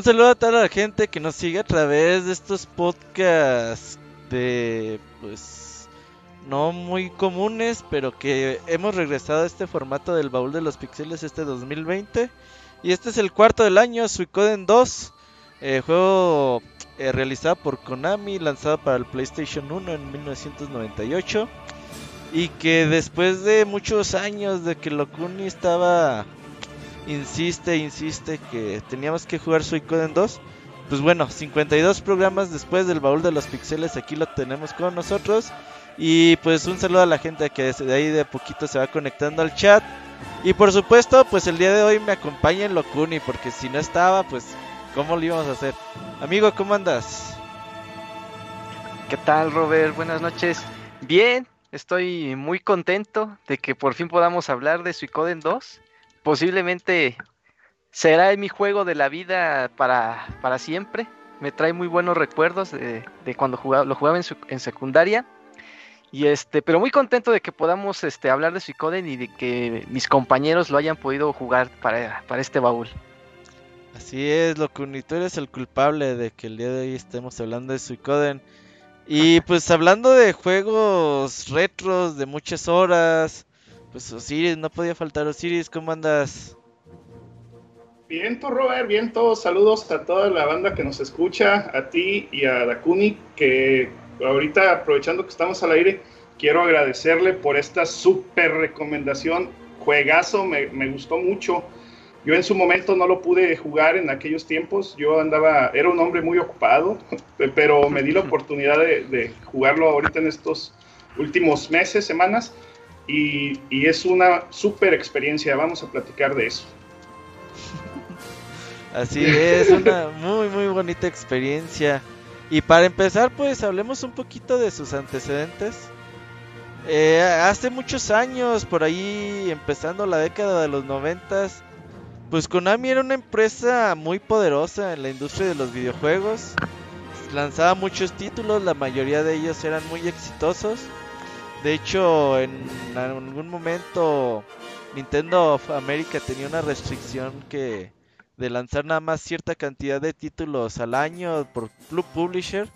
Un saludo a toda la gente que nos sigue a través de estos podcasts de pues no muy comunes, pero que hemos regresado a este formato del baúl de los pixeles este 2020. Y este es el cuarto del año, Suicoden 2, eh, juego eh, realizado por Konami, lanzado para el PlayStation 1 en 1998. Y que después de muchos años de que Lokuni estaba insiste, insiste que teníamos que jugar Suicoden 2. Pues bueno, 52 programas después del baúl de los pixeles, aquí lo tenemos con nosotros. Y pues un saludo a la gente que desde ahí de poquito se va conectando al chat. Y por supuesto, pues el día de hoy me acompaña en Locuni, porque si no estaba, pues, ¿cómo lo íbamos a hacer? Amigo, ¿cómo andas? ¿Qué tal, Robert? Buenas noches. Bien, estoy muy contento de que por fin podamos hablar de Suicoden 2 posiblemente será mi juego de la vida para, para siempre. Me trae muy buenos recuerdos de, cuando jugaba, lo jugaba en, secundaria. Y este, pero muy contento de que podamos este, hablar de Suicoden y de que mis compañeros lo hayan podido jugar para, para este baúl. Así es, Locuni, tú eres el culpable de que el día de hoy estemos hablando de Suicoden. Y pues hablando de juegos retros de muchas horas, pues Osiris, no podía faltar. Osiris, ¿cómo andas? Bien, tú Robert, bien, todos saludos a toda la banda que nos escucha, a ti y a Dakuni, que ahorita aprovechando que estamos al aire, quiero agradecerle por esta súper recomendación, juegazo, me, gustó mucho. Yo en su momento no lo pude jugar en aquellos tiempos, yo andaba, era un hombre muy ocupado, pero me di la oportunidad de, de jugarlo ahorita en estos últimos meses, semanas, y, es una super experiencia. Vamos a platicar de eso. Así es, una muy muy bonita experiencia. Y para empezar, pues hablemos un poquito de sus antecedentes. Eh, hace muchos años, por ahí empezando la década de los noventas, pues Konami era una empresa muy poderosa en la industria de los videojuegos. Lanzaba muchos títulos, la mayoría de ellos eran muy exitosos. De hecho, en algún momento Nintendo of America tenía una restricción que de lanzar nada más cierta cantidad de títulos al año por Club Publisher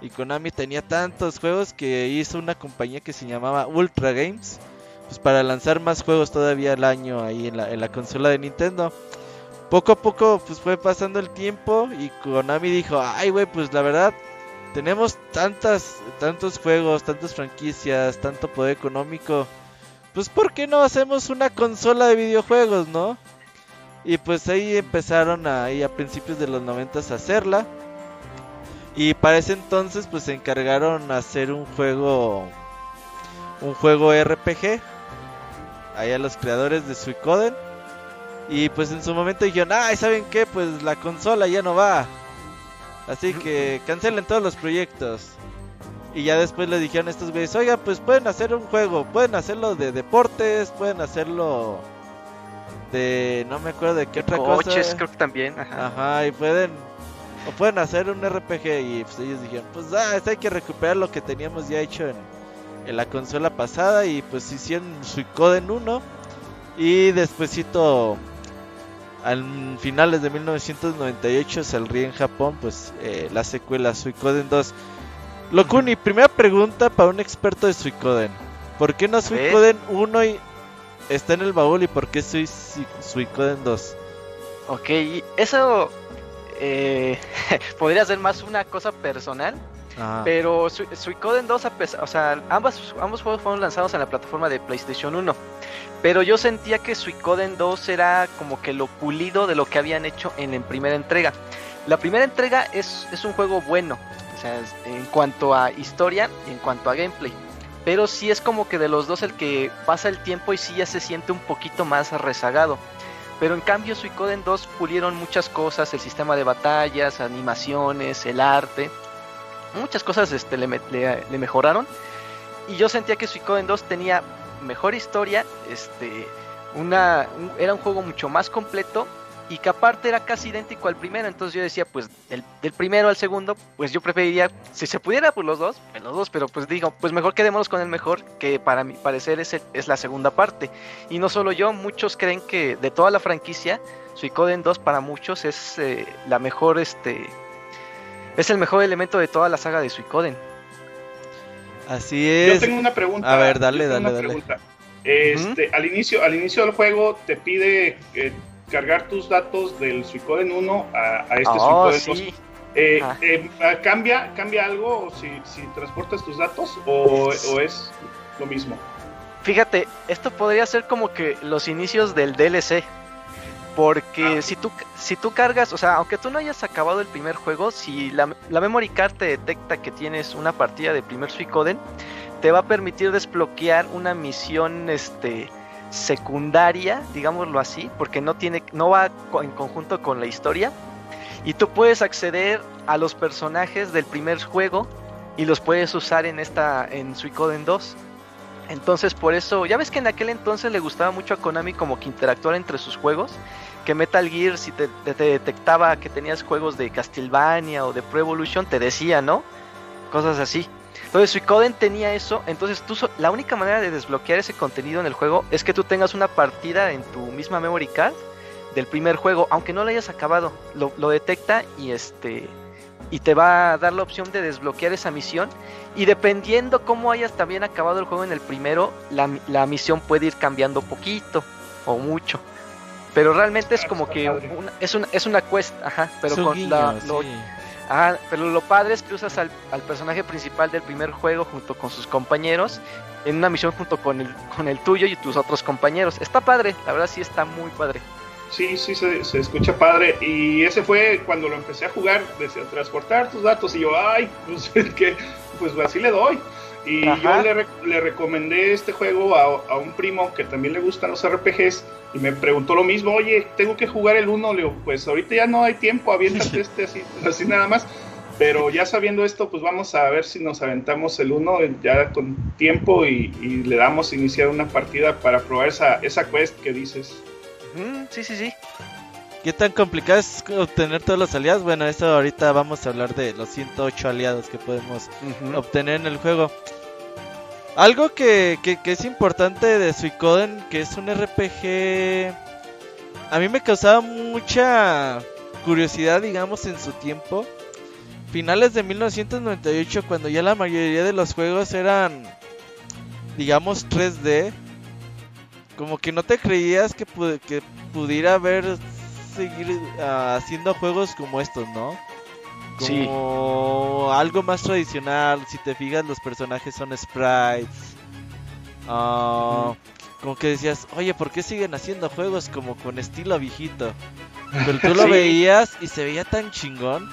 y Konami tenía tantos juegos que hizo una compañía que se llamaba Ultra Games pues para lanzar más juegos todavía al año ahí en la, en la consola de Nintendo. Poco a poco pues fue pasando el tiempo y Konami dijo, ay güey, pues la verdad tenemos tantas, tantos juegos, tantas franquicias, tanto poder económico. Pues ¿por qué no hacemos una consola de videojuegos, no? Y pues ahí empezaron ahí a principios de los 90 a hacerla. Y para ese entonces pues se encargaron a hacer un juego un juego RPG ahí a los creadores de Suicoden. Y pues en su momento dijeron, ay, ¿saben qué? Pues la consola ya no va. Así que cancelen todos los proyectos. Y ya después le dijeron a estos güeyes, oiga, pues pueden hacer un juego, pueden hacerlo de deportes, pueden hacerlo de... no me acuerdo de qué otra cosa. Coches, creo que también. Ajá. y pueden... O pueden hacer un RPG y pues ellos dijeron, pues ah, hay que recuperar lo que teníamos ya hecho en, en la consola pasada y pues hicieron Suicoden 1 y despuésito al finales de 1998 saldría en Japón pues eh, la secuela Suicoden 2 Locuni, primera pregunta para un experto de Suicoden. ¿Por qué no Suicoden 1 y está en el baúl y por qué Suicoden 2? Ok, eso eh, podría ser más una cosa personal. Pero Suicoden 2, o sea, ambos, ambos juegos fueron lanzados en la plataforma de PlayStation 1. Pero yo sentía que Suicoden 2 era como que lo pulido de lo que habían hecho en la primera entrega. La primera entrega es, es un juego bueno, o sea, en cuanto a historia y en cuanto a gameplay. Pero sí es como que de los dos el que pasa el tiempo y sí ya se siente un poquito más rezagado. Pero en cambio Suicoden 2 pulieron muchas cosas, el sistema de batallas, animaciones, el arte. Muchas cosas este, le, mejoraron. Y yo sentía que Suicoden 2 tenía mejor historia, este, una, era un juego mucho más completo y que aparte era casi idéntico al primero. Entonces yo decía, pues del, primero al segundo, pues yo preferiría, si se pudiera, pues los dos, pues los dos, pero pues digo, pues mejor quedémonos con el mejor, que para mi parecer es, es la segunda parte. Y no solo yo, muchos creen que de toda la franquicia, Suicoden 2 para muchos es eh, la mejor, este, es el mejor elemento de toda la saga de Suicoden. Así es. Yo tengo una pregunta. A ver, dale, dale, dale. Este, al inicio, al inicio del juego te pide eh, cargar tus datos del Suicoden 1 a, a este oh, Suicoden 2. Eh, ah. eh, ¿cambia, ¿Cambia algo si, si transportas tus datos o, o, es lo mismo? Fíjate, esto podría ser como que los inicios del DLC. Porque ah. si, tú, si tú cargas, o sea, aunque tú no hayas acabado el primer juego, si la, la memory card te detecta que tienes una partida de primer Suicoden, te va a permitir desbloquear una misión, este, secundaria, digámoslo así, porque no tiene, no va en conjunto con la historia. Y tú puedes acceder a los personajes del primer juego y los puedes usar en esta, en Suicoden 2. Entonces por eso, ya ves que en aquel entonces le gustaba mucho a Konami como que interactuar entre sus juegos, que Metal Gear si te, te detectaba que tenías juegos de Castlevania o de Pro Evolution, te decía, ¿no? Cosas así. Entonces Suicoden tenía eso, entonces tú la única manera de desbloquear ese contenido en el juego es que tú tengas una partida en tu misma memory card del primer juego, aunque no lo hayas acabado, lo, detecta y este y te va a dar la opción de desbloquear esa misión y dependiendo cómo hayas también acabado el juego en el primero, la, misión puede ir cambiando poquito o mucho. Pero realmente es como que es una es una quest, ajá, pero con la, Ah, pero lo padre es que usas al, personaje principal del primer juego junto con sus compañeros en una misión junto con el, con el tuyo y tus otros compañeros. Está padre, la verdad sí está muy padre. Sí, sí, se, se escucha padre. Y ese fue cuando lo empecé a jugar, desde transportar tus datos. Y yo, ay, pues que, pues así le doy. Y yo le, le, recomendé este juego a, a, un primo que también le gustan los RPGs y me preguntó lo mismo, oye, tengo que jugar el 1, le digo, pues ahorita ya no hay tiempo, aviéntate este así, así nada más. Pero ya sabiendo esto, pues vamos a ver si nos aventamos el 1 ya con tiempo y, le damos iniciar una partida para probar esa, esa quest que dices. Sí, sí, sí. ¿Qué tan complicado es obtener todos los aliados? Bueno, eso ahorita vamos a hablar de los 108 aliados que podemos obtener en el juego. Algo que, que, es importante de Suicoden, que es un RPG... A mí me causaba mucha curiosidad, digamos, en su tiempo. Finales de 1998, cuando ya la mayoría de los juegos eran, digamos, 3D. Como que no te creías que, que pudiera haber seguir ah, haciendo juegos como estos, ¿no? Como algo más tradicional. Si te fijas, los personajes son sprites. Ah, como que decías, oye, ¿por qué siguen haciendo juegos como con estilo viejito? Pero tú lo veías y se veía tan chingón.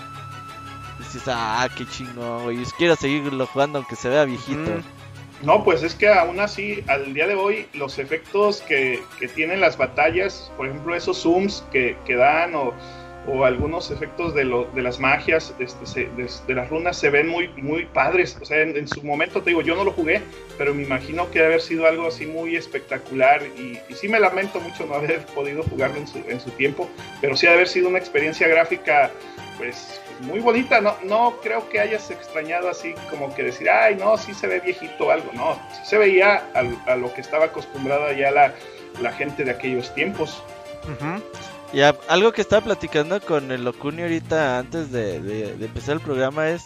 Dices, ah, qué chingón, güey. Quiero seguirlo jugando aunque se vea viejito. No, pues es que aún así, al día de hoy, los efectos que, que tienen las batallas, por ejemplo, esos zooms que, que dan o, o, algunos efectos de, lo, de las magias, este, de, las runas, se ven muy, muy padres. O sea, en, su momento, te digo, yo no lo jugué, pero me imagino que haber sido algo así muy espectacular. Y, y sí me lamento mucho no haber podido jugarlo en su, en su tiempo, pero sí debe haber sido una experiencia gráfica, pues muy bonita, no, no creo que hayas extrañado así como que decir, ay, no, sí se ve viejito o algo, no, sí se veía a, lo que estaba acostumbrada ya la, la gente de aquellos tiempos. Y algo que estaba platicando con el Locuni ahorita antes de, empezar el programa es,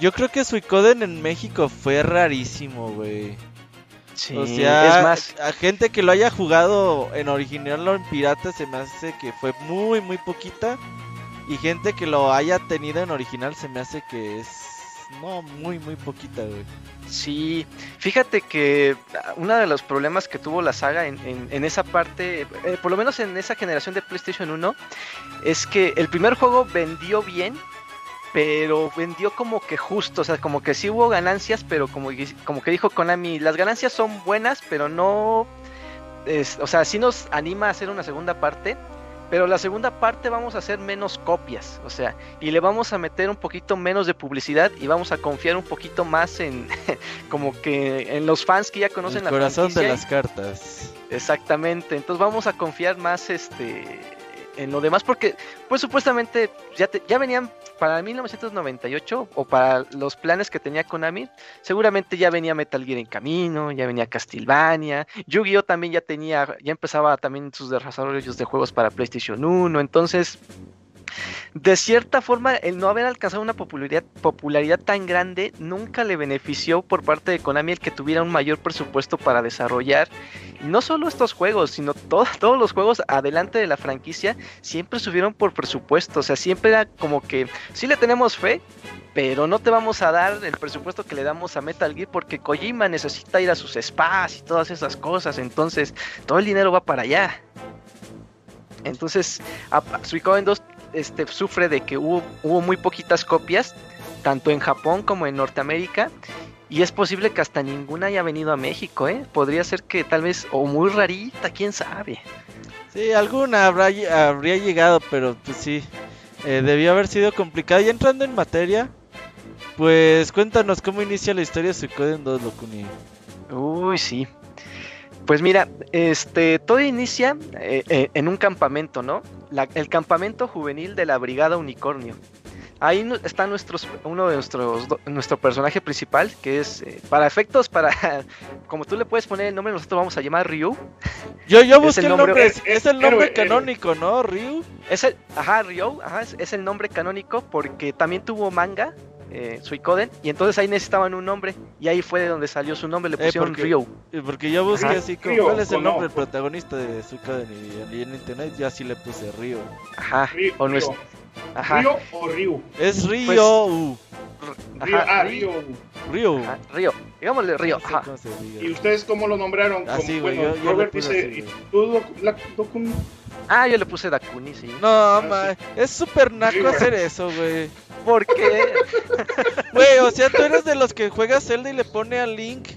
Yo creo que Suicoden en México fue rarísimo, güey. Sí, o sea, es más, a gente que lo haya jugado en original o en pirata se me hace que fue muy, muy poquita. Y gente que lo haya tenido en original se me hace que es, no, muy, muy poquita, güey. Sí, fíjate que uno de los problemas que tuvo la saga en, en- en esa parte, eh, por lo menos en esa generación de PlayStation 1, es que el primer juego vendió bien, pero vendió como que justo, o sea, como que sí hubo ganancias, pero como, como que dijo Konami, las ganancias son buenas, pero no, es- o sea, sí nos anima a hacer una segunda parte. Pero la segunda parte vamos a hacer menos copias, o sea, y le vamos a meter un poquito menos de publicidad y vamos a confiar un poquito más en como que en los fans que ya conocen El la corazón de las cartas. Exactamente, entonces vamos a confiar más este en lo demás porque pues supuestamente ya te- ya venían para 1998 o para los planes que tenía Konami, seguramente ya venía Metal Gear en camino, ya venía Castlevania, Yu-Gi-Oh también ya tenía ya empezaba también sus desarrollos de juegos para PlayStation 1, entonces de cierta forma, el no haber alcanzado una popularidad, popularidad tan grande nunca le benefició por parte de Konami el que tuviera un mayor presupuesto para desarrollar no solo estos juegos, sino to- todos los juegos adelante de la franquicia siempre subieron por presupuesto. O sea, siempre era como que sí le tenemos fe, pero no te vamos a dar el presupuesto que le damos a Metal Gear porque Kojima necesita ir a sus spas y todas esas cosas. Entonces, todo el dinero va para allá. Entonces, a- Suicoden 2 este, sufre de que hubo, hubo muy poquitas copias, tanto en Japón como en Norteamérica. Y es posible que hasta ninguna haya venido a México, ¿eh? Podría ser que tal vez, o muy rarita, quién sabe. Sí, alguna habrá, habría llegado, pero pues sí, eh, debió haber sido complicado. Y entrando en materia, pues cuéntanos cómo inicia la historia de Suicoden 2, Locuni. Uy, sí. Pues mira, este, todo inicia eh, eh, en un campamento, ¿no? La- el campamento juvenil de la Brigada Unicornio. Ahí está nuestros, uno de nuestros, nuestro personaje principal, que es, eh, para efectos, para, como tú le puedes poner el nombre, nosotros vamos a llamar Ryu. Yo, yo busqué el el nombre- nombre, es- es, es el nombre héroe, héroe. canónico, ¿no? Ryu. Es el, ajá, Ryo, ajá, es, es el nombre canónico porque también tuvo manga, eh, Suicoden, y entonces ahí necesitaban un nombre, y ahí fue de donde salió su nombre, le Eh, pusieron porque-. Y Porque yo busqué Ajá, así como, Ryo, ¿cuál es el nombre del protagonista de Suicoden? Y, y en internet yo así le puse Ryu. Ajá, Río, o nuestro- ajá, Río o Ryu. Es Ryo. Pues- Río, ah, Ryu. Ryu. ajá, Ryo, digámosle No sé ajá. diga. ¿Y ustedes cómo lo nombraron? Como- güey, bueno, yo- yo le Robert puse dice, así, ¿y güey. tú, la- Dokun? Ah, yo le puse Dakuni, sí. No, Ah, ma, es súper naco Sí, hacer eso, güey. ¿Por qué? Güey, o sea, tú eres de los que juega Zelda y le pone a Link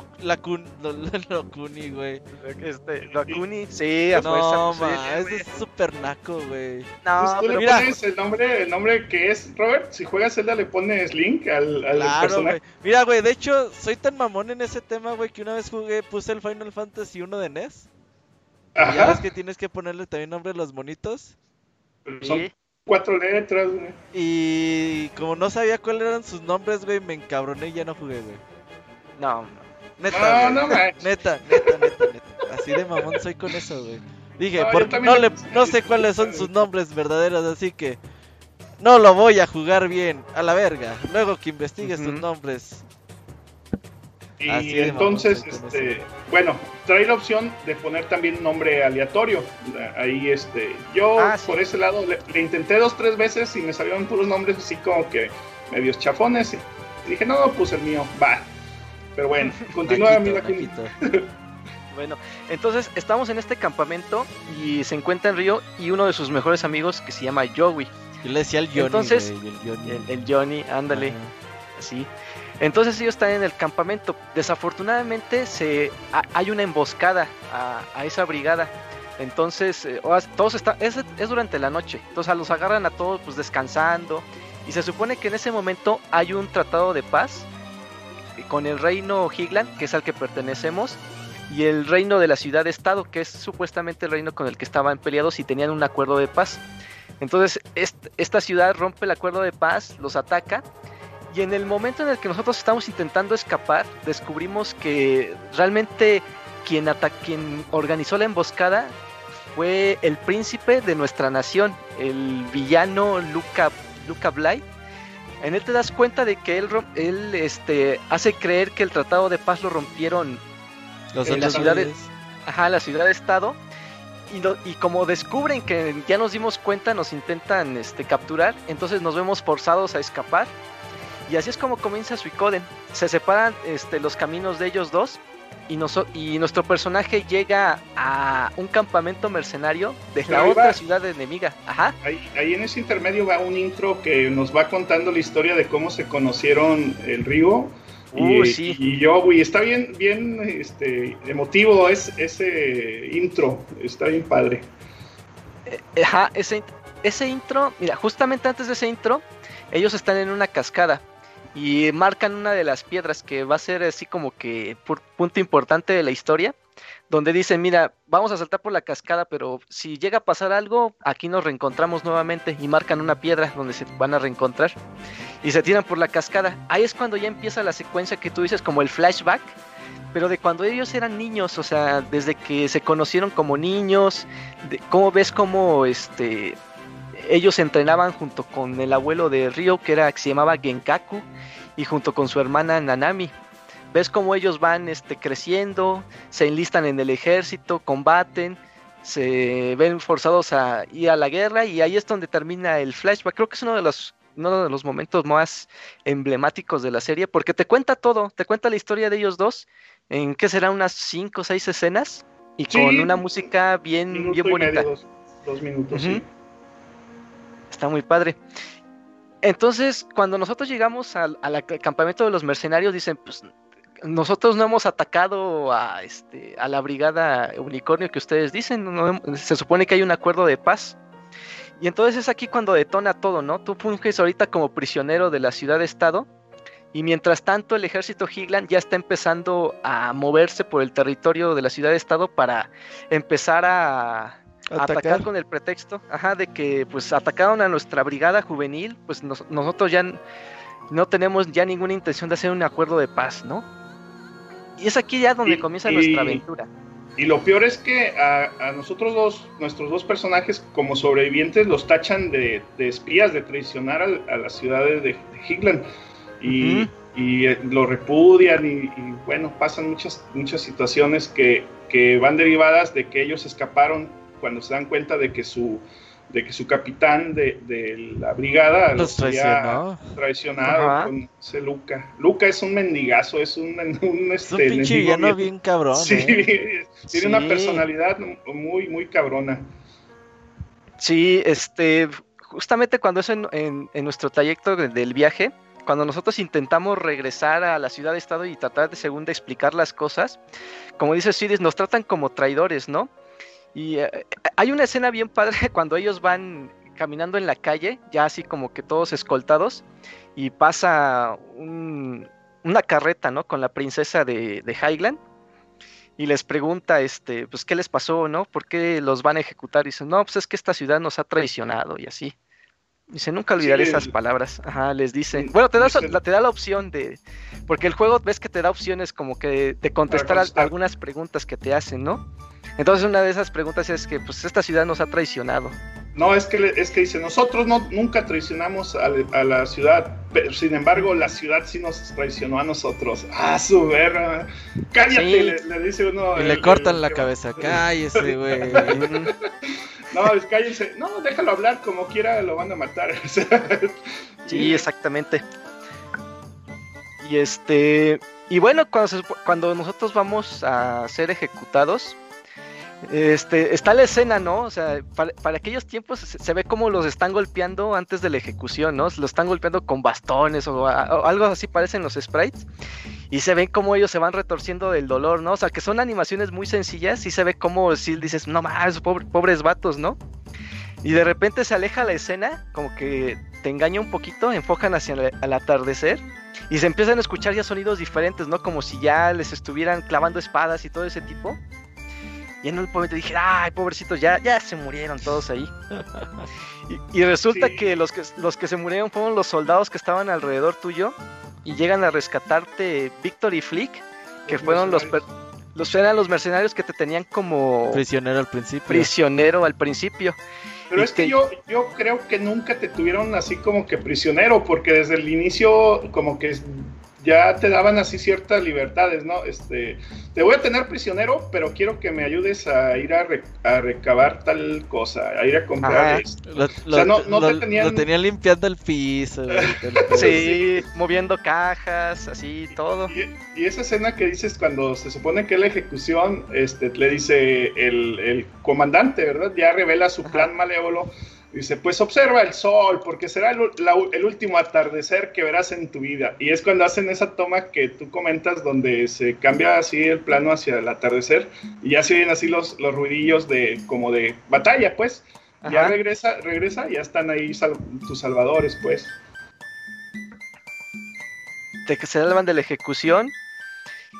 Doc, la Kun, lo- lo- Locuni, güey. Este, Dakuni, sí, a fuerza, No, ma, ese es súper naco, güey. No, Pues tú pero le mira. pones el nombre, el nombre que es, Robert. Si juegas Zelda, le pones Link al, al Claro, personaje. güey. Mira, güey, de hecho, soy tan mamón en ese tema, güey, que una vez jugué, puse el Final Fantasy 1 de NES. Y ya ves Ajá. que tienes que ponerle también nombre a los monitos. Son sí. cuatro letras, güey. Y como no sabía cuáles eran sus nombres, güey, me encabroné y ya no jugué, güey. No, Neta, No, güey. no manches. Neta, neta, neta, neta. Así de mamón soy con eso, güey. Dije, No, porque no, le no sé cuáles son sus nombres verdaderos, así que no lo voy a jugar bien. A la verga. Luego que investigue sus nombres. Y Así entonces, mamón este, bueno, trae la opción de poner también nombre aleatorio. Ahí, este, yo Ah, sí. por ese lado le, le intenté dos, tres veces y me salieron puros nombres así como que medios chafones. Y dije, no, pues el mío, va. Pero bueno, continúa. Naquito. Bueno, entonces estamos en este campamento y se encuentra en Río y uno de sus mejores amigos que se llama Joey, Yo le decía al Johnny, Entonces, el Johnny. el, el Johnny, ándale, Ajá. así. Entonces ellos están en el campamento. Desafortunadamente se ha- hay una emboscada a, a esa brigada. Entonces eh, todos están es, es durante la noche. Entonces a los agarran a todos pues descansando y se supone que en ese momento hay un tratado de paz con el reino Higlan, que es al que pertenecemos, y el reino de la ciudad estado, que es supuestamente el reino con el que estaban peleados y tenían un acuerdo de paz. Entonces est- esta ciudad rompe el acuerdo de paz, los ataca y en el momento en el que nosotros estamos intentando escapar, descubrimos que realmente quien, quien organizó la emboscada fue el príncipe de nuestra nación, el villano Luca, Luca. En él te das cuenta de que él, él este, hace creer que el Tratado de Paz lo rompieron Los en otros ciudades, güeyes. ajá, la ciudad-estado. Y, lo- y como descubren que ya nos dimos cuenta, nos intentan este, capturar, entonces nos vemos forzados a escapar. Y así es como comienza Suicoden. Se separan este, los caminos de ellos dos. Y, noso- y nuestro personaje llega a un campamento mercenario de la otra va. ciudad enemiga. Ajá. Ahí, ahí en ese intermedio va un intro que nos va contando la historia de cómo se conocieron el Río. Y, Uh, sí. y yo, güey, está bien, bien este, emotivo es, ese intro, está bien padre. Ajá, ese, ese intro, mira, justamente antes de ese intro, ellos están en una cascada y marcan una de las piedras que va a ser así como que pu- punto importante de la historia, donde dicen, mira, vamos a saltar por la cascada, pero si llega a pasar algo, aquí nos reencontramos nuevamente y marcan una piedra donde se van a reencontrar y se tiran por la cascada. Ahí es cuando ya empieza la secuencia que tú dices como el flashback. Pero de cuando ellos eran niños, o sea, desde que se conocieron como niños, de cómo ves cómo este ellos entrenaban junto con el abuelo de Ryo que era que se llamaba Genkaku y junto con su hermana Nanami. Ves cómo ellos van este creciendo, se enlistan en el ejército, combaten, se ven forzados a ir a la guerra y ahí es donde termina el flashback. Creo que es uno de los uno de los momentos más emblemáticos de la serie porque te cuenta todo, te cuenta la historia de ellos dos en qué será unas 5 o 6 escenas y Sí. con una música bien bien bonita. dos, dos minutos, sí. Está muy padre. Entonces, cuando nosotros llegamos al, campamento de los mercenarios, dicen, pues nosotros no hemos atacado a, este, la brigada unicornio que ustedes dicen, no se supone que hay un acuerdo de paz. Y entonces es aquí cuando detona todo, ¿no? Tú funges ahorita como prisionero de la ciudad-estado y mientras tanto el ejército Higlan ya está empezando a moverse por el territorio de la ciudad-estado para empezar a, atacar. Atacar. con el pretexto, ajá, de que pues atacaron a nuestra brigada juvenil, pues nos- nosotros ya no tenemos ya ninguna intención de hacer un acuerdo de paz, ¿no? Y es aquí ya donde Y- comienza y- nuestra aventura. Y lo peor es que a, a nosotros dos, nuestros dos personajes como sobrevivientes los tachan de, de espías, de traicionar al- a, las ciudades de, de Higland. Y, Ujú. y, eh, lo repudian y, y, bueno, pasan muchas, muchas situaciones que, que van derivadas de que ellos escaparon cuando se dan cuenta de que su, de que su capitán de, de la brigada Los había traicionó. traicionado Ajá. con ese Luca. Luca es un mendigazo, es un, un, Es un este, pinche villano bien- bien cabrón. Sí, ¿eh? tiene una personalidad muy, muy cabrona. Sí, este, justamente cuando es en, en- en nuestro trayecto de- del viaje, cuando nosotros intentamos regresar a la ciudad de estado y tratar de según de explicar las cosas, como dice Sidis, nos tratan como traidores, ¿no? Y eh, hay una escena bien padre cuando ellos van caminando en la calle, ya así como que todos escoltados, y pasa un- una carreta, ¿no? Con la princesa de, de Highland. Y les pregunta, este, pues, ¿qué les pasó, no? ¿Por qué los van a ejecutar? Y dicen, no, pues es que esta ciudad nos ha traicionado y así. Dice, nunca olvidaré Sí, esas palabras. Ajá, les dice. Bueno, te da, la, te da la opción de... Porque el juego ves que te da opciones como que de contestar, a- contestar. algunas preguntas que te hacen, ¿no? Entonces una de esas preguntas es que, pues, esta ciudad nos ha traicionado. No, es que, le- es que dice, nosotros no, nunca traicionamos a, a la ciudad, pero sin embargo la ciudad sí nos traicionó a nosotros. Ah, su verga. Cállate, Sí. le, le dice uno. Y el- le cortan el- la cabeza. Cállese, güey. No, es cállense. No, déjalo hablar, como quiera lo van a matar. Sí, exactamente. Y este, y bueno, cuando, se cuando nosotros vamos a ser ejecutados, este, está la escena, ¿no? O sea, para, aquellos tiempos se, ve como los están golpeando antes de la ejecución, ¿no? Los están golpeando con bastones o, algo así parecen los sprites. Y se ven como ellos se van retorciendo del dolor, ¿no? O sea, que son animaciones muy sencillas y se ve como si dices, no más, pobre- pobres vatos, ¿no? Y de repente se aleja la escena, como que te engaña un poquito, enfocan hacia el, al atardecer y se empiezan a escuchar ya sonidos diferentes, ¿no? Como si ya les estuvieran clavando espadas y todo ese tipo. Y en un momento dije, ay, pobrecitos, ya, ya se murieron todos ahí. y, y resulta Sí. que los, que los que se murieron fueron los soldados que estaban alrededor tuyo y llegan a rescatarte Victor y Flick, que Los fueron los, los, eran los mercenarios que te tenían como Prisionero al principio. prisionero al principio. Pero es que yo, yo creo que nunca te tuvieron así como que prisionero, porque desde el inicio como que ya te daban así ciertas libertades, ¿no? Este, te voy a tener prisionero, pero quiero que me ayudes a ir a, a recabar tal cosa, a ir a comprar esto. Lo, o sea, no, no te tenían... lo tenía limpiando el piso. sí, moviendo cajas, así, todo. Y, esa escena que dices cuando se supone que es la ejecución, este, le dice el, el comandante, ¿verdad? Ya revela su plan malévolo Dice, pues observa el sol, porque será el, último atardecer que verás en tu vida. Y es cuando hacen esa toma que tú comentas, donde se cambia así el plano hacia el atardecer, y ya se oyen así los, los ruidillos de, como de batalla, pues. Ya regresa, regresa, ya están ahí tus salvadores, pues. De que se salvan de la ejecución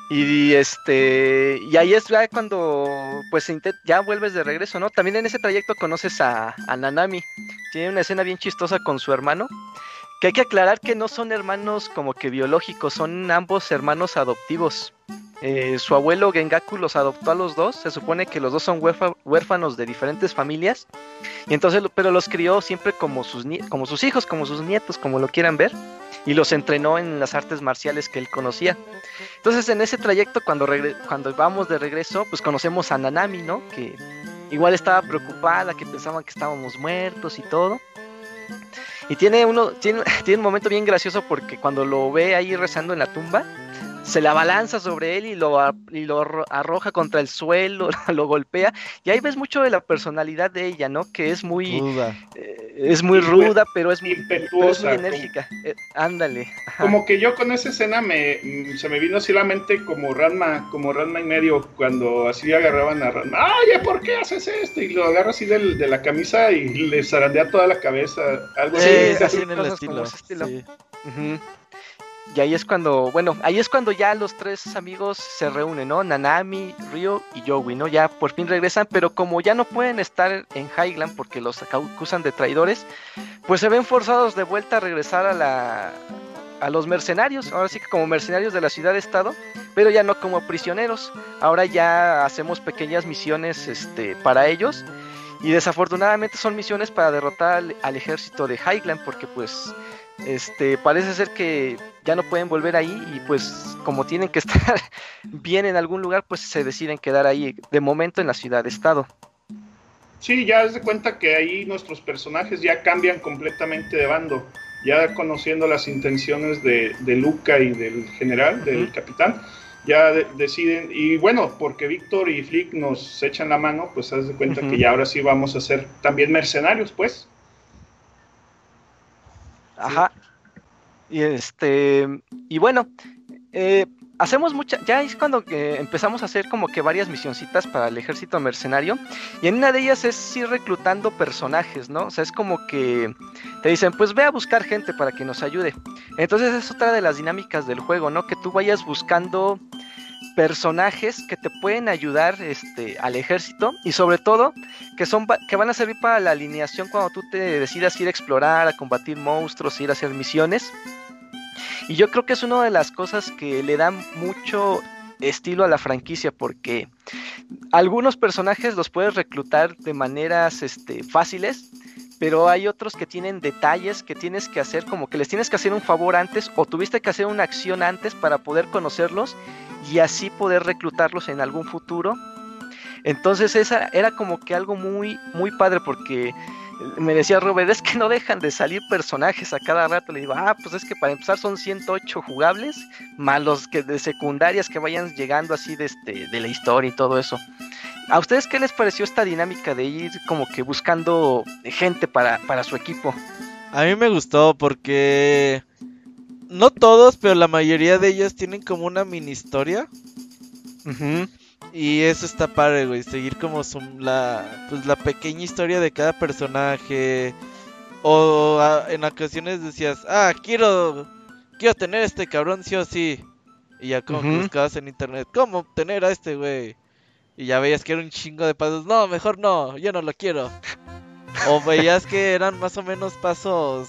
y este y ahí es cuando pues ya vuelves de regreso, ¿no? También en ese trayecto conoces a, a, Nanami. Tiene una escena bien chistosa con su hermano. Que hay que aclarar que no son hermanos como que biológicos, son ambos hermanos adoptivos. Eh, su abuelo Gengaku los adoptó a los dos. Se supone que los dos son huérfanos de diferentes familias. Y entonces, pero los crió siempre como sus, como sus hijos, como sus nietos, como lo quieran ver. Y los entrenó en las artes marciales que él conocía. Entonces, en ese trayecto, cuando, cuando vamos de regreso, pues conocemos a Nanami, ¿no? Que igual estaba preocupada, que pensaban que estábamos muertos y todo. Y tiene uno, tiene, tiene un momento bien gracioso porque cuando lo ve ahí rezando en la tumba, se la balanza sobre él y lo, y lo arroja contra el suelo, lo golpea. Y ahí ves mucho de la personalidad de ella, ¿no? Que es muy ruda, eh, es muy ruda pero, es, impetuosa, muy enérgica. Eh, ándale. Como que yo con esa escena me, mm, se me vino así la mente como Ranma, como Ranma y medio, cuando así agarraban a Ranma. ¡Ay, ¿por qué haces esto? Y lo agarra así de la camisa y le zarandea toda la cabeza. Algo sí, así, en el estilo. Sí. Y ahí es cuando, bueno, ahí es cuando ya los tres amigos se reúnen, ¿no? Nanami, Ryo y Yowie, ¿no? Ya por fin regresan, pero como ya no pueden estar en Highland porque los acusan de traidores, pues se ven forzados de vuelta a regresar a la a los mercenarios, ahora sí que como mercenarios de la ciudad-estado, pero ya no como prisioneros. Ahora ya hacemos pequeñas misiones este, para ellos y desafortunadamente son misiones para derrotar al, al ejército de Highland porque pues este, parece ser que ya no pueden volver ahí y pues como tienen que estar bien en algún lugar, pues se deciden quedar ahí de momento en la ciudad-estado. Sí, ya de cuenta que ahí nuestros personajes ya cambian completamente de bando, ya conociendo las intenciones de, Luca y del general, del capitán, ya deciden, y bueno, porque Víctor y Flick nos echan la mano, pues haz de cuenta que ya ahora sí vamos a ser también mercenarios, pues. Ajá. Y este, y bueno, eh, hacemos mucha, ya es cuando empezamos a hacer como que varias misioncitas para el ejército mercenario y en una de ellas es ir reclutando personajes, ¿no? O sea, es como que te dicen, pues ve a buscar gente para que nos ayude. Entonces es otra de las dinámicas del juego, ¿no? Que tú vayas buscando personajes que te pueden ayudar este, al ejército y sobre todo que, son, que van a servir para la alineación cuando tú te decidas ir a explorar, a combatir monstruos, ir a hacer misiones. Y yo creo que es una de las cosas que le dan mucho estilo a la franquicia porque algunos personajes los puedes reclutar de maneras este, fáciles pero hay otros que tienen detalles que tienes que hacer, como que les tienes que hacer un favor antes o tuviste que hacer una acción antes para poder conocerlos y así poder reclutarlos en algún futuro. Entonces esa era como que algo muy muy padre porque me decía Robert, es que no dejan de salir personajes a cada rato. Le digo, ah, pues es que para empezar son 108 jugables, más los que de secundarias que vayan llegando así de, este, de la historia y todo eso. ¿A ustedes qué les pareció esta dinámica de ir como que buscando gente para, para su equipo? A mí me gustó porque no todos, pero la mayoría de ellos tienen como una mini historia. Y eso está padre, güey. Seguir como la, pues, la pequeña historia de cada personaje. O en ocasiones decías, ah, quiero, quiero tener este cabrón sí o sí. Y ya como buscabas en internet, ¿cómo tener a este güey? Y ya veías que era un chingo de pasos. No, mejor no, yo no lo quiero. O veías que eran más o menos pasos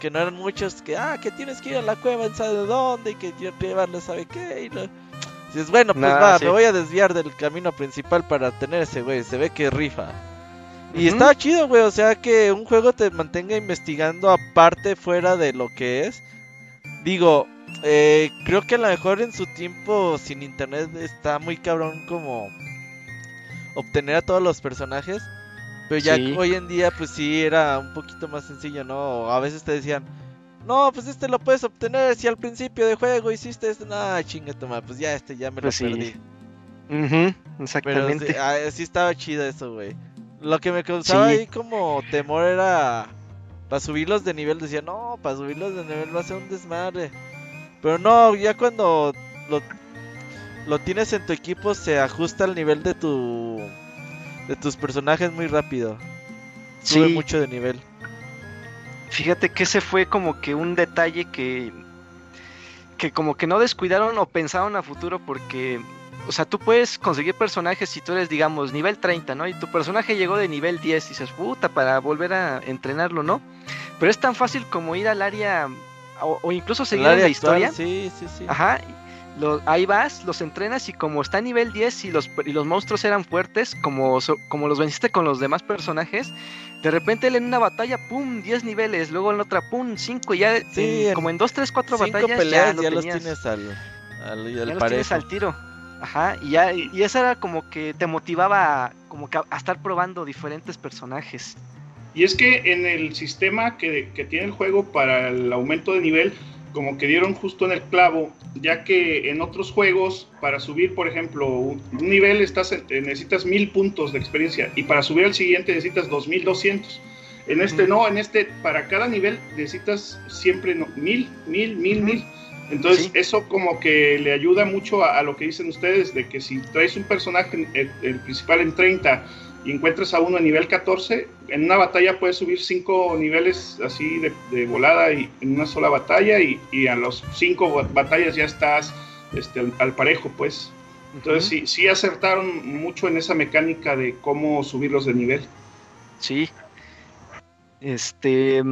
que no eran muchos. Que, ah, que tienes que ir a la cueva sabe de dónde. Y que llevarle sabe qué. Y Dices, bueno, pues va, me voy a desviar del camino principal para tener ese güey. Se ve que rifa. Y estaba chido, güey, o sea que un juego te mantenga investigando aparte fuera de lo que es. Digo, eh, creo que a lo mejor en su tiempo sin internet está muy cabrón como obtener a todos los personajes. Pero ya hoy en día pues sí era un poquito más sencillo, ¿no? A veces te decían, no, pues este lo puedes obtener si al principio de juego hiciste esto. No, chinga toma, pues ya este ya me lo pues perdí. exactamente. Pero ah, sí, estaba chido eso, güey. Lo que me causaba ahí como temor era para subirlos de nivel. Decía, no, para subirlos de nivel va a ser un desmadre. Pero no, ya cuando lo, lo tienes en tu equipo se ajusta el nivel de tu de tus personajes muy rápido. Sube mucho de nivel. Fíjate que ese fue como que un detalle que que como que no descuidaron o pensaron a futuro porque o sea, tú puedes conseguir personajes si tú eres, digamos, nivel 30, ¿no? Y tu personaje llegó de nivel 10 y dices, puta, para volver a entrenarlo, ¿no? Pero es tan fácil como ir al área o, incluso seguir en la historia. Sí, sí, sí. Ajá. Ahí vas, los entrenas y como está a nivel 10 y los, y los monstruos eran fuertes, como, como los venciste con los demás personajes, de repente él en una batalla, pum, 10 niveles, luego en otra, pum, 5, ya como en 2, 3, 4 batallas ya, los tienes al, al, ya los tienes al tiro. Ajá, y ya, y esa era como que te motivaba como que a estar probando diferentes personajes. Y es que en el sistema que, tiene el juego para el aumento de nivel, como que dieron justo en el clavo, ya que en otros juegos, para subir, por ejemplo, un nivel estás, necesitas mil puntos de experiencia y para subir al siguiente necesitas 2200. En este no, en este para cada nivel necesitas siempre mil, mil, mil, mil. Entonces eso como que le ayuda mucho a, lo que dicen ustedes, de que si traes un personaje, el, el principal en 30, y encuentras a uno en nivel 14, en una batalla puedes subir cinco niveles así de, volada y en una sola batalla y, a los cinco batallas ya estás este, al, parejo, pues. Entonces sí, sí acertaron mucho en esa mecánica de cómo subirlos de nivel. Sí. Este,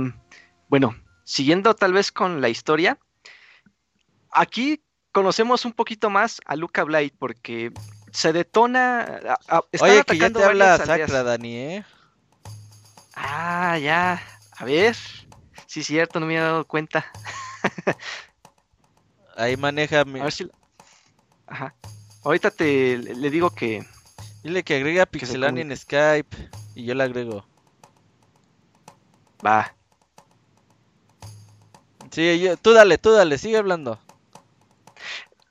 bueno, siguiendo tal vez con la historia, aquí conocemos un poquito más a Luca Blade porque se detona. Oye, que ya te habla Sacra, Dani, ¿eh? Ah, ya. A ver. Sí, cierto, no me había dado cuenta. Ahí maneja. Mi... A ver si. Ajá. Ahorita te le digo que. Dile que agrega Pixelani en Skype y yo le agrego. Va. Sí, tú dale, tú dale, sigue hablando.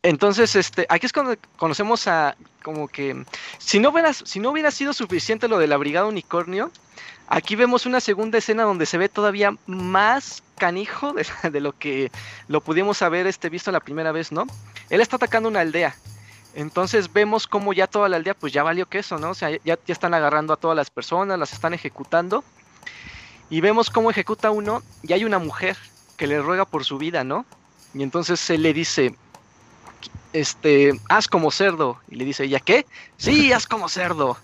Entonces, este, aquí es cuando conocemos a como que si no hubiera, sido suficiente lo de la Brigada Unicornio, aquí vemos una segunda escena donde se ve todavía más canijo de, lo que lo pudimos haber este, visto la primera vez, ¿no? Él está atacando una aldea. Entonces vemos como ya toda la aldea pues ya valió queso, ¿no? O sea, ya, ya están agarrando a todas las personas, las están ejecutando. Y vemos cómo ejecuta uno y hay una mujer que le ruega por su vida, ¿no? Y entonces él le dice, este, haz como cerdo. Y le dice ella, ¿qué? Sí, haz como cerdo.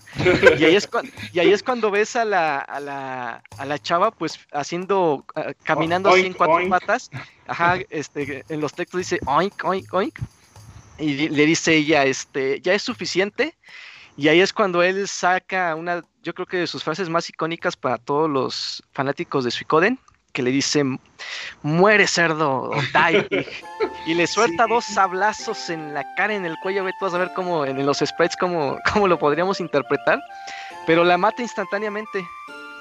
y, ahí es y ahí es cuando ves a la, a la, a la chava, pues, haciendo, ah, caminando así en cuatro patas. Ajá, este, en los textos dice, oink, oink, oink. Y le dice ella, este, ya es suficiente. Y ahí es cuando él saca una, yo creo que de sus frases más icónicas para todos los fanáticos de Suicoden, que le dice, muere cerdo, die. y le suelta dos sablazos en la cara, en el cuello, ve tú vas a ver cómo en los sprites cómo, cómo lo podríamos interpretar, pero la mata instantáneamente,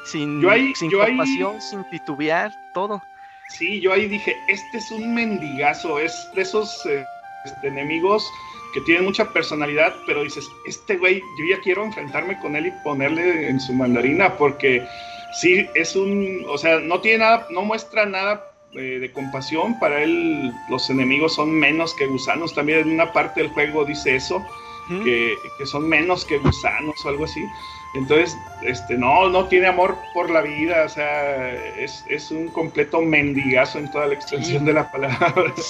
sin, sin compasión, sin titubear, todo. Sí, yo ahí dije, este es un mendigazo, es de esos eh, este, enemigos que tienen mucha personalidad, pero dices, este güey, yo ya quiero enfrentarme con él y ponerle en su mandarina, porque sí, es un, o sea, no tiene nada, no muestra nada eh, de compasión, para él los enemigos son menos que gusanos, también en una parte del juego dice eso, que, son menos que gusanos o algo así. Entonces, este, no, no tiene amor por la vida, o sea, es, un completo mendigazo en toda la extensión de la palabra.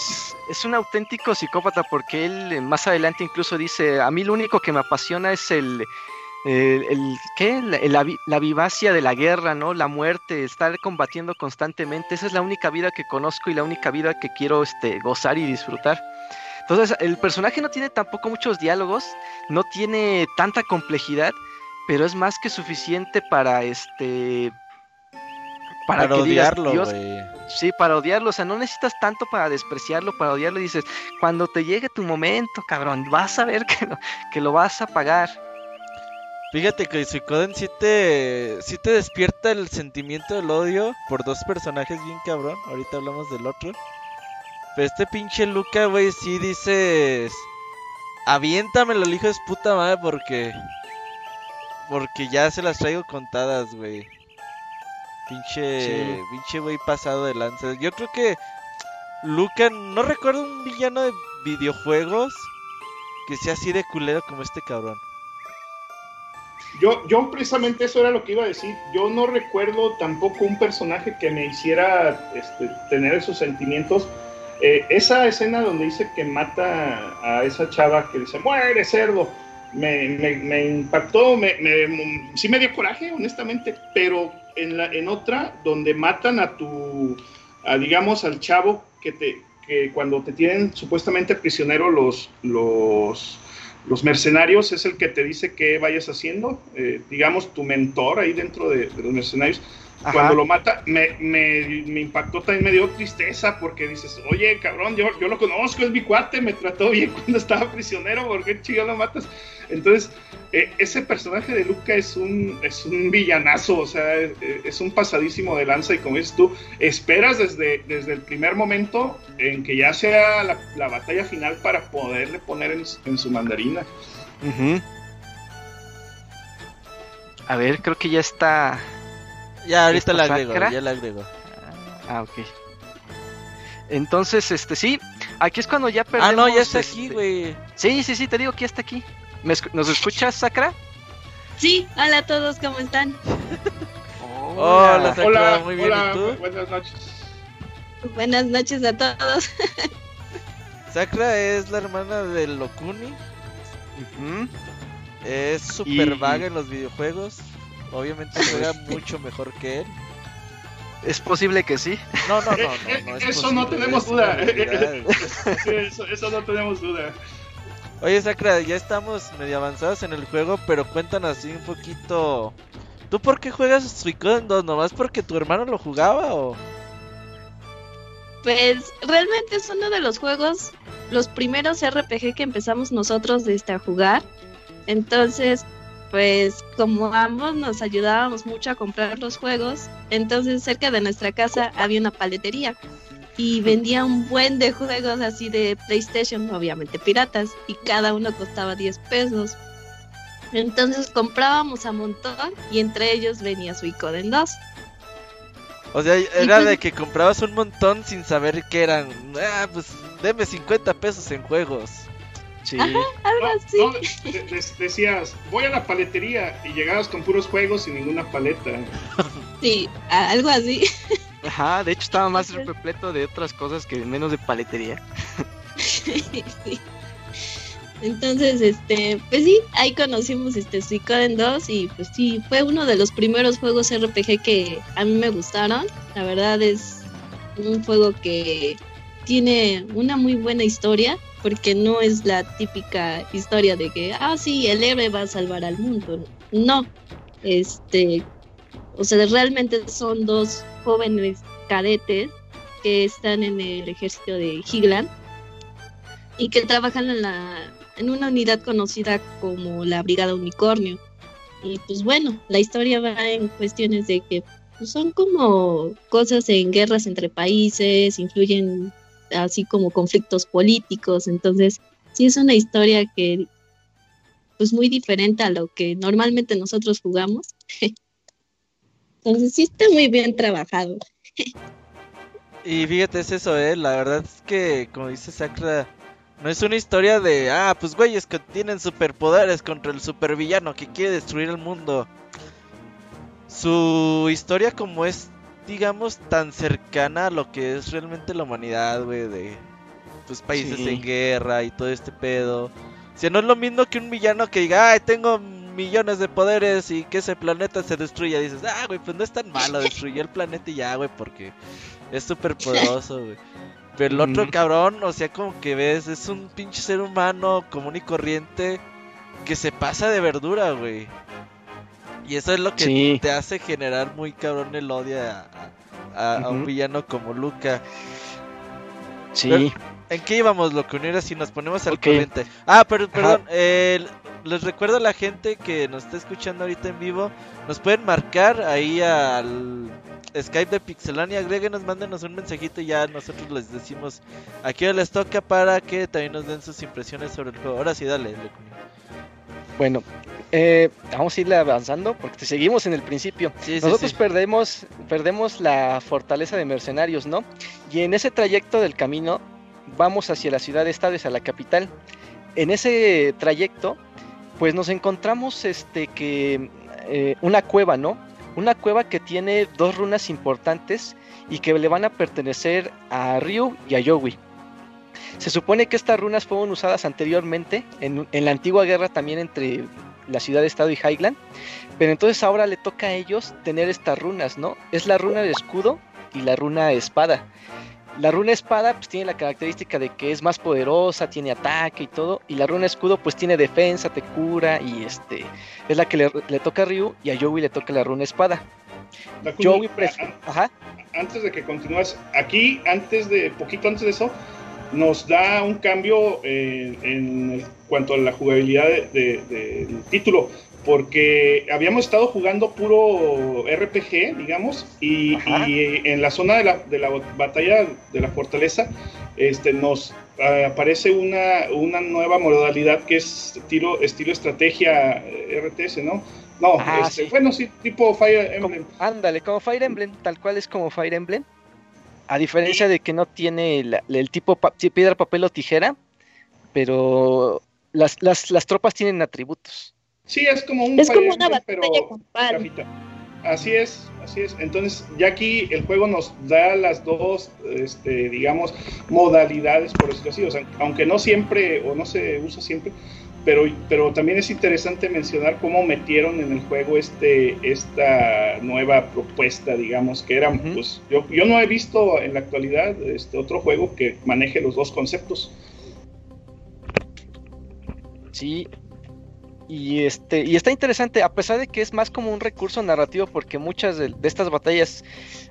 Es un auténtico psicópata porque él más adelante incluso dice, a mí lo único que me apasiona es el, el, ¿qué? La, la, vivacia de la guerra, ¿no? La muerte, estar combatiendo constantemente. Esa es la única vida que conozco y la única vida que quiero este, gozar y disfrutar. Entonces, el personaje no tiene tampoco muchos diálogos, no tiene tanta complejidad, pero es más que suficiente para este para, que odiarlo, "Dios, güey. Sí, para odiarlo, o sea, no necesitas tanto para despreciarlo, para odiarlo, dices, cuando te llegue tu momento, cabrón, vas a ver que lo, que lo vas a pagar. Fíjate que Suicoden sí te, sí te despierta el sentimiento del odio por dos personajes bien cabrón. Ahorita hablamos del otro. Pero este pinche Luca, güey, sí dices... Aviéntamelo, el hijo de puta madre, porque... Porque ya se las traigo contadas, güey. Pinche... Sí. Pinche güey pasado de lanza. Yo creo que... Luca, no recuerdo un villano de videojuegos que sea así de culero como este cabrón. Yo, yo precisamente eso era lo que iba a decir. Yo no recuerdo tampoco un personaje que me hiciera este, tener esos sentimientos. Eh, esa escena donde dice que mata a esa chava que dice, muere cerdo, me, impactó, me, sí me dio coraje, honestamente, pero en, la, en otra, donde matan a tu, digamos, al chavo que, te, que cuando te tienen supuestamente prisionero los, los, los mercenarios es el que te dice qué vayas haciendo, eh, digamos, tu mentor ahí dentro de, de los mercenarios. Ajá. Cuando lo mata, me, me, me impactó también, me dio tristeza porque dices, oye, cabrón, yo, yo lo conozco, es mi cuate, me trató bien cuando estaba prisionero, ¿por qué chido lo matas? Entonces, eh, ese personaje de Luca es un, es un villanazo, o sea, es, es un pasadísimo de lanza y como dices tú, esperas desde, desde el primer momento en que ya sea la, la batalla final para poderle poner en, en su mandarina. Ujú. A ver, creo que ya está. Ya, ahorita ¿Esta la agrego, sacra? ya la agrego. Ah, ok. Entonces, este sí, aquí es cuando ya Ah, perdemos. no, ya está aquí, este, güey. Sí, sí, sí, te digo que ya está aquí. ¿Me escu- ¿Nos escuchas, Sacra? Sí, hola a todos, ¿cómo están? Hola, Sacra, Hola, muy bien, ¿y hola, tú? buenas noches. Buenas noches a todos. Sakura es la hermana de Lokuni. Ujú. Es súper Y- vaga en los videojuegos. Obviamente juega mucho mejor que él. Es posible que sí. No, no, no, Eh, no. no es eso no tenemos es duda. eso, eso no tenemos duda. Oye, Sakura, ya estamos medio avanzados en el juego, pero cuéntanos así un poquito. ¿Tú por qué juegas Suicoden 2? ¿Nomás porque tu hermano lo jugaba o...? Pues realmente es uno de los juegos, los primeros RPG que empezamos nosotros desde a jugar. Entonces, pues como ambos nos ayudábamos mucho a comprar los juegos, entonces cerca de nuestra casa había una paletería y vendía un buen de juegos así de PlayStation, obviamente piratas, y cada uno costaba 10 pesos. Entonces comprábamos a montón y entre ellos venía Suicoden 2. O sea, era pues- de que comprabas un montón sin saber qué eran. Ah, pues deme 50 pesos en juegos. Sí. Algo No, así. no, de- de- decías, voy a la paletería y llegabas con puros juegos y ninguna paleta. Sí, a- algo así. Ajá, de hecho estaba más repleto de otras cosas que menos de paletería. Sí. Entonces, este, pues sí, ahí conocimos este Suicoden 2 y pues sí, fue uno de los primeros juegos RPG que a mí me gustaron. La verdad es un juego que tiene una muy buena historia porque no es la típica historia de que, ah, sí, el héroe va a salvar al mundo. No, este, o sea, realmente son dos jóvenes cadetes que están en el ejército de Higland y que trabajan en, la, en una unidad conocida como la Brigada Unicornio. Y pues bueno, la historia va en cuestiones de que pues, son como cosas en guerras entre países, influyen así como conflictos políticos, entonces sí es una historia que pues muy diferente a lo que normalmente nosotros jugamos. Entonces sí está muy bien trabajado. Y fíjate, es eso, eh. La verdad es que, como dice Sakura, no es una historia de, ah, pues güeyes que tienen superpoderes contra el supervillano que quiere destruir el mundo. Su historia, como es, digamos, tan cercana a lo que es realmente la humanidad, güey, de pues países Sí. en guerra y todo este pedo. O sea, no es lo mismo que un villano que diga, ay, tengo millones de poderes y que ese planeta se destruya. Dices, ah, güey, pues no es tan malo, destruyó el planeta y ya, güey, porque es súper poderoso, güey. Pero el otro cabrón, o sea, como que ves, es un pinche ser humano común y corriente que se pasa de verdura, güey. Y eso es lo que Sí. te hace generar muy cabrón el odio a, a- a un villano como Luca. Sí. ¿En qué íbamos, lo que uniera si nos ponemos al Ok. corriente? Ah, pero perdón, eh, les recuerdo a la gente que nos está escuchando ahorita en vivo, nos pueden marcar ahí al Skype de Pixelania, agréguenos, mándenos un mensajito y ya nosotros les decimos a qué les toca para que también nos den sus impresiones sobre el juego. Ahora sí, dale, Locuni. Bueno, eh, vamos a irle avanzando porque seguimos en el principio. Sí, Nosotros sí. perdemos, perdemos la fortaleza de mercenarios, ¿no? Y en ese trayecto del camino vamos hacia la ciudad de estado, hacia la capital. En ese trayecto, pues nos encontramos este que eh, una cueva, ¿no? Una cueva que tiene dos runas importantes y que le van a pertenecer a Ryu y a Yowie. Se supone que estas runas fueron usadas anteriormente en, en la antigua guerra también entre la ciudad de estado y Highland. Pero entonces ahora le toca a ellos tener estas runas, ¿no? Es la runa de escudo y la runa espada. La runa espada pues tiene la característica de que es más poderosa, tiene ataque y todo, y la runa escudo pues tiene defensa, te cura y este es la que le, le toca a Ryu y a Yowie le toca la runa espada. Dakuni, Yowie a- pref- a- Ajá. antes de que continúes, aquí, antes de, poquito antes de eso, nos da un cambio eh, en cuanto a la jugabilidad de- de- del título, porque habíamos estado jugando puro RPG, digamos, y, en la zona de la, de la batalla de la fortaleza, este, nos ah, aparece una, una nueva modalidad que es estilo, estilo estrategia eh, RTS, ¿no? No, Ah, este, sí. bueno, sí, tipo Fire Emblem. ándale, como Fire Emblem, tal cual es como Fire Emblem. A diferencia de que no tiene la- el tipo pa- piedra, papel o tijera, pero las, las, las tropas tienen atributos. Sí, es como un Es como una batalla pero. Así es, así es. Entonces, ya aquí el juego nos da las dos, este, digamos, modalidades, por decirlo así. O sea, aunque no siempre, o no se usa siempre, pero, pero también es interesante mencionar cómo metieron en el juego este, esta nueva propuesta, digamos, que era, pues, yo, yo no he visto en la actualidad este otro juego que maneje los dos conceptos. Sí. Y este, y está interesante, a pesar de que es más como un recurso narrativo, porque muchas de, de estas batallas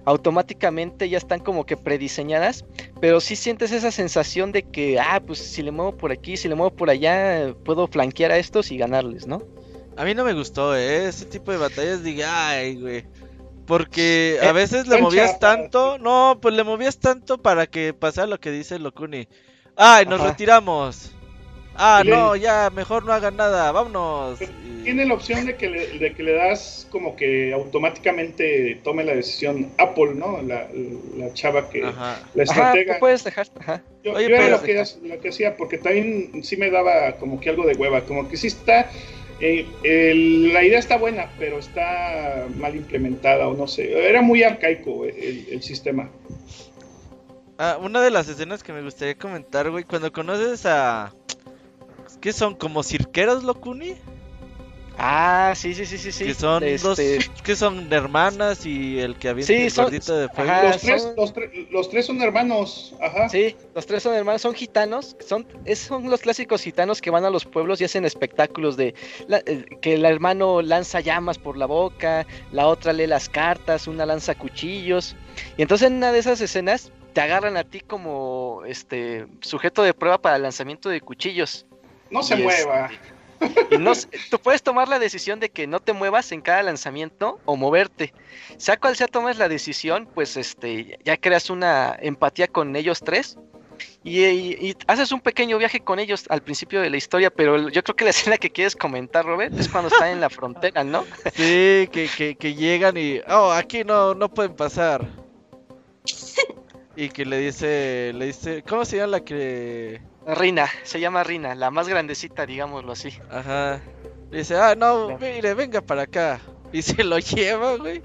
automáticamente ya están como que prediseñadas, pero sí sientes esa sensación de que, ah, pues si le muevo por aquí, si le muevo por allá, puedo flanquear a estos y ganarles, ¿no? A mí no me gustó, ¿eh? Ese tipo de batallas, diga, ay, güey. Porque a Eh, veces le movías tanto. No, pues le movías tanto para que pasara lo que dice Locuni. Ay, nos Ajá. retiramos. Ah, no, ya, mejor no hagan nada, vámonos. Tiene la opción de que, le, de que le das como que automáticamente tome la decisión Apple, ¿no? La, la chava que... Ajá. La Ajá, estratega. tú puedes dejar, ajá. Yo, Oye, yo era lo que, lo que hacía, porque también sí me daba como que algo de hueva, como que sí está... eh, el- la idea está buena, pero está mal implementada o no sé. Era muy arcaico el, el sistema. Ah, una de las escenas que me gustaría comentar, güey, cuando conoces a... ¿Qué son? ¿Como cirqueros, Locuni? Ah, sí, sí, sí, sí, sí. que son dos... Este, Que son hermanas y el que avienta Sí, el son- gordito de fuego. ajá. Los tres, son- los, tre- los tres son hermanos, ajá. Sí, los tres son hermanos, son gitanos, son, es- son los clásicos gitanos que van a los pueblos y hacen espectáculos de la- eh, que el hermano lanza llamas por la boca, la otra lee las cartas, una lanza cuchillos. Y entonces en una de esas escenas te agarran a ti como este sujeto de prueba para el lanzamiento de cuchillos. No se Y mueva. Y no, tú puedes tomar la decisión de que no te muevas en cada lanzamiento o moverte. Sea cual sea tomes la decisión, pues este ya creas una empatía con ellos tres. Y, y- y haces un pequeño viaje con ellos al principio de la historia, pero yo creo que la escena que quieres comentar, Robert, es cuando están en la frontera, ¿no? Sí, que, que, que llegan y... Oh, aquí no, no pueden pasar. Y que le dice... Le dice... ¿Cómo se llama la que... Rina, se llama Rina, la más grandecita, digámoslo así. Ajá. Dice, ah, no, mire, venga para acá. Y se lo lleva, güey.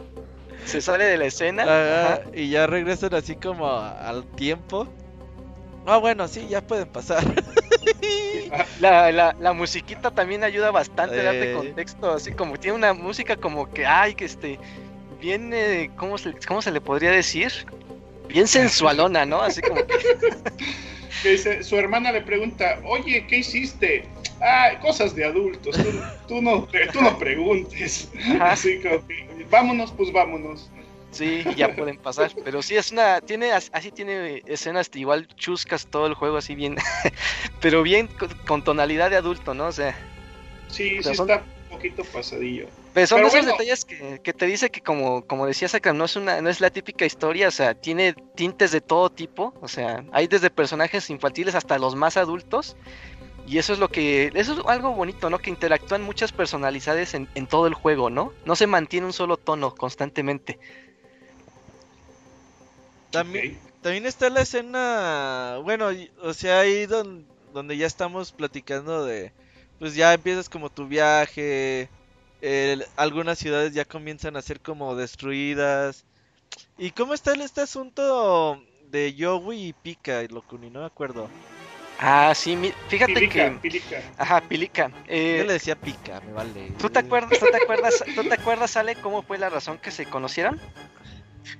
Se sale de la escena. Ajá, ajá. Y ya regresan así como al tiempo. Ah, bueno, sí, ya pueden pasar. La, la, la musiquita también ayuda bastante a darte Eh. contexto, así como tiene una música como que, ay, que este, bien, eh, ¿cómo, se, ¿cómo se le podría decir? Bien sensualona, ¿no? Así como que... dice, su hermana le pregunta, oye, ¿qué hiciste? Ah, cosas de adultos, tú, no, tú no preguntes. Así que, vámonos, pues vámonos. Sí, ya pueden pasar. Pero sí es una. Tiene así tiene escenas igual chuscas todo el juego, así bien. pero bien con, tonalidad de adulto, ¿no? O sea. Sí, sí está un poquito pasadillo. Pero son esos detalles que, te dice que como, como decía Sakram, no es una, no es la típica historia, o sea, tiene tintes de todo tipo. O sea, hay desde personajes infantiles hasta los más adultos. Y eso es lo que. Eso es algo bonito, ¿no? Que interactúan muchas personalidades en, en todo el juego, ¿no? No se mantiene un solo tono constantemente. También, también está la escena, bueno, o sea, ahí donde, donde ya estamos platicando de, pues ya empiezas como tu viaje, algunas ciudades ya comienzan a ser como destruidas. ¿Y cómo está este asunto de Yowie y Pika, Locuni? No me acuerdo. Ah, sí, fíjate que. Pilica. Ajá, Pilica. Eh, Yo le decía Pika, me vale. ¿Tú te acuerdas, tú te acuerdas, tú te acuerdas, Ale, cómo fue la razón que se conocieron?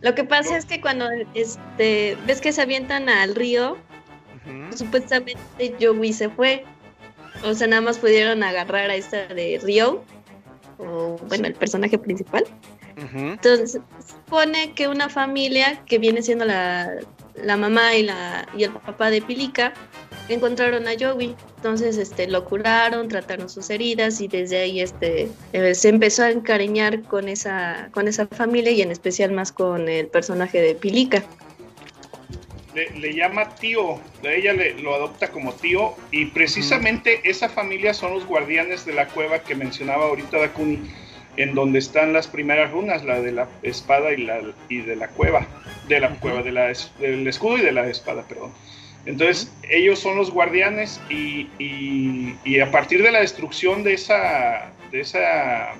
Lo que pasa es que cuando este ves que se avientan al río, supuestamente Joey se fue. O sea, nada más pudieron agarrar a esta de Rio, o bueno, el personaje principal. Entonces, supone que una familia que viene siendo la, la mamá y, la, y el papá de Pilica encontraron a Joey. Entonces, este, lo curaron, trataron sus heridas y desde ahí, este, eh, se empezó a encariñar con esa, con esa familia y en especial más con el personaje de Pilica. Le, llama tío, ella le, lo adopta como tío y precisamente esa familia son los guardianes de la cueva que mencionaba ahorita Dakuni, en donde están las primeras runas, la de la espada y, la, y de la cueva, de la cueva, de la, del escudo y de la espada, perdón. Entonces, ellos son los guardianes y, y, a partir de la destrucción de esa, de esa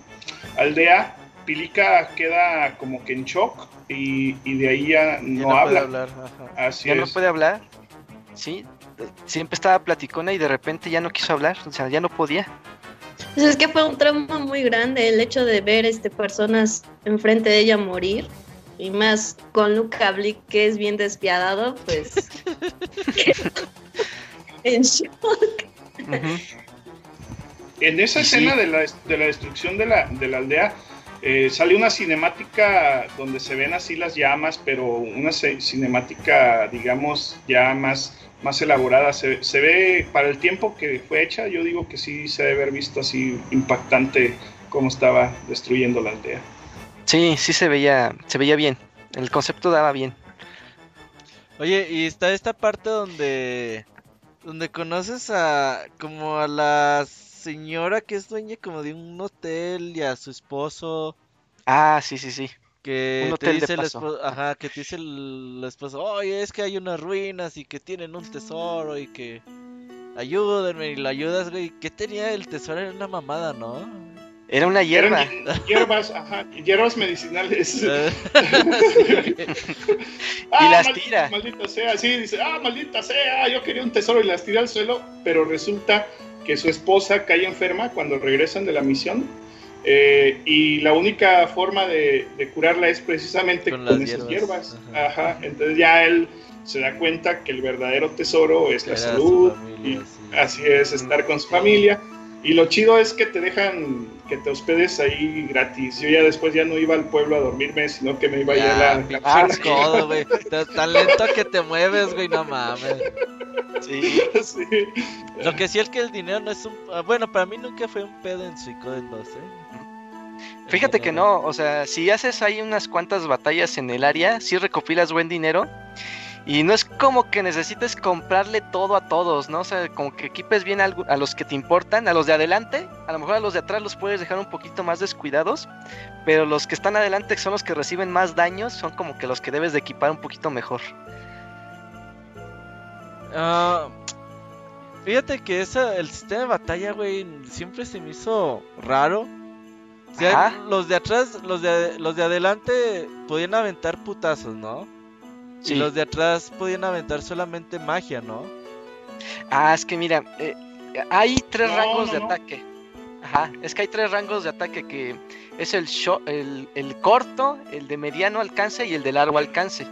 aldea, Pilica queda como que en shock y, de ahí ya no, habla. Hablar, ya no puede hablar. Sí, siempre estaba platicona y de repente ya no quiso hablar, o sea, ya no podía. Pues es que fue un trauma muy grande el hecho de ver este personas enfrente de ella morir y más con Luca Blick que es bien despiadado, pues en shock. En esa escena de, la, de la destrucción de la, de la aldea, eh, sale una cinemática donde se ven así las llamas, pero una cinemática, digamos, ya más, más elaborada. Se, se, ve, para el tiempo que fue hecha, yo digo que sí se debe haber visto así impactante cómo estaba destruyendo la aldea. Sí, sí se veía, se veía bien. El concepto daba bien. Oye, y está esta parte donde donde conoces a como a la señora que es dueña como de un hotel y a su esposo. Ah, sí, sí, sí. Que te dice el esposo, ajá, que te dice el esposo, oye, es que hay unas ruinas y que tienen un tesoro y que ayúdenme y lo ayudas, güey. ¿Qué tenía el tesoro? Era una mamada, ¿no? Era una hierba. hierbas, ajá, hierbas medicinales. Ah. y las tira. Maldita sea, sí, dice, ah, maldita sea, yo quería un tesoro y las tira al suelo, pero resulta que su esposa cae enferma cuando regresan de la misión. Eh, y la única forma de, curarla es precisamente con, esas hierbas. Ajá. Entonces ya él se da cuenta que el verdadero tesoro es la salud. y así es, estar con su familia. Y lo chido es que te dejan que te hospedes ahí gratis. Yo ya después ya no iba al pueblo a dormirme, sino que me iba a ir a la... Ah, güey. Tan lento que te mueves, güey, no mames. Sí. sí. Lo que sí es que el dinero no es un... Ah, bueno, para mí nunca fue un pedo en Suicoden 2, ¿eh? Fíjate que no, o sea, si haces ahí unas cuantas batallas en el área, sí recopilas buen dinero y no es como que necesites comprarle todo a todos, ¿no? O sea, como que equipes bien a, los que te importan, a los de adelante, a lo mejor a los de atrás los puedes dejar un poquito más descuidados, pero los que están adelante son los que reciben más daños, son como que los que debes de equipar un poquito mejor. Ah, fíjate que esa, el sistema de batalla, güey, siempre se me hizo raro. O sea, los de atrás, los de, los de adelante podían aventar putazos, ¿no? Y los de atrás podían aventar solamente magia, ¿no? Ah, es que mira, eh, hay tres rangos de ataque. Ajá, es que hay tres rangos de ataque que es el, el, el, corto, el de mediano alcance y el de largo alcance.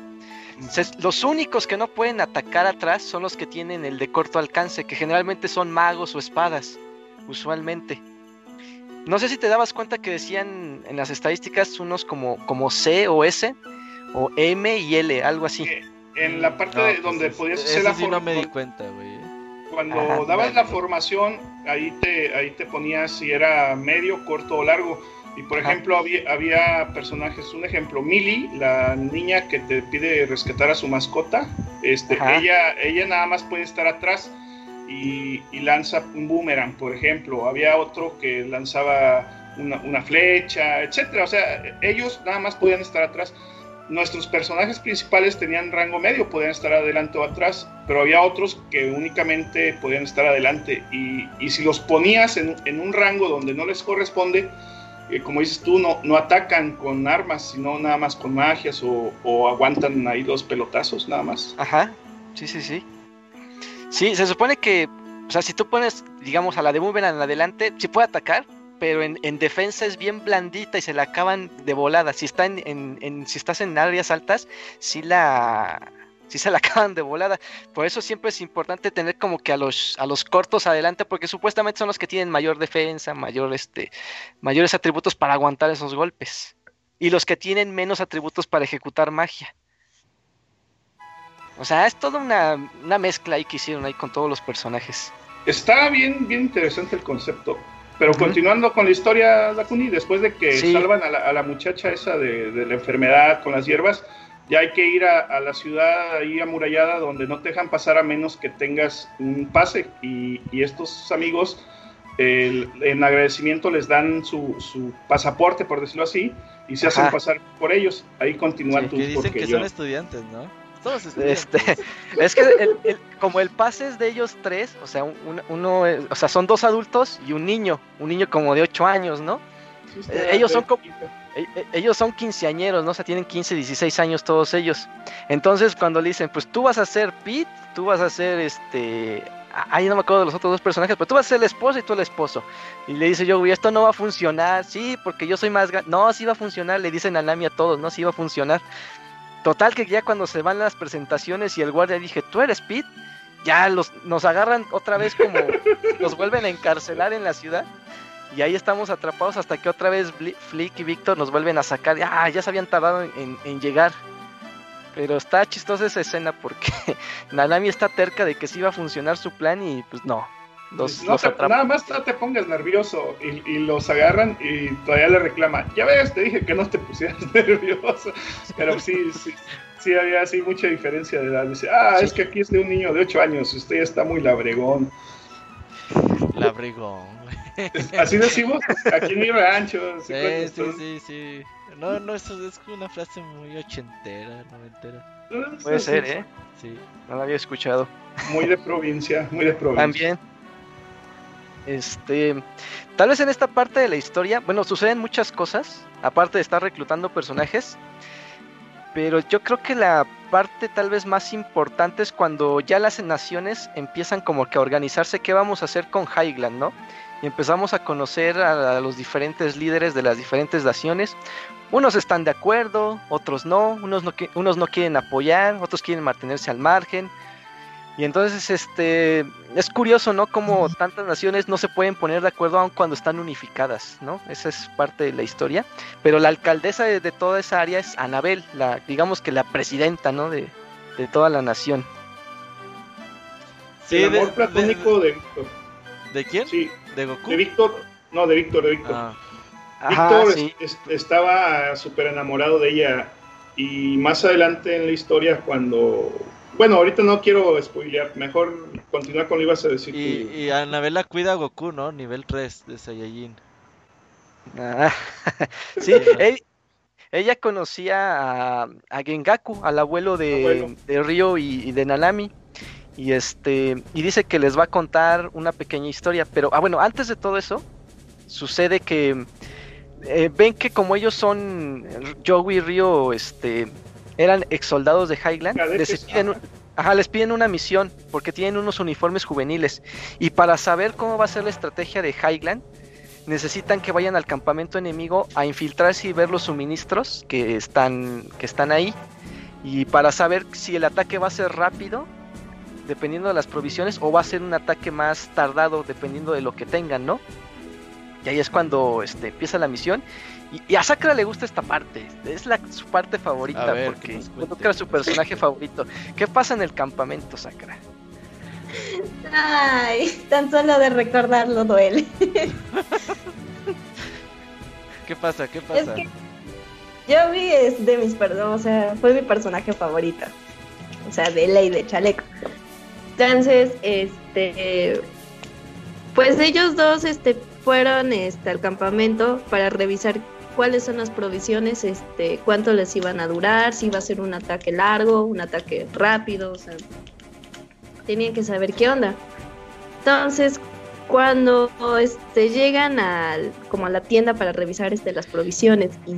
los únicos que no pueden atacar atrás son los que tienen el de corto alcance, que generalmente son magos o espadas, usualmente. No sé si te dabas cuenta que decían en las estadísticas unos como, como C o S, o M y L, algo así. Eh, en la parte de pues donde podías hacer la sí no me di cuenta, güey. Cuando dabas la formación, ahí te, ahí te ponías si era medio, corto o largo. Y por ejemplo, había, había, personajes, un ejemplo, Millie, la niña que te pide rescatar a su mascota, este, ella, ella nada más puede estar atrás y, lanza un boomerang, por ejemplo. Había otro que lanzaba una, una flecha, etcétera. O sea, ellos nada más podían estar atrás nuestros personajes principales tenían rango medio, podían estar adelante o atrás, pero había otros que únicamente podían estar adelante. Y, si los ponías en, un rango donde no les corresponde, eh, como dices tú, no, no atacan con armas, sino nada más con magias o, aguantan ahí los pelotazos, nada más. Ajá, sí, sí, sí. Sí, se supone que, o sea, si tú pones, digamos, a la de Boomerang adelante, sí puede atacar, pero en, defensa es bien blandita y se la acaban de volada. Si, está en, si estás en áreas altas, sí la, sí se la acaban de volada. Por eso siempre es importante tener como que a los, a los cortos adelante, porque supuestamente son los que tienen mayor defensa, mayor este, mayores atributos para aguantar esos golpes. Y los que tienen menos atributos para ejecutar magia. O sea, es toda una, una mezcla ahí que hicieron ahí con todos los personajes. Está bien, bien interesante el concepto. Pero continuando con la historia, Dakuni, después de que salvan a la, muchacha esa de, la enfermedad con las hierbas, ya hay que ir a, la ciudad ahí amurallada donde no te dejan pasar a menos que tengas un pase. Y, estos amigos, en agradecimiento, les dan su, su, pasaporte, por decirlo así, y se hacen pasar por ellos. Ahí continúan tus. Que dicen que son estudiantes, ¿no? Este, es que como el pase es de ellos tres, o sea, uno, o sea, son dos adultos y un niño, un niño como de ocho años, ¿no? Eh, ellos son como, e, e, ellos son quinceañeros, ¿no? O sea, tienen 15, 16 años todos ellos. Entonces, cuando le dicen, pues tú vas a ser Pete, tú vas a ser este. Ahí no me acuerdo de los otros dos personajes, pero tú vas a ser el esposo y tú el esposo. Y le dice yo, esto no va a funcionar, sí, porque yo soy más grande. No, sí va a funcionar, le dicen a Nami a todos, no, sí va a funcionar. Total que ya cuando se van las presentaciones y el guardia dije, ¿tú eres Pete? Ya los, nos agarran otra vez como nos vuelven a encarcelar en la ciudad. Y ahí estamos atrapados hasta que otra vez Flick y Víctor nos vuelven a sacar. Ah, ya se habían tardado en, llegar. Pero está chistosa esa escena porque Nanami está terca de que sí iba a funcionar su plan y pues no, nada más te pongas nervioso y, los agarran y todavía le reclaman. Ya ves, te dije que no te pusieras nervioso. Pero sí, sí, sí había así mucha diferencia de edad. Dice, ah, es que aquí es de un niño de 8 años, usted ya está muy labregón. Labregón. Así decimos aquí en mi rancho. Sí, sí, sí, sí, No, no, eso es una frase muy ochentera, noventera. Puede ser, ¿eh? Sí. No la había escuchado. Muy de provincia, muy de provincia. También. Este, tal vez en esta parte de la historia, bueno, suceden muchas cosas, aparte de estar reclutando personajes, pero yo creo que la parte tal vez más importante es cuando ya las naciones empiezan como que a organizarse qué vamos a hacer con Highland, ¿no? Y empezamos a conocer a, los diferentes líderes de las diferentes naciones. Unos están de acuerdo, otros no, unos no, unos no quieren apoyar, otros quieren mantenerse al margen y entonces, este, es curioso, ¿no? Como tantas naciones no se pueden poner de acuerdo aun cuando están unificadas, ¿no? Esa es parte de la historia. Pero la alcaldesa de, toda esa área es Anabel, la, digamos que la presidenta, ¿no? De, toda la nación. Sí, el amor platónico de, Víctor. ¿De quién? Sí. ¿De Goku? De Víctor, no, de Víctor, de Víctor. Ah. Víctor estaba súper enamorado de ella y más adelante en la historia cuando bueno, ahorita no quiero spoilear, mejor continuar con lo que ibas a decir. Y, y Anabela cuida a Goku, ¿no? Nivel 3 de Saiyajin. Ah, sí, ella, conocía a, a, Gengaku, al abuelo de, de Ryo y, de Nanami. Y este y dice que les va a contar una pequeña historia. Pero, ah, bueno, antes de todo eso, sucede que eh, ven que como ellos son Joey y Ryo, este eran ex soldados de Highland, les piden, les piden una misión porque tienen unos uniformes juveniles y para saber cómo va a ser la estrategia de Highland necesitan que vayan al campamento enemigo a infiltrarse y ver los suministros que están, que están ahí Y para saber si el ataque va a ser rápido, dependiendo de las provisiones, o va a ser un ataque más tardado, dependiendo de lo que tengan, ¿no? Y ahí es cuando este, empieza la misión. Y, a Sakura le gusta esta parte. Es la, su parte favorita porque toca su personaje favorito. ¿Qué pasa en el campamento, Sakura? Ay, tan solo de recordarlo duele. ¿Qué pasa? ¿Qué pasa? yo vi es de mis o sea, fue mi personaje favorito. O sea, de ley de chaleco. Entonces, este pues ellos dos este fueron este al campamento para revisar cuáles son las provisiones, este, cuánto les iban a durar, si iba a ser un ataque largo, un ataque rápido, o sea, tenían que saber qué onda. Entonces, cuando este, llegan al, como a la tienda para revisar este, las provisiones y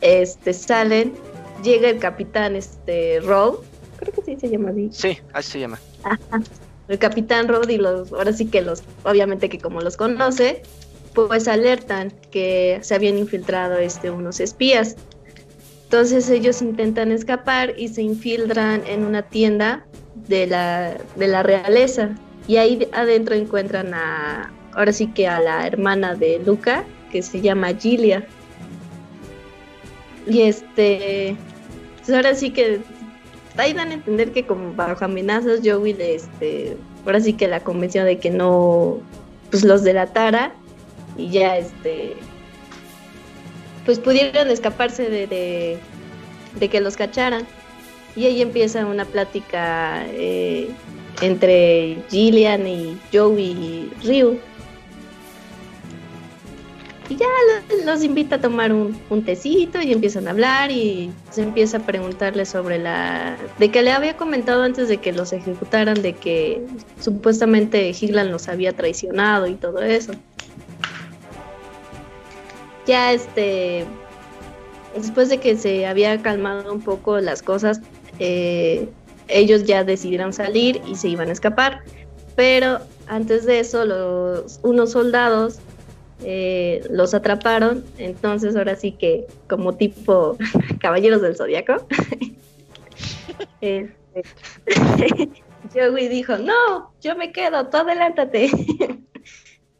este, salen, llega el capitán este, Rod, creo que sí se llama así. Sí, así se llama. El capitán Rod y los, ahora sí que los, obviamente que como los conoce, pues alertan que se habían infiltrado este, unos espías. Entonces ellos intentan escapar y se infiltran en una tienda de la, de la realeza. Y ahí adentro encuentran a, ahora sí que a la hermana de Luca, que se llama Gilia. Y este, pues ahora sí que ahí dan a entender que como bajo amenazas Joey este, ahora sí que la convenció de que no, pues los delatara y ya este pues pudieron escaparse de, de, que los cacharan. Y ahí empieza una plática eh, entre Gillian y Joey y Ryu. Y ya los invita a tomar un, un, tecito y empiezan a hablar y se empieza a preguntarle sobre la... de que le había comentado antes de que los ejecutaran, de que supuestamente Higlan los había traicionado y todo eso ya este, después de que se había calmado un poco las cosas, eh, ellos ya decidieron salir y se iban a escapar. Pero antes de eso, unos soldados eh, los atraparon. Entonces, ahora sí que, como tipo caballeros del zodiaco, este, Joey dijo: No, yo me quedo, tú adelántate.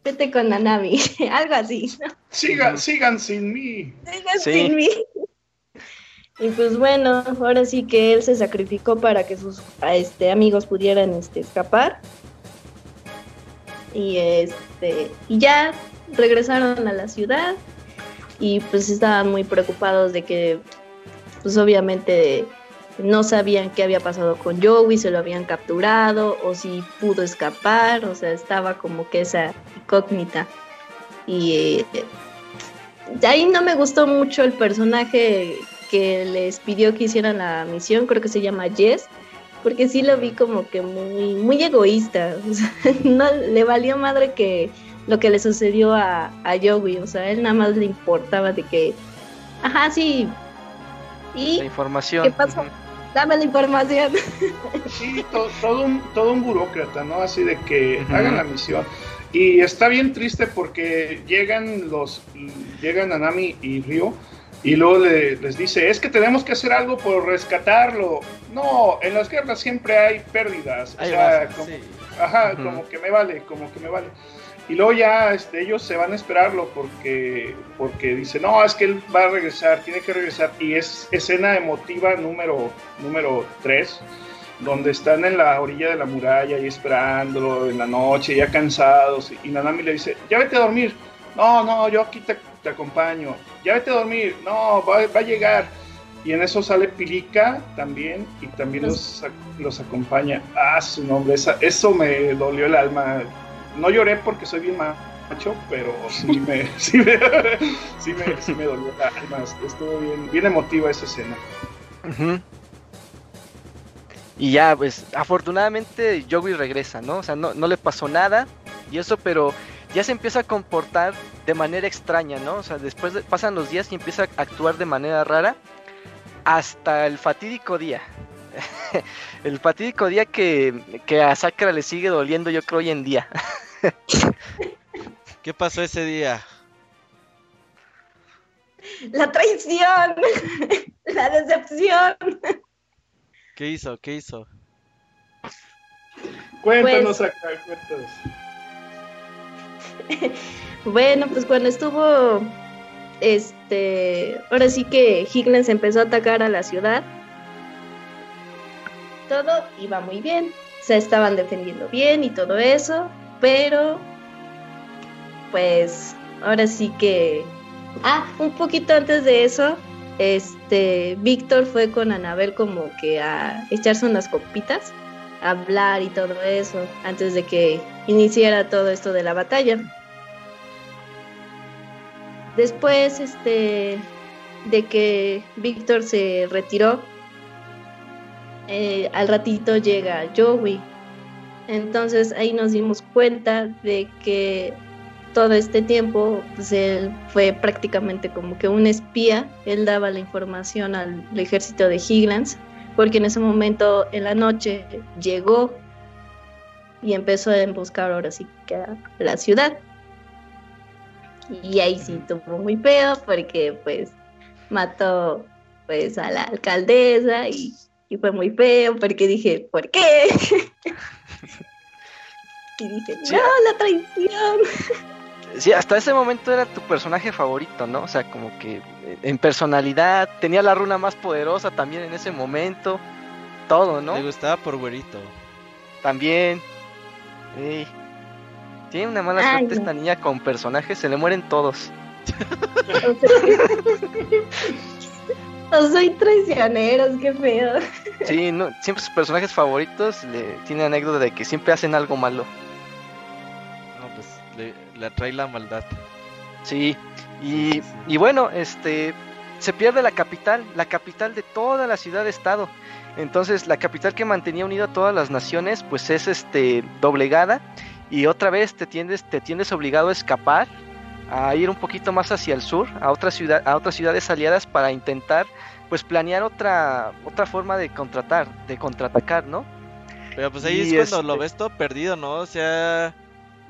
Vete con Nanami, algo así. Sigan, sigan sin mí. Sigan sin mí. Y pues bueno, ahora sí que él se sacrificó para que sus este, amigos pudieran este, escapar. Y este y ya regresaron a la ciudad y pues estaban muy preocupados de que pues obviamente no sabían qué había pasado con Joey, se lo habían capturado o si pudo escapar, o sea, estaba como que esa incógnita. Y eh, ahí no me gustó mucho el personaje que les pidió que hicieran la misión, creo que se llama Jess, porque sí lo vi como que muy, muy egoísta, no le valió madre que lo que le sucedió a, a Joey, o sea, él nada más le importaba de que, ajá, sí, y la información. ¿Qué pasó? Dame la información. Sí, todo, un, todo un burócrata, ¿no? Así de que hagan la misión. Y está bien triste porque llegan los llegan Anami y Ryo y luego les dice, es que tenemos que hacer algo por rescatarlo. No, en las guerras siempre hay pérdidas. o sea, como, ajá, como que me vale, como que me vale. Y luego ya este, ellos se van a esperarlo porque, porque dice, no, es que él va a regresar, tiene que regresar. Y es escena emotiva número, número 3 donde están en la orilla de la muralla y esperándolo en la noche, ya cansados, y Nanami le dice, ya vete a dormir. No, no, yo aquí te, acompaño. Ya vete a dormir. No, va, a llegar. Y en eso sale Pilica también, y también los, los acompaña. Ah, su nombre, esa, eso me dolió el alma. No lloré porque soy bien macho, pero sí me, sí me, sí me, sí me dolió el alma. Estuvo bien, bien emotiva esa escena. Y ya, pues afortunadamente Joey regresa, ¿no? O sea, no, no le pasó nada y eso, pero ya se empieza a comportar de manera extraña, ¿no? O sea, después pasan los días y empieza a actuar de manera rara hasta el fatídico día. el fatídico día que, que a Sakura le sigue doliendo, yo creo, hoy en día. ¿Qué pasó ese día? La traición, la decepción. ¿Qué hizo? ¿Qué hizo? Cuéntanos acá, cuéntanos. Bueno, pues cuando estuvo, este, ahora sí que Higgins empezó a atacar a la ciudad, todo iba muy bien, se estaban defendiendo bien y todo eso, pero pues ahora sí que, ah, un poquito antes de eso, este, Víctor fue con Anabel como que a echarse unas copitas, a hablar y todo eso, antes de que iniciara todo esto de la batalla. Después, este, de que Víctor se retiró, eh, al ratito llega Joey. Entonces ahí nos dimos cuenta de que todo este tiempo, pues él fue prácticamente como que un espía. Él daba la información al ejército de Highlands, porque en ese momento, en la noche, llegó y empezó a buscar ahora sí que a la ciudad. Y ahí sí tuvo muy pedo porque pues mató pues a la alcaldesa y, y fue muy feo porque dije, ¿por qué? y dije, no, la traición. Sí, hasta ese momento era tu personaje favorito, ¿no? O sea, como que eh, en personalidad, tenía la runa más poderosa también en ese momento, todo, ¿no? Le gustaba por güerito. También. Ey. Tiene una mala Ay, suerte no. esta niña con personajes, se le mueren todos. No soy traicioneros, qué feo. Sí, no, siempre sus personajes favoritos le tienen anécdota de que siempre hacen algo malo. Le, le atrae la maldad. Sí, y, Sí, sí, sí. y bueno, este se pierde la capital, la capital de toda la ciudad-estado. Entonces, la capital que mantenía unida a todas las naciones, pues es este doblegada y otra vez te tiendes te tiendes obligado a escapar, a ir un poquito más hacia el sur, a otras ciudad a otras ciudades aliadas para intentar pues planear otra otra forma de contratar, de contraatacar, ¿no? Pero pues ahí Y es cuando este- lo ves todo perdido, ¿no? O sea,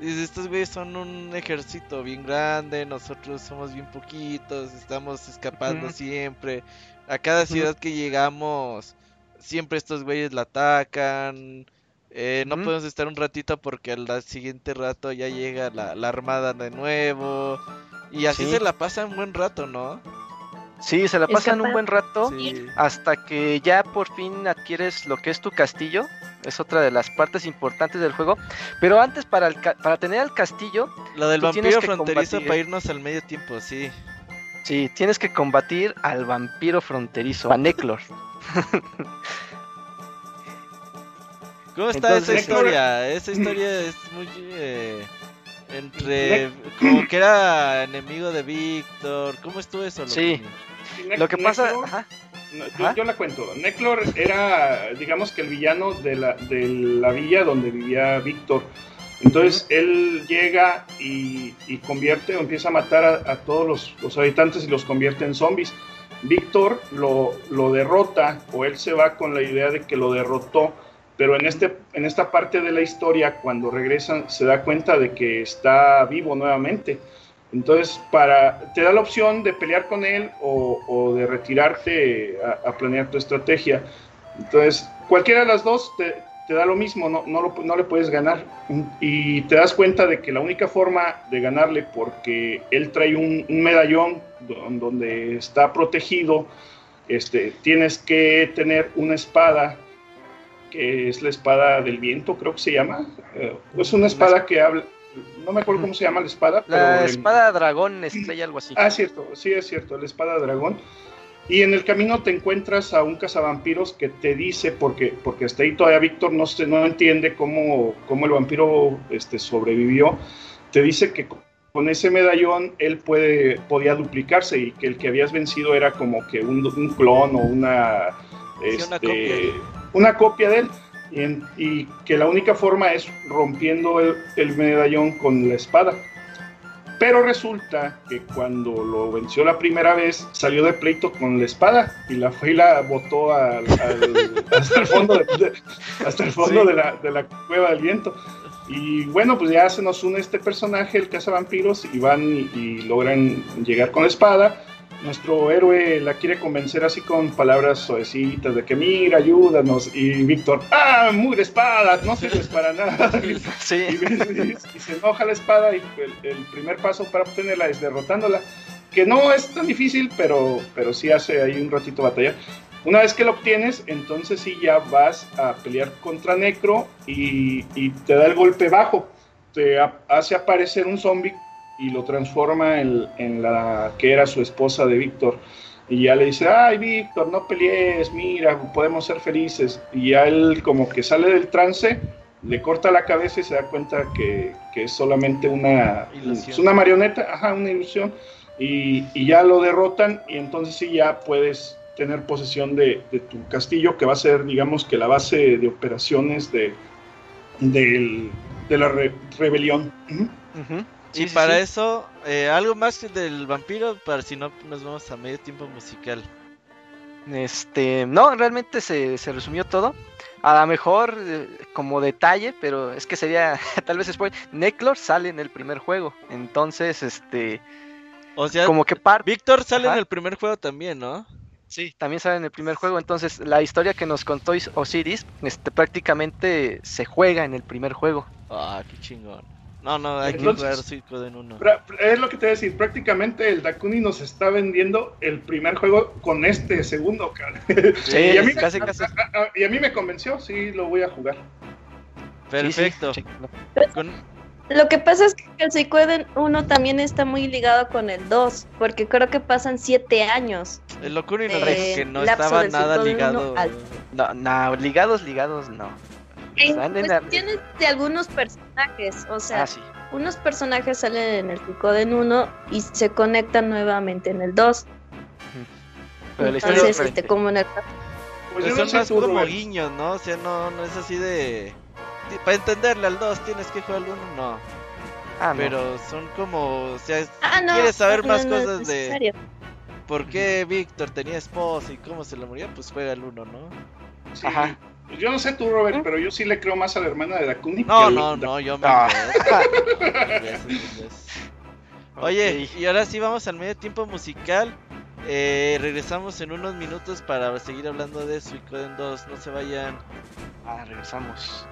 estos güeyes son un ejército bien grande, nosotros somos bien poquitos, estamos escapando siempre. A cada ciudad que llegamos, siempre estos güeyes la atacan. Eh, no podemos estar un ratito porque al siguiente rato ya llega la, la armada de nuevo. Y así Sí. se la pasan un buen rato, ¿no? Sí, se la pasan un buen rato. Sí. hasta que ya por fin adquieres lo que es tu castillo. Es otra de las partes importantes del juego. Pero antes, para, el ca- para tener el castillo, Lo del vampiro fronterizo combatir. para irnos al medio tiempo, sí. sí, tienes que combatir al vampiro fronterizo, a Neclor. ¿Cómo está Entonces- esa historia? Esa historia es muy... eh, entre... Como que era enemigo de Víctor. ¿Cómo estuvo eso? Sí. Lo que pasa... Ajá, yo, la cuento. Neclor era, digamos que el villano de la, de la villa donde vivía Víctor. Entonces él llega y, y convierte o empieza a matar a, a todos los, los habitantes y los convierte en zombies. Víctor lo, lo derrota o él se va con la idea de que lo derrotó, pero en, este, en esta parte de la historia, cuando regresan, se da cuenta de que está vivo nuevamente. Entonces, para, te da la opción de pelear con él o, o de retirarte a, a planear tu estrategia. Entonces, cualquiera de las dos te, te da lo mismo, no, no, lo- no le puedes ganar. Y te das cuenta de que la única forma de ganarle, porque él trae un, un medallón don- donde está protegido, este, tienes que tener una espada, que es la espada del viento, creo que se llama. Eh, es una espada que habla, no me acuerdo cómo se llama la espada. la pero en- espada dragón estrella, algo así. Ah, cierto, sí es cierto, la espada dragón. Y en el camino te encuentras a un cazavampiros que te dice, porque, porque hasta ahí todavía Víctor no, se, no entiende cómo, cómo el vampiro este, sobrevivió, te dice que con ese medallón él puede, podía duplicarse y que el que habías vencido era como que un, un clon o una, Sí, una este, copia. una copia de él. Y, en- y que la única forma es rompiendo el, el medallón con la espada. Pero resulta que cuando lo venció la primera vez, salió de pleito con la espada y la fue y la botó al- al- hasta el fondo, de, hasta el fondo Sí. de, la, de la cueva del viento. Y bueno, pues ya se nos une este personaje, el cazavampiros, y van y, y logran llegar con la espada. Nuestro héroe la quiere convencer así con palabras suavecitas de que mira, ayúdanos. Y Víctor, ah, muy espada, no sirves para nada. Sí. Y, y- y se enoja la espada y el, el primer paso para obtenerla es derrotándola. Que no es tan difícil, pero, pero sí hace ahí un ratito batalla. Una vez que lo obtienes, entonces sí ya vas a pelear contra Necro y, y te da el golpe bajo. Te hace aparecer un zombie y lo transforma en, en la que era su esposa de Víctor. Y ya le dice, ay Víctor, no pelees, mira, podemos ser felices. Y ya él como que sale del trance, le corta la cabeza y se da cuenta que, que es solamente una, Ilusión. es una marioneta, ajá, una ilusión. Y, y ya lo derrotan y entonces sí ya puedes tener posesión de, de tu castillo, que va a ser, digamos, que la base de operaciones de, del- de la re- rebelión. Ujú. Ujú. y Sí, sí, para sí. eso, eh, algo más del vampiro, para si no nos vamos a medio tiempo musical. Este, no, realmente se, se resumió todo. A lo mejor eh, como detalle, pero es que sería tal vez spoiler. Neclor sale en el primer juego, entonces, este, O sea, como que parte. Víctor sale Ajá. en el primer juego también, ¿no? Sí, también sale en el primer juego. Entonces, la historia que nos contó Is- Osiris, este, prácticamente se juega en el primer juego. Ah, qué chingón. No, no, hay Entonces- que jugar Suicoden 1. Pra- Es lo que te voy a decir, prácticamente el Dakuni nos está vendiendo el primer juego con este segundo, cara. Sí, y, a mí, casi, casi. a- a- y a mí me convenció, sí, lo voy a jugar. Perfecto. Sí, sí, chéquenlo. Con- Lo que pasa es que el Suicoden 1 también está muy ligado con el 2, porque creo que pasan 7 años. el Locuni nos Eh, dijo que no estaba nada ligado. al- No, no, ligados, ligados, no. En Están en la- cuestiones de algunos personajes, o sea, Ah, sí. unos personajes salen en el Suicoden 1 y se conectan nuevamente en el 2. Pero la historia es Entonces, este, como en el caso Pues Pues son no sé más tú, como guiños, ¿no? O sea, no, no es así de... Para entenderle al 2 tienes que jugar al 1, no. Ah, no. Pero son como... O sea, si Ah, no, quieres saber no, más no cosas de por qué Víctor tenía esposa y cómo se le murió, pues juega al 1, ¿no? Sí. Ajá. Pues yo no sé tú, Robert, pero yo sí le creo más a la hermana de Dakuni. No, que no, no, yo me... Ah. Oye, y ahora sí vamos al medio tiempo musical. Eh, regresamos en unos minutos para seguir hablando de Suicoden 2. No se vayan. Ah, regresamos.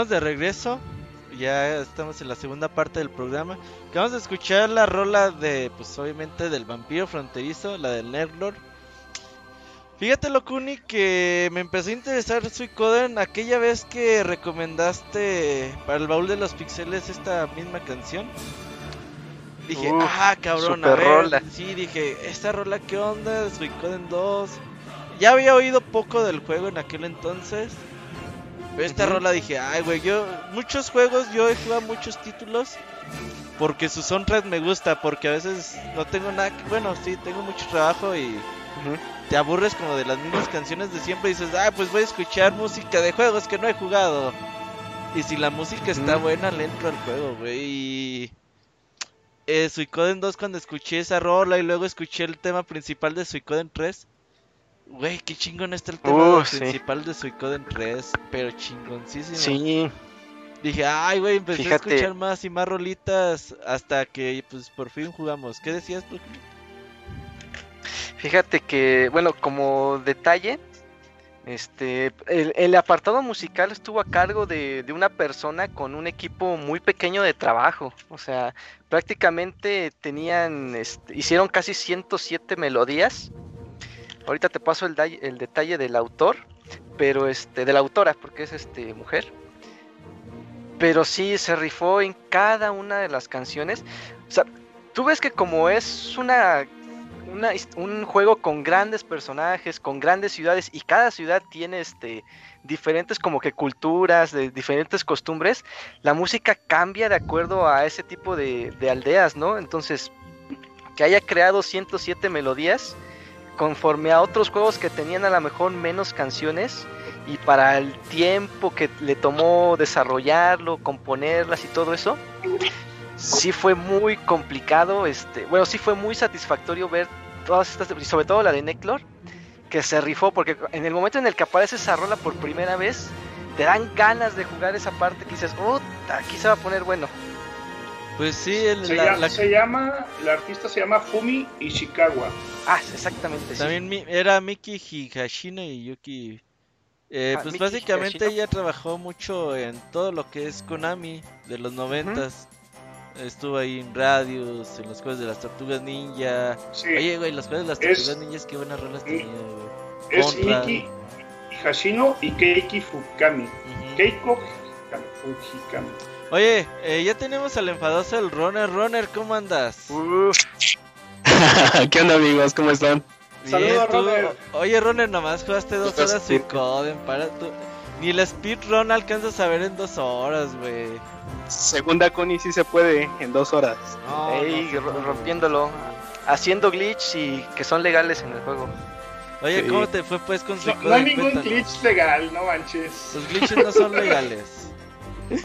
Estamos de regreso. Ya estamos en la segunda parte del programa. Vamos a escuchar la rola de, pues obviamente, del vampiro fronterizo, la del Nerdlord. Fíjate, Locuni, que me empezó a interesar Suicoden aquella vez que recomendaste para el baúl de los pixeles esta misma canción. Dije, Uf, ah, cabrón, a ver. rola. Sí, dije, ¿esta rola qué onda? Suicoden 2. Ya había oído poco del juego en aquel entonces. Pero esta rola dije, ay, güey, yo, muchos juegos, yo he jugado muchos títulos. Porque su soundtrack me gusta, porque a veces no tengo nada que, bueno, sí, tengo mucho trabajo y te aburres como de las mismas canciones de siempre y dices, ah, pues voy a escuchar música de juegos que no he jugado. Y si la música está buena, le entro al juego, güey. Y... Eh, Suicoden 2 cuando escuché esa rola y luego escuché el tema principal de Suicoden 3. Güey, qué chingón está el tema Uh, sí. principal de Suicoden 3, pero chingoncísimo. Sí, Dije, ay, güey, empecé Fíjate. a escuchar más y más rolitas hasta que, pues, por fin jugamos. ¿Qué decías, Luke? Fíjate que, bueno, como detalle, este, el, el apartado musical estuvo a cargo de, de una persona con un equipo muy pequeño de trabajo. O sea, prácticamente tenían, este, hicieron casi 107 melodías. Ahorita te paso el, el detalle del autor, pero este, de la autora, porque es este mujer. Pero sí, se rifó en cada una de las canciones. O sea, tú ves que como es una una un juego con grandes personajes, con grandes ciudades y cada ciudad tiene este diferentes como que culturas, de diferentes costumbres, la música cambia de acuerdo a ese tipo de aldeas, ¿no? Entonces, que haya creado 107 melodías conforme a otros juegos que tenían a lo mejor menos canciones y para el tiempo que le tomó desarrollarlo, componerlas y todo eso, sí fue muy complicado, este, bueno, sí fue muy satisfactorio ver todas estas, y sobre todo la de Neclor, que se rifó, porque en el momento en el que aparece esa rola por primera vez, te dan ganas de jugar esa parte que dices, oh, aquí se va a poner bueno. Pues sí, el- Se, la- llama, la- se llama, la artista se llama Fumi Ishikawa. Ah, exactamente, sí. también mi- era Miki Higashino y Yuki. Eh, Ah, pues Miki básicamente Higashino. ella trabajó mucho en todo lo que es Konami de los noventas. Estuvo ahí en Radius, en los juegos de las Tortugas Ninja. Sí, Oye, güey, los juegos de las Es- Tortugas Ninjas, qué buenas rolas tenía, güey. es. Miki Hashino y Keiki Fukami. Keiko Fukami-. Oye, eh, ya tenemos al enfadoso el Runner. Runner, ¿cómo andas? Uf, ¿Qué onda amigos? ¿Cómo están? Saludos. Oye, Runner, nomás jugaste dos horas sin Coden, para tú. Ni el speedrun alcanzas a ver en dos horas, güey. Segunda Connie sí se puede en dos horas. No, ey, no, ro- no. rompiéndolo, haciendo glitch y que son legales en el juego. Oye, Sí. ¿cómo te fue pues con No, Suicoden? no hay ningún Cuéntanos. glitch legal, no manches. Los glitches no son legales.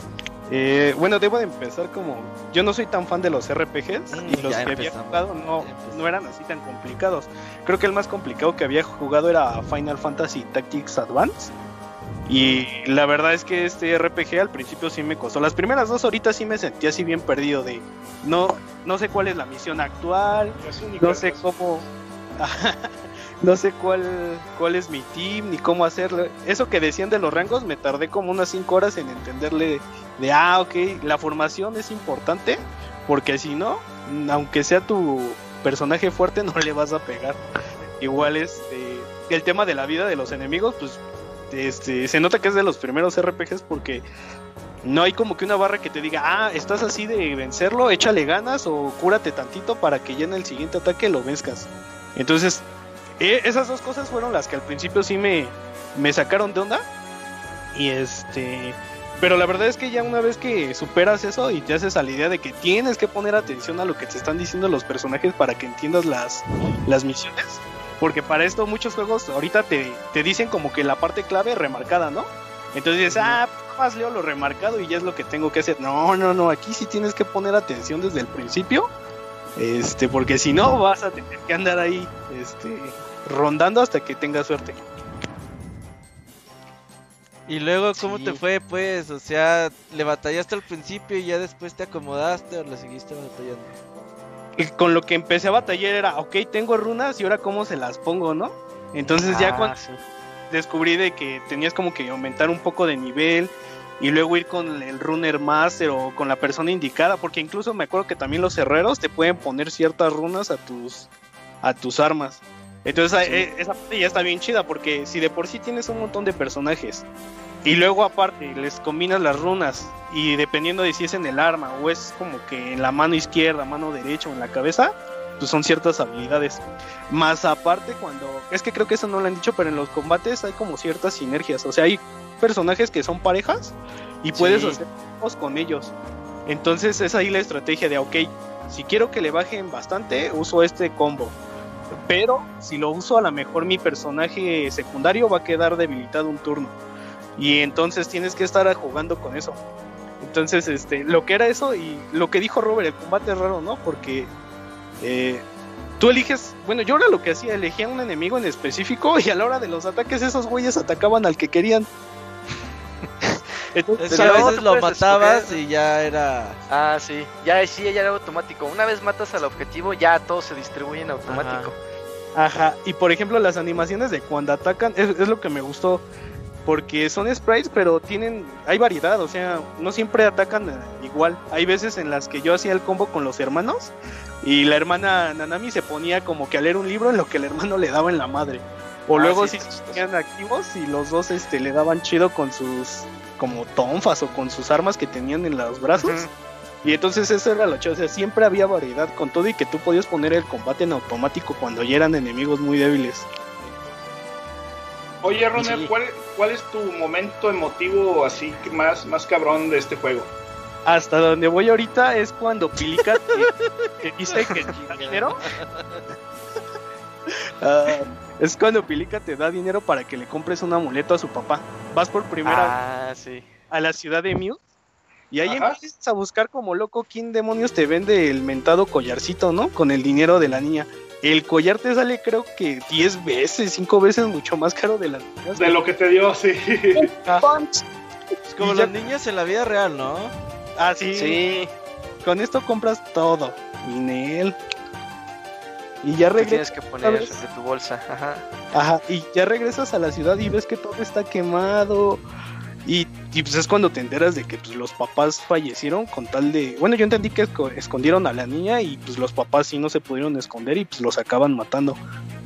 Eh, bueno, debo de empezar como... Yo no soy tan fan de los RPGs Mm, y los que había jugado no, no eran así tan complicados. Creo que el más complicado que había jugado era Final Fantasy Tactics Advance. Y la verdad es que este RPG al principio sí me costó. Las primeras dos horitas sí me sentí así bien perdido de... No, no sé cuál es la misión actual, no sé cómo no sé cuál cuál es mi team ni cómo hacerlo eso que decían de los rangos me tardé como unas 5 horas en entenderle de ah ok la formación es importante porque si no aunque sea tu personaje fuerte no le vas a pegar igual este el tema de la vida de los enemigos pues este se nota que es de los primeros RPGs porque no hay como que una barra que te diga, ah, estás así de vencerlo, échale ganas o cúrate tantito para que ya en el siguiente ataque lo venzcas. Entonces, e- esas dos cosas fueron las que al principio sí me, me sacaron de onda. Y este. Pero la verdad es que ya una vez que superas eso y te haces a la idea de que tienes que poner atención a lo que te están diciendo los personajes para que entiendas las, las misiones. Porque para esto muchos juegos ahorita te, te dicen como que la parte clave remarcada, ¿no? Entonces dices, ah, pues, más leo lo remarcado y ya es lo que tengo que hacer. No, no, no, aquí sí tienes que poner atención desde el principio. Este, porque si no vas a tener que andar ahí, este, rondando hasta que tengas suerte. Y luego, ¿cómo te fue pues? O sea, ¿le batallaste al principio y ya después te acomodaste o le seguiste batallando? Y con lo que empecé a batallar era, ok, tengo runas y ahora cómo se las pongo, ¿no? Entonces ya Ah, cuando sí. descubrí de que tenías como que aumentar un poco de nivel y luego ir con el runner master o con la persona indicada, porque incluso me acuerdo que también los herreros te pueden poner ciertas runas a tus a tus armas. Entonces eh, esa parte ya está bien chida porque si de por sí tienes un montón de personajes y luego aparte les combinas las runas y dependiendo de si es en el arma o es como que en la mano izquierda, mano derecha o en la cabeza, pues son ciertas habilidades. Más aparte cuando, es que creo que eso no lo han dicho, pero en los combates hay como ciertas sinergias, o sea, hay personajes que son parejas y puedes Sí. hacer con ellos. Entonces es ahí la estrategia de, ok, si quiero que le bajen bastante, uso este combo. Pero si lo uso a lo mejor mi personaje secundario va a quedar debilitado un turno. Y entonces tienes que estar jugando con eso. Entonces, este, lo que era eso y lo que dijo Robert, el combate es raro, ¿no? Porque eh, tú eliges, bueno, yo era lo que hacía, elegía un enemigo en específico y a la hora de los ataques esos güeyes atacaban al que querían. Entonces, a veces lo matabas escoger. y ya era. Ah, sí. Ya sí, ya era automático. Una vez matas al objetivo, ya todo se distribuye en automático. Ajá, y por ejemplo las animaciones de cuando atacan es, es lo que me gustó, porque son sprites pero tienen, hay variedad, o sea, no siempre atacan igual. Hay veces en las que yo hacía el combo con los hermanos y la hermana Nanami se ponía como que a leer un libro en lo que el hermano le daba en la madre. O Ah, luego sí, chistoso. tenían activos y los dos este le daban chido con sus como tonfas o con sus armas que tenían en los brazos. Y entonces eso era lo chido, o sea, siempre había variedad con todo y que tú podías poner el combate en automático cuando ya eran enemigos muy débiles. Oye, Ronald, Sí. ¿cuál, cuál es tu momento emotivo así que más, más cabrón de este juego? Hasta donde voy ahorita es cuando Pilica te, te dice que da dinero. Es cuando Pilica te da dinero para que le compres un amuleto a su papá. Vas por primera Ah, sí. a la ciudad de Mew y ahí Ajá. empiezas a buscar como loco quién demonios te vende el mentado collarcito, ¿no? Con el dinero de la niña. El collar te sale creo que 10 veces, 5 veces mucho más caro de las niñas. De lo que te dio, sí. Ah, Es como los niños en la vida real, ¿no? ah, sí. Sí. Con esto compras todo. Minel. Y ya regresas. tienes que poner de tu bolsa. Ajá. Ajá, y ya regresas a la ciudad y ves que todo está quemado. Y, y, pues es cuando te enteras de que pues, los papás fallecieron con tal de... Bueno, yo entendí que esco- escondieron a la niña y pues los papás sí no se pudieron esconder y pues los acaban matando.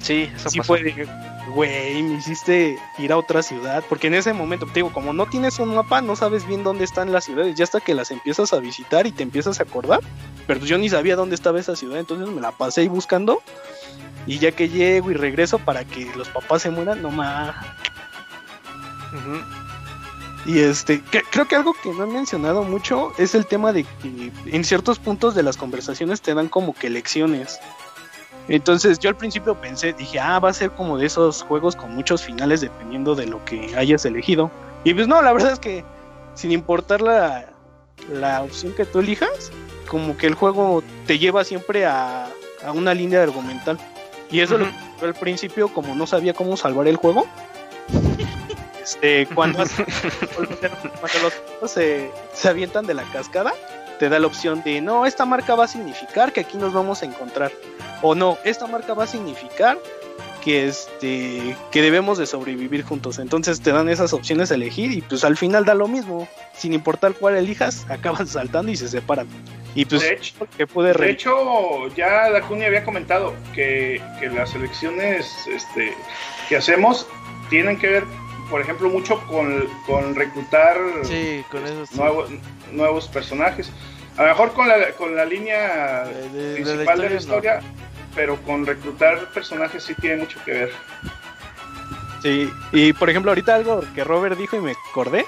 Sí, eso Sí pasó. fue de, güey, me hiciste ir a otra ciudad. Porque en ese momento, te digo, como no tienes un mapa, no sabes bien dónde están las ciudades. Ya hasta que las empiezas a visitar y te empiezas a acordar. Pero pues yo ni sabía dónde estaba esa ciudad, entonces me la pasé ahí buscando. Y ya que llego y regreso para que los papás se mueran, no más. Y este, que- creo que algo que no he mencionado mucho es el tema de que en ciertos puntos de las conversaciones te dan como que lecciones. Entonces yo al principio pensé, dije, ah, va a ser como de esos juegos con muchos finales dependiendo de lo que hayas elegido. Y pues no, la verdad es que sin importar la, la opción que tú elijas, como que el juego te lleva siempre a, a una línea argumental. Y eso es lo Ujú. que yo al principio, como no sabía cómo salvar el juego, este, cuando, los se, se avientan de la cascada, te da la opción de no, esta marca va a significar que aquí nos vamos a encontrar. O no, esta marca va a significar que este que debemos de sobrevivir juntos. Entonces te dan esas opciones a elegir y pues al final da lo mismo. Sin importar cuál elijas, acaban saltando y se separan. Y pues De hecho, que pude de hecho, ya Dakuni había comentado que, que las elecciones este, que hacemos tienen que ver, por ejemplo, mucho con, con reclutar Sí, con eso sí. nuevos, nuevos personajes. A lo mejor con la, con la línea de- de la principal de la historia, pero con reclutar personajes sí tiene mucho que ver. Sí, y por ejemplo, ahorita algo que Robert dijo y me acordé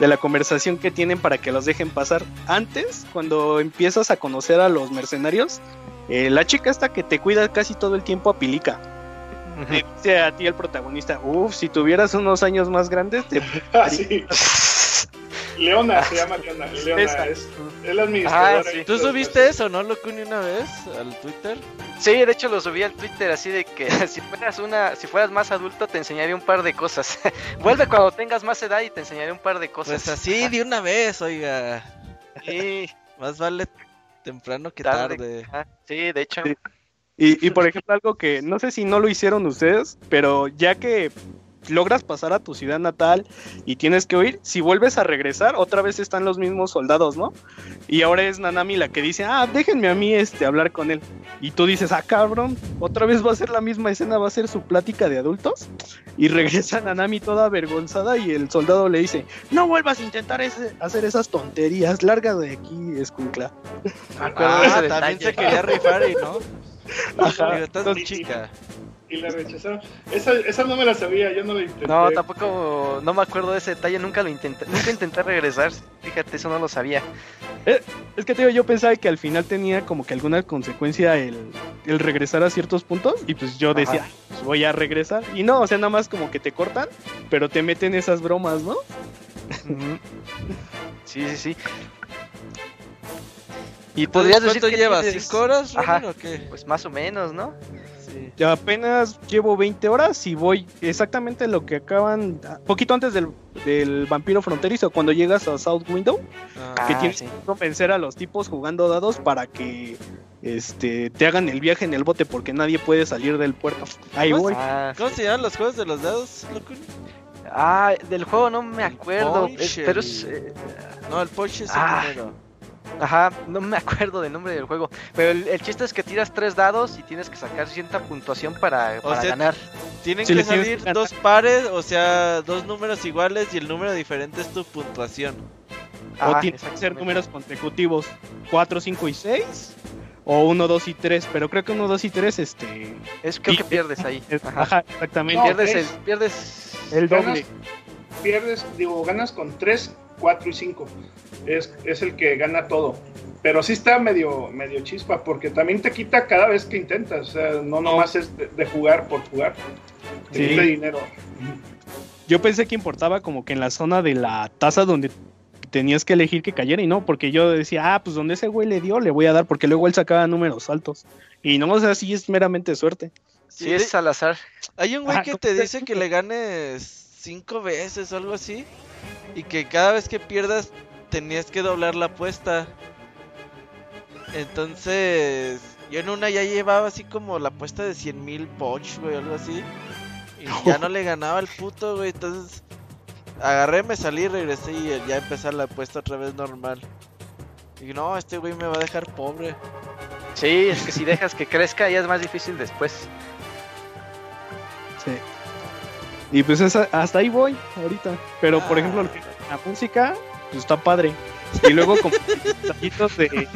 de la conversación que tienen para que los dejen pasar. Antes, cuando empiezas a conocer a los mercenarios, eh, la chica esta que te cuida casi todo el tiempo a Pilica. Te dice a ti el protagonista, uff, si tuvieras unos años más grandes, te... Ah, sí. Leona se llama Leona. Leona Esa. es, es la administradora. Ah, sí. ¿Tú los subiste eso, no, Locuni, una vez al Twitter? Sí, de hecho lo subí al Twitter así de que si fueras una, si fueras más adulto te enseñaría un par de cosas. Vuelve cuando tengas más edad y te enseñaré un par de cosas. Pues así de una vez, oiga. Sí, Más vale temprano que Tarde. tarde. ah, sí, de hecho. Sí. Y, y por ejemplo, algo que no sé si no lo hicieron ustedes, pero ya que logras pasar a tu ciudad natal y tienes que huir, si vuelves a regresar, otra vez están los mismos soldados, ¿no? Y ahora es Nanami la que dice, ah, déjenme a mí este, hablar con él. Y tú dices, ah, cabrón, otra vez va a ser la misma escena, va a ser su plática de adultos. Y regresa Nanami toda avergonzada y el soldado le dice, no vuelvas a intentar ese- hacer esas tonterías, larga de aquí, escuncla. Ese Ah, también se quería rifar y no. Ajá. Digo, estás muy chica. Y la rechazaron. Esa, esa no me la sabía, yo no la intenté. No, tampoco, no me acuerdo de ese detalle, nunca lo intenté, nunca intenté regresar, fíjate, eso no lo sabía. Es que te digo, yo pensaba que al final tenía como que alguna consecuencia el, el regresar a ciertos puntos y pues yo decía, Ajá. "Ay, pues voy a regresar. Y no, o sea, nada más como que te cortan, pero te meten esas bromas, ¿no? Sí, sí, sí. Y podrías Entonces, decir ¿Cuánto que llevas? tienes- ¿Cinco horas, Ajá. O qué? Pues más o menos, ¿no? Sí. Ya apenas llevo 20 horas y voy exactamente lo que acaban, poquito antes del, del vampiro fronterizo, cuando llegas a South Window, Ah, que Ah, tienes sí. que convencer a los tipos jugando dados para que este te hagan el viaje en el bote porque nadie puede salir del puerto. Ahí voy. Ah, ¿Cómo se llaman los juegos de los dados, Locun? ah, del juego no me acuerdo, es- pero es... eh, No, el Porsche es Ah. el primero. Ajá, no me acuerdo del nombre del juego. Pero el, el chiste es que tiras tres dados y tienes que sacar cierta puntuación para, O para sea, ganar. Tienen Sí, que tienes salir ganar. dos pares, o sea, dos números iguales y el número diferente es tu puntuación. o Ah, tienen que ser números consecutivos 4, 5 y 6 o 1, 2 y 3, pero creo que 1, 2 y 3 este Es creo que pierdes ahí. Ajá. ajá, exactamente. No, pierdes el, es- pierdes el ganas- doble. Pierdes, digo, ganas con 3, 4 y 5. Es, es el que gana todo. Pero sí está medio, medio chispa, porque también te quita cada vez que intentas. O sea, no nomás es de, de jugar por jugar. Te Sí. dinero. Yo pensé que importaba como que en la zona de la taza donde tenías que elegir que cayera y no, porque yo decía, ah, pues donde ese güey le dio, le voy a dar, porque luego él sacaba números altos. Y no, o sea, sí es meramente suerte. Sí, Sí, es al azar. Hay un güey Ajá, que ¿cómo te te- dice que le ganes cinco veces o algo así. Y que cada vez que pierdas tenías que doblar la apuesta. Entonces, yo en una ya llevaba así como la apuesta de 100 mil poch, güey, algo así. Y ya no le ganaba el puto, güey. Entonces, agarré, me salí, regresé y ya empezar la apuesta otra vez normal. Y no, este güey me va a dejar pobre. Sí, es que si dejas que crezca ya es más difícil después. Sí. Y pues esa- hasta ahí voy ahorita. Pero por ejemplo, la música, pues está padre. Y luego como detallitos de...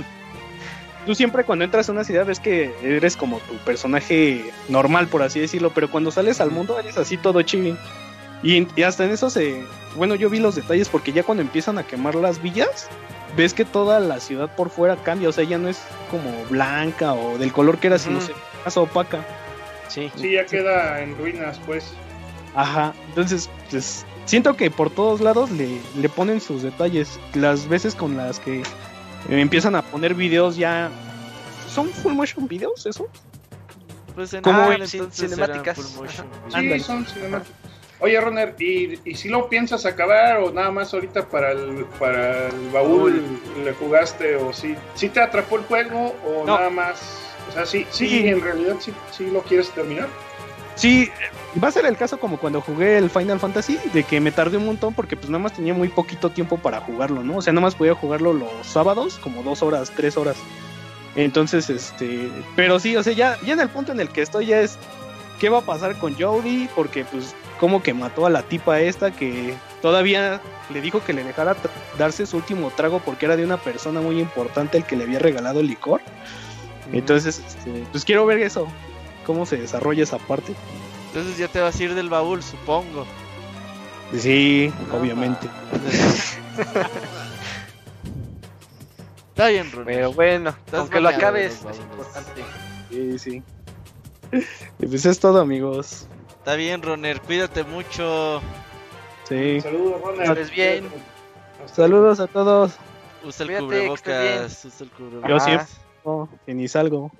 Tú siempre cuando entras a una ciudad ves que eres como tu personaje normal, por así decirlo, pero cuando sales al mundo eres así todo chibi. Y, y hasta en eso se... Bueno, yo vi los detalles porque ya cuando empiezan a quemar las villas, ves que toda la ciudad por fuera cambia, o sea, ya no es como blanca o del color que era, sino más opaca. Sí. Sí, ya queda en ruinas, pues. Ajá, entonces, pues, siento que por todos lados le, le ponen sus detalles. Las veces con las que empiezan a poner videos ya... ¿Son full motion videos eso? Pues en entonces cinemáticas. full motion Sí, son cinemáticos. Oye, Roner, ¿y, ¿y si lo piensas acabar o nada más ahorita para el, para el baúl le jugaste o si sí, te atrapó el juego o No. nada más? O sea, sí, sí, Sí. en realidad sí, sí lo quieres terminar. Sí, eh, va a ser el caso como cuando jugué el Final Fantasy, de que me tardé un montón porque pues nada más tenía muy poquito tiempo para jugarlo, ¿no? O sea, nada más podía jugarlo los sábados, como dos horas, tres horas. Entonces, este, pero sí, o sea, ya, ya en el punto en el que estoy ya es, ¿qué va a pasar con Jodie? Porque pues como que mató a la tipa esta que todavía le dijo que le dejara darse su último trago porque era de una persona muy importante el que le había regalado el licor. Entonces, este, pues quiero ver eso, cómo se desarrolla esa parte. Entonces ya te vas a ir del baúl, supongo. Sí, No obviamente. Está bien, Ron. Pero bueno, Estás aunque lo acabes, es importante. Sí, sí. Y pues es todo, amigos. Está bien, Roner. Cuídate mucho. Sí. Saludos, Roner. Bien. Saludos a todos. Usa el Cuídate, cubrebocas. Usa el cubrebocas. Yo siempre. No, que ni salgo.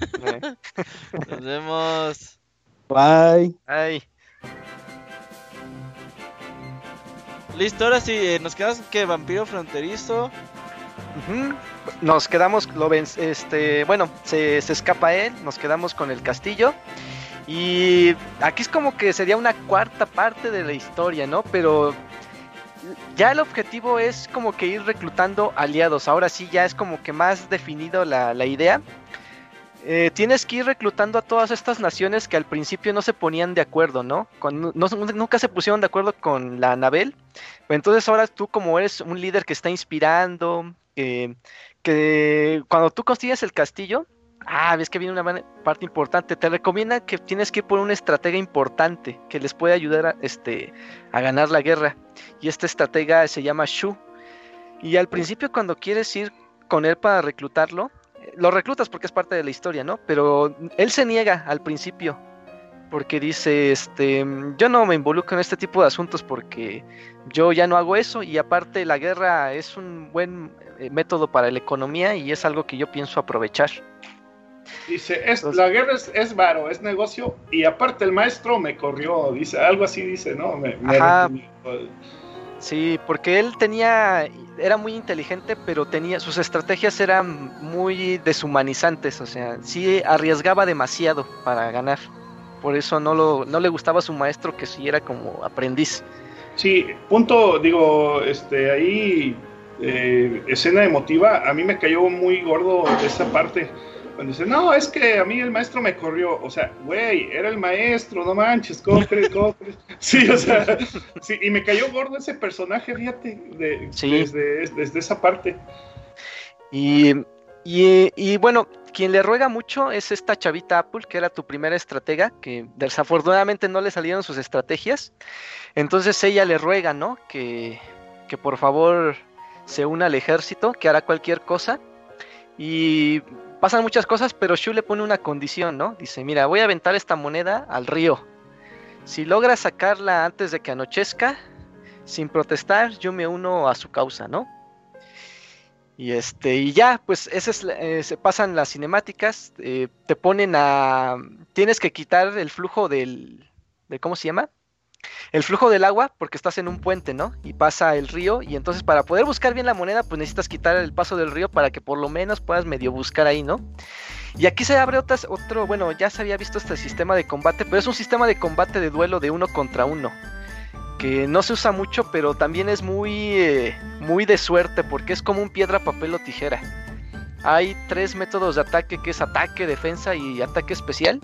Nos vemos. Bye. Ay, Listo, ahora sí, eh, nos quedamos que vampiro fronterizo. Nos quedamos, lo ven, este, bueno, se, se escapa él, nos quedamos con el castillo Y aquí es como que sería una cuarta parte de la historia, ¿no? Pero ya el objetivo es como que ir reclutando aliados. Ahora sí, ya es como que más definido la, la idea. Eh, tienes que ir reclutando a todas estas naciones que al principio no se ponían de acuerdo, ¿no? Con, nunca se pusieron de acuerdo con la Anabel. Entonces ahora tú como eres un líder que está inspirando, que cuando tú consigues el castillo, ah, ves que viene una parte importante, te recomienda que tienes que ir por una estratega importante que les puede ayudar a, este, a ganar la guerra. Y esta estratega se llama Shu. Y al principio cuando quieres ir con él para reclutarlo, lo reclutas porque es parte de la historia, ¿no? Pero él se niega al principio porque dice, este, yo no me involucro en este tipo de asuntos porque yo ya no hago eso y aparte la guerra es un buen eh, método para la economía y es algo que yo pienso aprovechar. Dice, es, la guerra es, es varo, es negocio y aparte el maestro me corrió, dice, algo así dice, ¿no? Me, Sí, porque él tenía, era muy inteligente, pero tenía, sus estrategias eran muy deshumanizantes, o sea, sí arriesgaba demasiado para ganar. Por eso no, lo, no le gustaba a su maestro que sí era como aprendiz. Sí, punto, digo, este, ahí, eh, escena emotiva, a mí me cayó muy gordo esa parte cuando dice, no, es que a mí el maestro me corrió. O sea, güey, era el maestro, no manches, ¿cómo crees? Sí, o sea, sí, y me cayó gordo ese personaje, fíjate, de, desde, esa parte. Y, y, y, bueno, quien le ruega mucho es esta chavita Apple, que era tu primera estratega, que desafortunadamente no le salieron sus estrategias. Entonces ella le ruega, ¿no? Que, que por favor se una al ejército, que hará cualquier cosa. Y pasan muchas cosas, pero Shu le pone una condición, ¿no? Dice, mira, voy a aventar esta moneda al río. Si logra sacarla antes de que anochezca, sin protestar, yo me uno a su causa, ¿no? Y este, y ya, pues ese es, eh, se pasan las cinemáticas, eh, te ponen a, tienes que quitar el flujo del, de, ¿cómo se llama? El flujo del agua porque estás en un puente, ¿no? Y pasa el río y entonces para poder buscar bien la moneda pues necesitas quitar el paso del río para que por lo menos puedas medio buscar ahí, ¿no? Y aquí se abre otras, otro, bueno, ya se había visto este sistema de combate, pero es un sistema de combate de duelo de uno contra uno. Que no se usa mucho, pero también es muy, eh, muy de suerte porque es como un piedra, papel o tijera. Hay tres métodos de ataque que es ataque, defensa y ataque especial.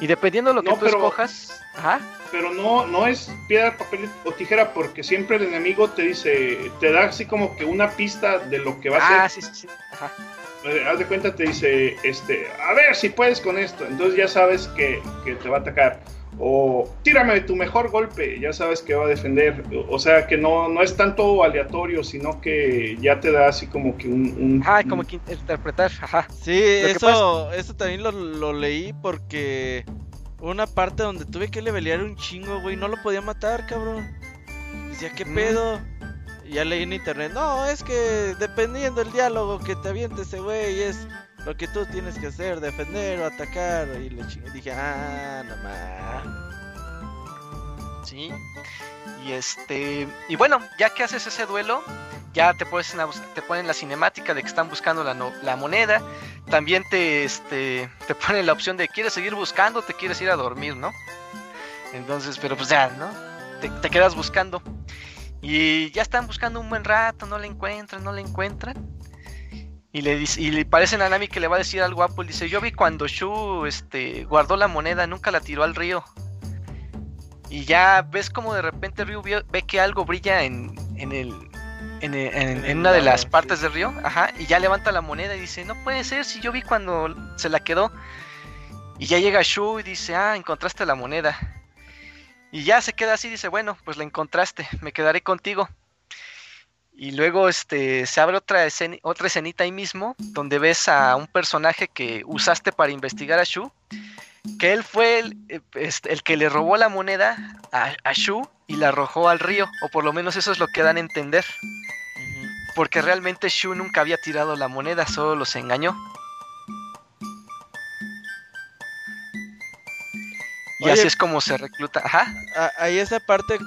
Y dependiendo de lo que tú escojas, ajá. Pero no, no es piedra, papel o tijera, porque siempre el enemigo te dice, te da así como que una pista de lo que va a hacer. Ah, sí, sí, sí. Ajá. Eh, haz de cuenta, te dice, este, a ver si puedes con esto. Entonces ya sabes que, que te va a atacar o tírame tu mejor golpe, ya sabes que va a defender. O sea, que no, no es tanto aleatorio, sino que ya te da así como que un... ah, como que interpretar, ajá. Sí, eso, eso también lo, lo, leí porque una parte donde tuve que levelear un chingo, güey, no lo podía matar, cabrón. Decía, ¿qué mm. pedo? Y ya leí en internet, no, es que dependiendo del diálogo que te aviente ese güey, es lo que tú tienes que hacer, defender o atacar. Y le dije, ah, nada más. Sí. Y este. Y bueno, ya que haces ese duelo, ya te, puedes, te ponen la cinemática de que están buscando la, la moneda. También te, este, te ponen la opción de quieres seguir buscando, te quieres ir a dormir, ¿no? Entonces, pero pues ya, ¿no? Te, te quedas buscando. Y ya están buscando un buen rato, no la encuentran, no la encuentran. Y le, dice, y le parece a Nami que le va a decir algo a Apple. Dice, yo vi cuando Shu este, guardó la moneda, nunca la tiró al río. Y ya ves como de repente Ryu ve, que algo brilla en, en el... En, una de las partes del río, ajá, y ya levanta la moneda y dice, no puede ser, si yo vi cuando se la quedó. Y ya llega Shu y dice, ah, encontraste la moneda. Y ya se queda así, dice, bueno, pues la encontraste, me quedaré contigo. Y luego este, se abre otra, otra escenita ahí mismo, donde ves a un personaje que usaste para investigar a Shu, que él fue el, eh, este, el que le robó la moneda a, a, Shu y la arrojó al río, o por lo menos eso es lo que dan a entender. Porque realmente Shu nunca había tirado la moneda, solo los engañó. Y así es como se recluta. Ajá. Ahí esa parte,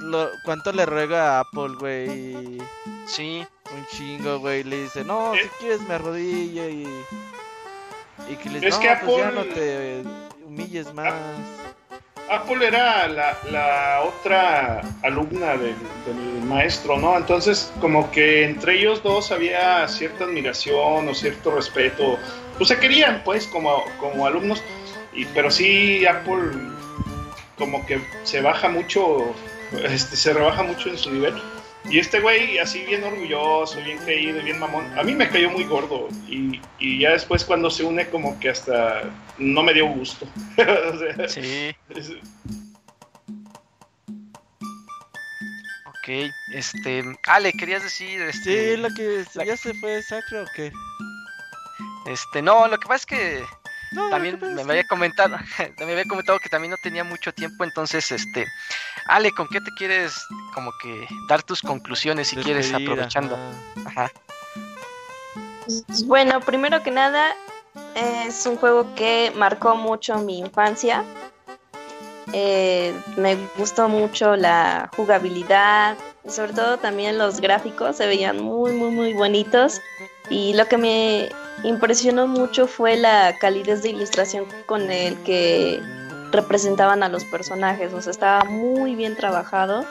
¿cuánto le ruega a Apple, güey? Sí. Un chingo, güey. Le dice, no, si quieres me arrodillo y. Y que le dice, no, pues ya no te humilles más. Apple era la, la otra alumna del, del maestro, ¿no? Entonces, como que entre ellos dos había cierta admiración o cierto respeto. Pues se querían, pues, como, como alumnos. Y, pero sí, Apple como que se baja mucho, este, se rebaja mucho en su nivel. Y este güey, así bien orgulloso, bien creído, bien mamón, a mí me cayó muy gordo. Y, y ya después cuando se une, como que hasta no me dio gusto. O sea, Sí, es- ok. Este, Ale, querías decir, este, Sí, lo que la- ya se fue Sacra o qué? este, no, lo que pasa es que No, también ¿qué me había comentado, me había comentado que también no tenía mucho tiempo, entonces, este, Ale, ¿con qué te quieres como que dar tus conclusiones si quieres aprovechando? ajá. Ajá. Pues, Bueno, primero que nada, es un juego que marcó mucho mi infancia. Eh, me gustó mucho la jugabilidad, sobre todo también los gráficos se veían muy, muy, muy bonitos. Y lo que me impresionó mucho fue la calidez de ilustración con el que representaban a los personajes. O sea, estaba muy bien trabajado.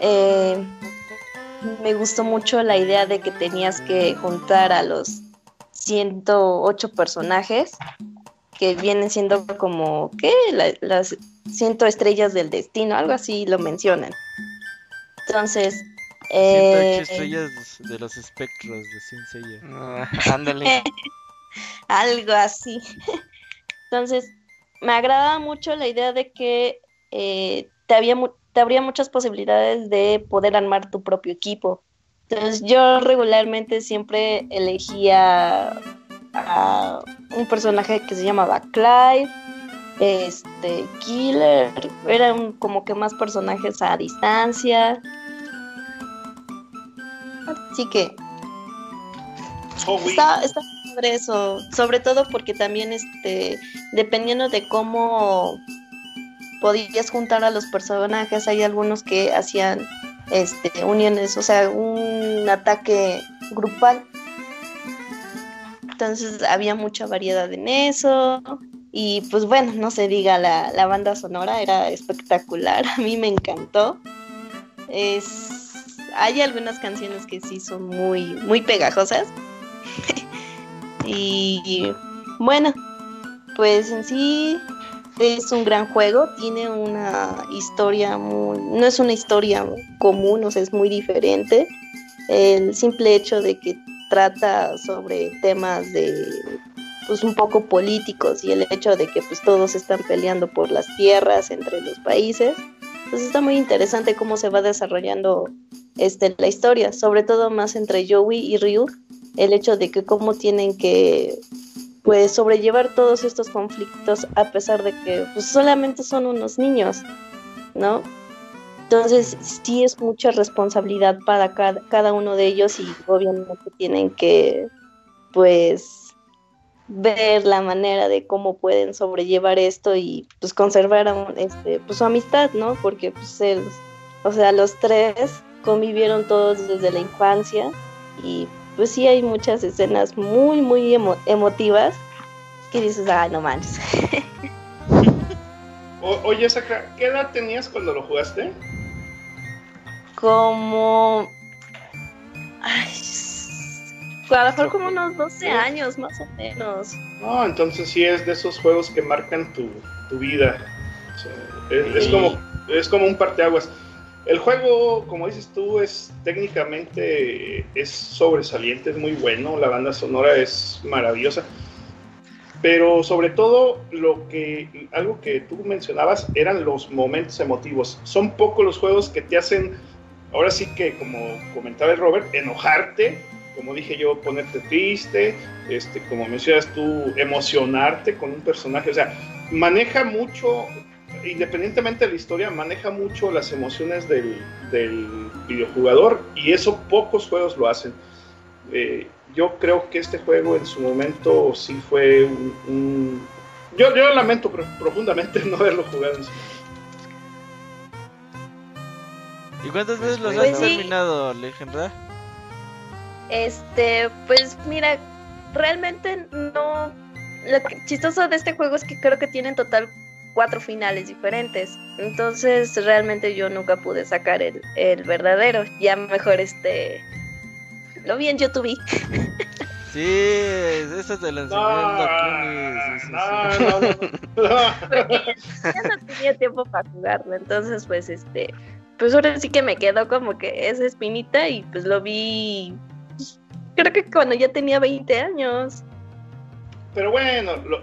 Eh, me gustó mucho la idea de que tenías que juntar a los 108 personajes que vienen siendo como, ¿qué? La- las 100 estrellas del destino, algo así lo mencionan. Entonces, 108 eh, estrellas de los espectros de Sin Seiya. Ah, ándale. algo así. Entonces, me agradaba mucho la idea de que eh, te, había te habría muchas posibilidades de poder armar tu propio equipo. Entonces, yo regularmente siempre elegía a un personaje que se llamaba Clive, este, Killer, eran como que más personajes a distancia. Así que. Está, está padre eso, sobre todo porque también este, dependiendo de cómo podías juntar a los personajes, hay algunos que hacían este uniones, o sea, un ataque grupal. Entonces había mucha variedad en eso. Y pues bueno, no se diga, la, la banda sonora era espectacular, a mí me encantó. Es, hay algunas canciones que sí son muy, muy pegajosas. y bueno, pues en sí es un gran juego, tiene una historia muy, no es una historia común, o sea, es muy diferente. El simple hecho de que trata sobre temas de pues un poco políticos y el hecho de que pues todos están peleando por las tierras entre los países, pues está muy interesante cómo se va desarrollando este la historia, sobre todo más entre Joey y Ryu, el hecho de que cómo tienen que pues sobrellevar todos estos conflictos a pesar de que pues solamente son unos niños, ¿no? Entonces sí es mucha responsabilidad para cada, cada uno de ellos y obviamente tienen que pues ver la manera de cómo pueden sobrellevar esto y pues conservar este pues su amistad, ¿no? Porque pues o sea, los tres convivieron todos desde la infancia y pues sí hay muchas escenas muy muy emo- emotivas que dices, "Ay, no manches." O- oye, Sakra, ¿qué edad tenías cuando lo jugaste? Como ay, a lo mejor como unos 12 años más o menos. No, entonces sí es de esos juegos que marcan tu, tu vida. O sea, es, como, es como un parteaguas. El juego, como dices tú, es técnicamente es sobresaliente, es muy bueno, la banda sonora es maravillosa. Pero sobre todo lo que algo que tú mencionabas eran los momentos emotivos. Son pocos los juegos que te hacen ahora sí que como comentaba el Robert, enojarte, como dije yo, ponerte triste, este, como mencionas tú, emocionarte con un personaje, o sea, maneja mucho, independientemente de la historia, maneja mucho las emociones del, del videojugador y eso pocos juegos lo hacen. Eh, yo creo que este juego en su momento sí fue un... un- yo, yo lamento pro- profundamente no haberlo jugado en su ¿Y cuántas veces los Pues has sí. terminado, Legenda? Este, pues mira, realmente no. Lo que- chistoso de este juego es que creo que tiene en total cuatro finales diferentes. Entonces realmente yo nunca pude sacar el, el verdadero. Ya mejor este lo vi en YouTube. Sí, esa te la enseñó no, no, no, Porque ya no tenía tiempo para jugarlo. Entonces, pues este, pues ahora sí que me quedó como que esa espinita y pues lo vi. Creo que cuando ya tenía 20 años. Pero bueno, lo-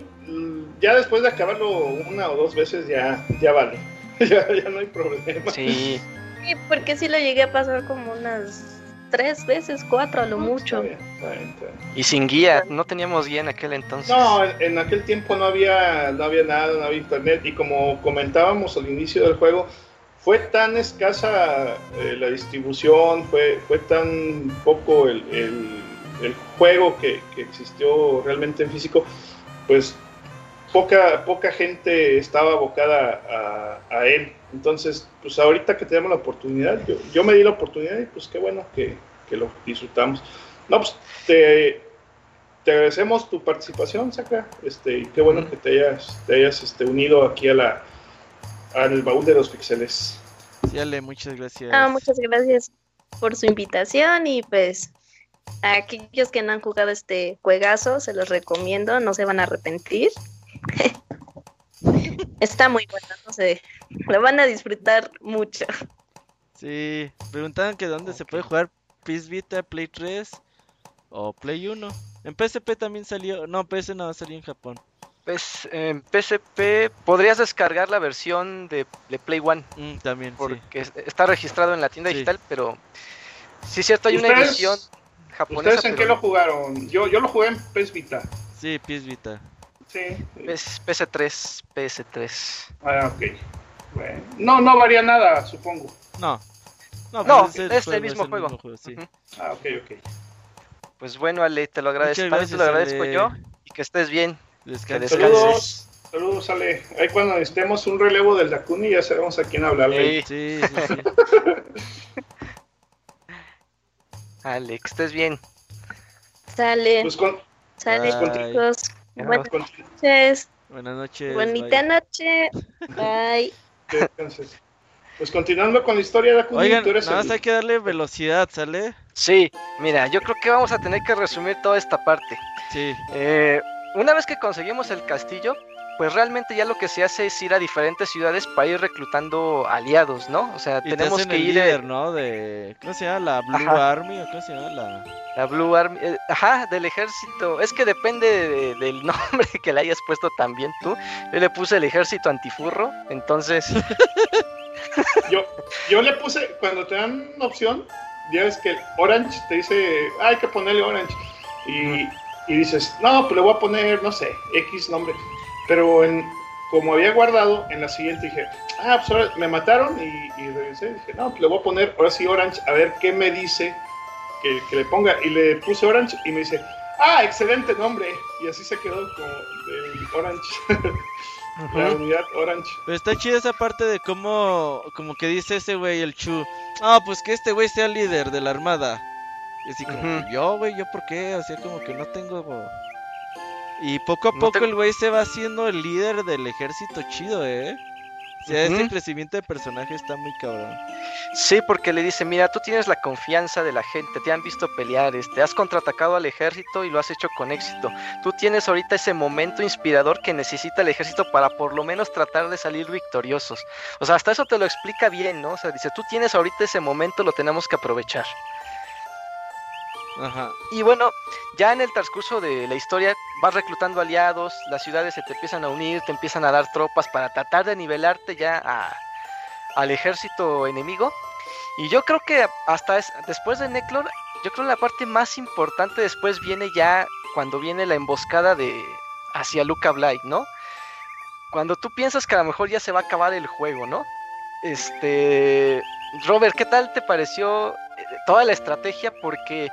ya después de acabarlo una o dos veces ya, ya vale. ya, ya no hay problema. Sí, Sí, porque sí lo llegué a pasar como unas tres veces, cuatro a lo mucho. Está bien, está bien, está bien. y sin guía, no teníamos guía en aquel entonces. No, en, en aquel tiempo no había, no había nada, no había internet y como comentábamos al inicio del juego, fue tan escasa eh, la distribución, fue, fue tan poco el, el- el juego que, que existió realmente en físico, pues poca, poca gente estaba abocada a, a él. Entonces, pues ahorita que tenemos la oportunidad, yo, yo me di la oportunidad y pues qué bueno que, que lo disfrutamos. No, pues te, te agradecemos tu participación, Saca. Este, y qué bueno que te hayas, te hayas este, unido aquí a la al baúl de los pixeles. Sí, Ale, muchas gracias. Ah, muchas gracias por su invitación y pues a aquellos que no han jugado este juegazo, se los recomiendo, no se van a arrepentir. Está muy bueno, no sé, lo van a disfrutar mucho. Sí, preguntaban que dónde se puede jugar PS Vita, Play 3 o Play 1. En PSP también salió, no, PS no, salió en Japón. Pues en PSP podrías descargar la versión de, de Play One, Mm, también, porque es- está registrado en la tienda Sí. digital, pero sí es cierto, hay una ¿Ustedes- edición japonesa. ¿Ustedes en qué lo jugaron? Yo, yo lo jugué en PES Vita. Sí, PS Vita. Sí. es PS3, PS3. Ah, ok. Bueno, no, no varía nada, supongo. No. No, No, pues es el mismo juego. sí. Ah, ok, ok. Pues bueno, Ale, te lo agradezco, te lo agradezco Ale. yo y que estés bien. Descansa. descanses. Saludos, saludos, Ale. Ahí cuando necesitemos un relevo del Dakuni ya sabemos a quién hablarle. Sí, sí, sí. Ale, que estés bien. Sale, Pues con, sale chicos. Buenas noches, Buenas noches. bonita bye. noche. Bye. entonces, pues continuando con la historia de Dakuni, Oigan, tú eres nada más el- hay que darle velocidad, ¿sale? Sí, mira, yo creo que vamos a tener que resumir toda esta parte. Sí. Eh, una vez que conseguimos el castillo, pues realmente ya lo que se hace es ir a diferentes ciudades para ir reclutando aliados, ¿no? O sea, Y te tenemos hacen que el ir líder, eh, ¿no? De... ¿Cómo se llama? ¿La Blue Ajá. Army o cómo se llama? La... la Blue Army, eh, ajá, del ejército. Es que depende de- del nombre que le hayas puesto también tú. Yo le puse el ejército antifurro, entonces, yo, yo le puse, cuando te dan una opción, ya ves que Orange te dice, "Ah, hay que ponerle Orange. Y, y dices, no, pues le voy a poner, no sé, X nombre. Pero en, como había guardado, en la siguiente dije, ah, pues ahora me mataron y, y regresé. Dije, no, pues le voy a poner ahora sí Orange, a ver qué me dice que, que le ponga. Y le puse Orange y me dice, ah, excelente nombre. Y así se quedó como del Orange, la unidad Orange. Pero está chida esa parte de cómo, como que dice ese güey, el Chu. Ah, pues que este güey sea líder de la armada. Y así como, yo, güey, yo por qué, o sea, como que no tengo... Y poco a No poco te- el güey se va haciendo el líder del ejército chido, ¿eh? O sea, ese crecimiento de personaje está muy cabrón. Sí, porque le dice, mira, tú tienes la confianza de la gente, te han visto pelear, este, has contraatacado al ejército y lo has hecho con éxito. Tú tienes ahorita ese momento inspirador que necesita el ejército para por lo menos tratar de salir victoriosos. O sea, hasta eso te lo explica bien, ¿no? O sea, dice, tú tienes ahorita ese momento, lo tenemos que aprovechar. Ajá. Y bueno, ya en el transcurso de la historia vas reclutando aliados, las ciudades se te empiezan a unir, te empiezan a dar tropas para tratar de nivelarte ya a- al ejército enemigo. Y yo creo que hasta es- después de Neclor, yo creo la parte más importante después viene ya cuando viene la emboscada de hacia Luca Blight, ¿no? Cuando tú piensas que a lo mejor ya se va a acabar el juego, ¿no? Este, Robert, ¿qué tal te pareció toda la estrategia? Porque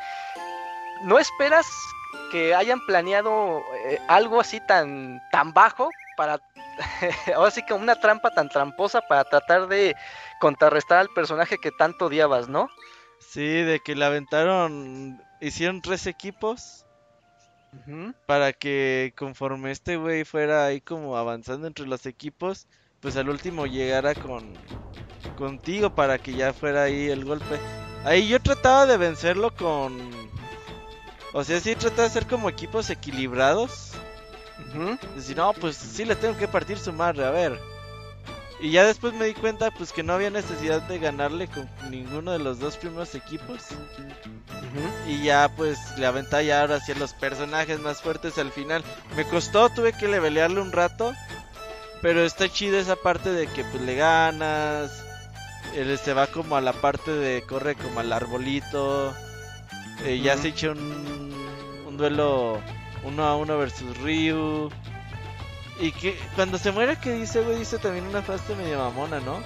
no esperas que hayan planeado eh, algo así tan, tan bajo para, ahora sí que una trampa tan tramposa para tratar de contrarrestar al personaje que tanto odiabas, ¿no? Sí, de que le aventaron, hicieron tres equipos para que conforme este güey fuera ahí como avanzando entre los equipos, pues al último llegara con contigo para que ya fuera ahí el golpe. Ahí yo trataba de vencerlo con o sea, sí trataba de ser como equipos equilibrados. Ujú. Decir, no, pues sí le tengo que partir su madre, a ver. Y ya después me di cuenta pues que no había necesidad de ganarle con ninguno de los dos primeros equipos. Ujú. Y ya pues le aventaba ya ahora sí a los personajes más fuertes al final. Me costó, tuve que levelearle un rato. Pero está chido esa parte de que pues le ganas. Él se va como a la parte de corre como al arbolito. Eh, ya se echa un, un duelo uno a uno versus Ryu. Y que cuando se muere, que dice, güey? Dice también una frase medio mamona, ¿no?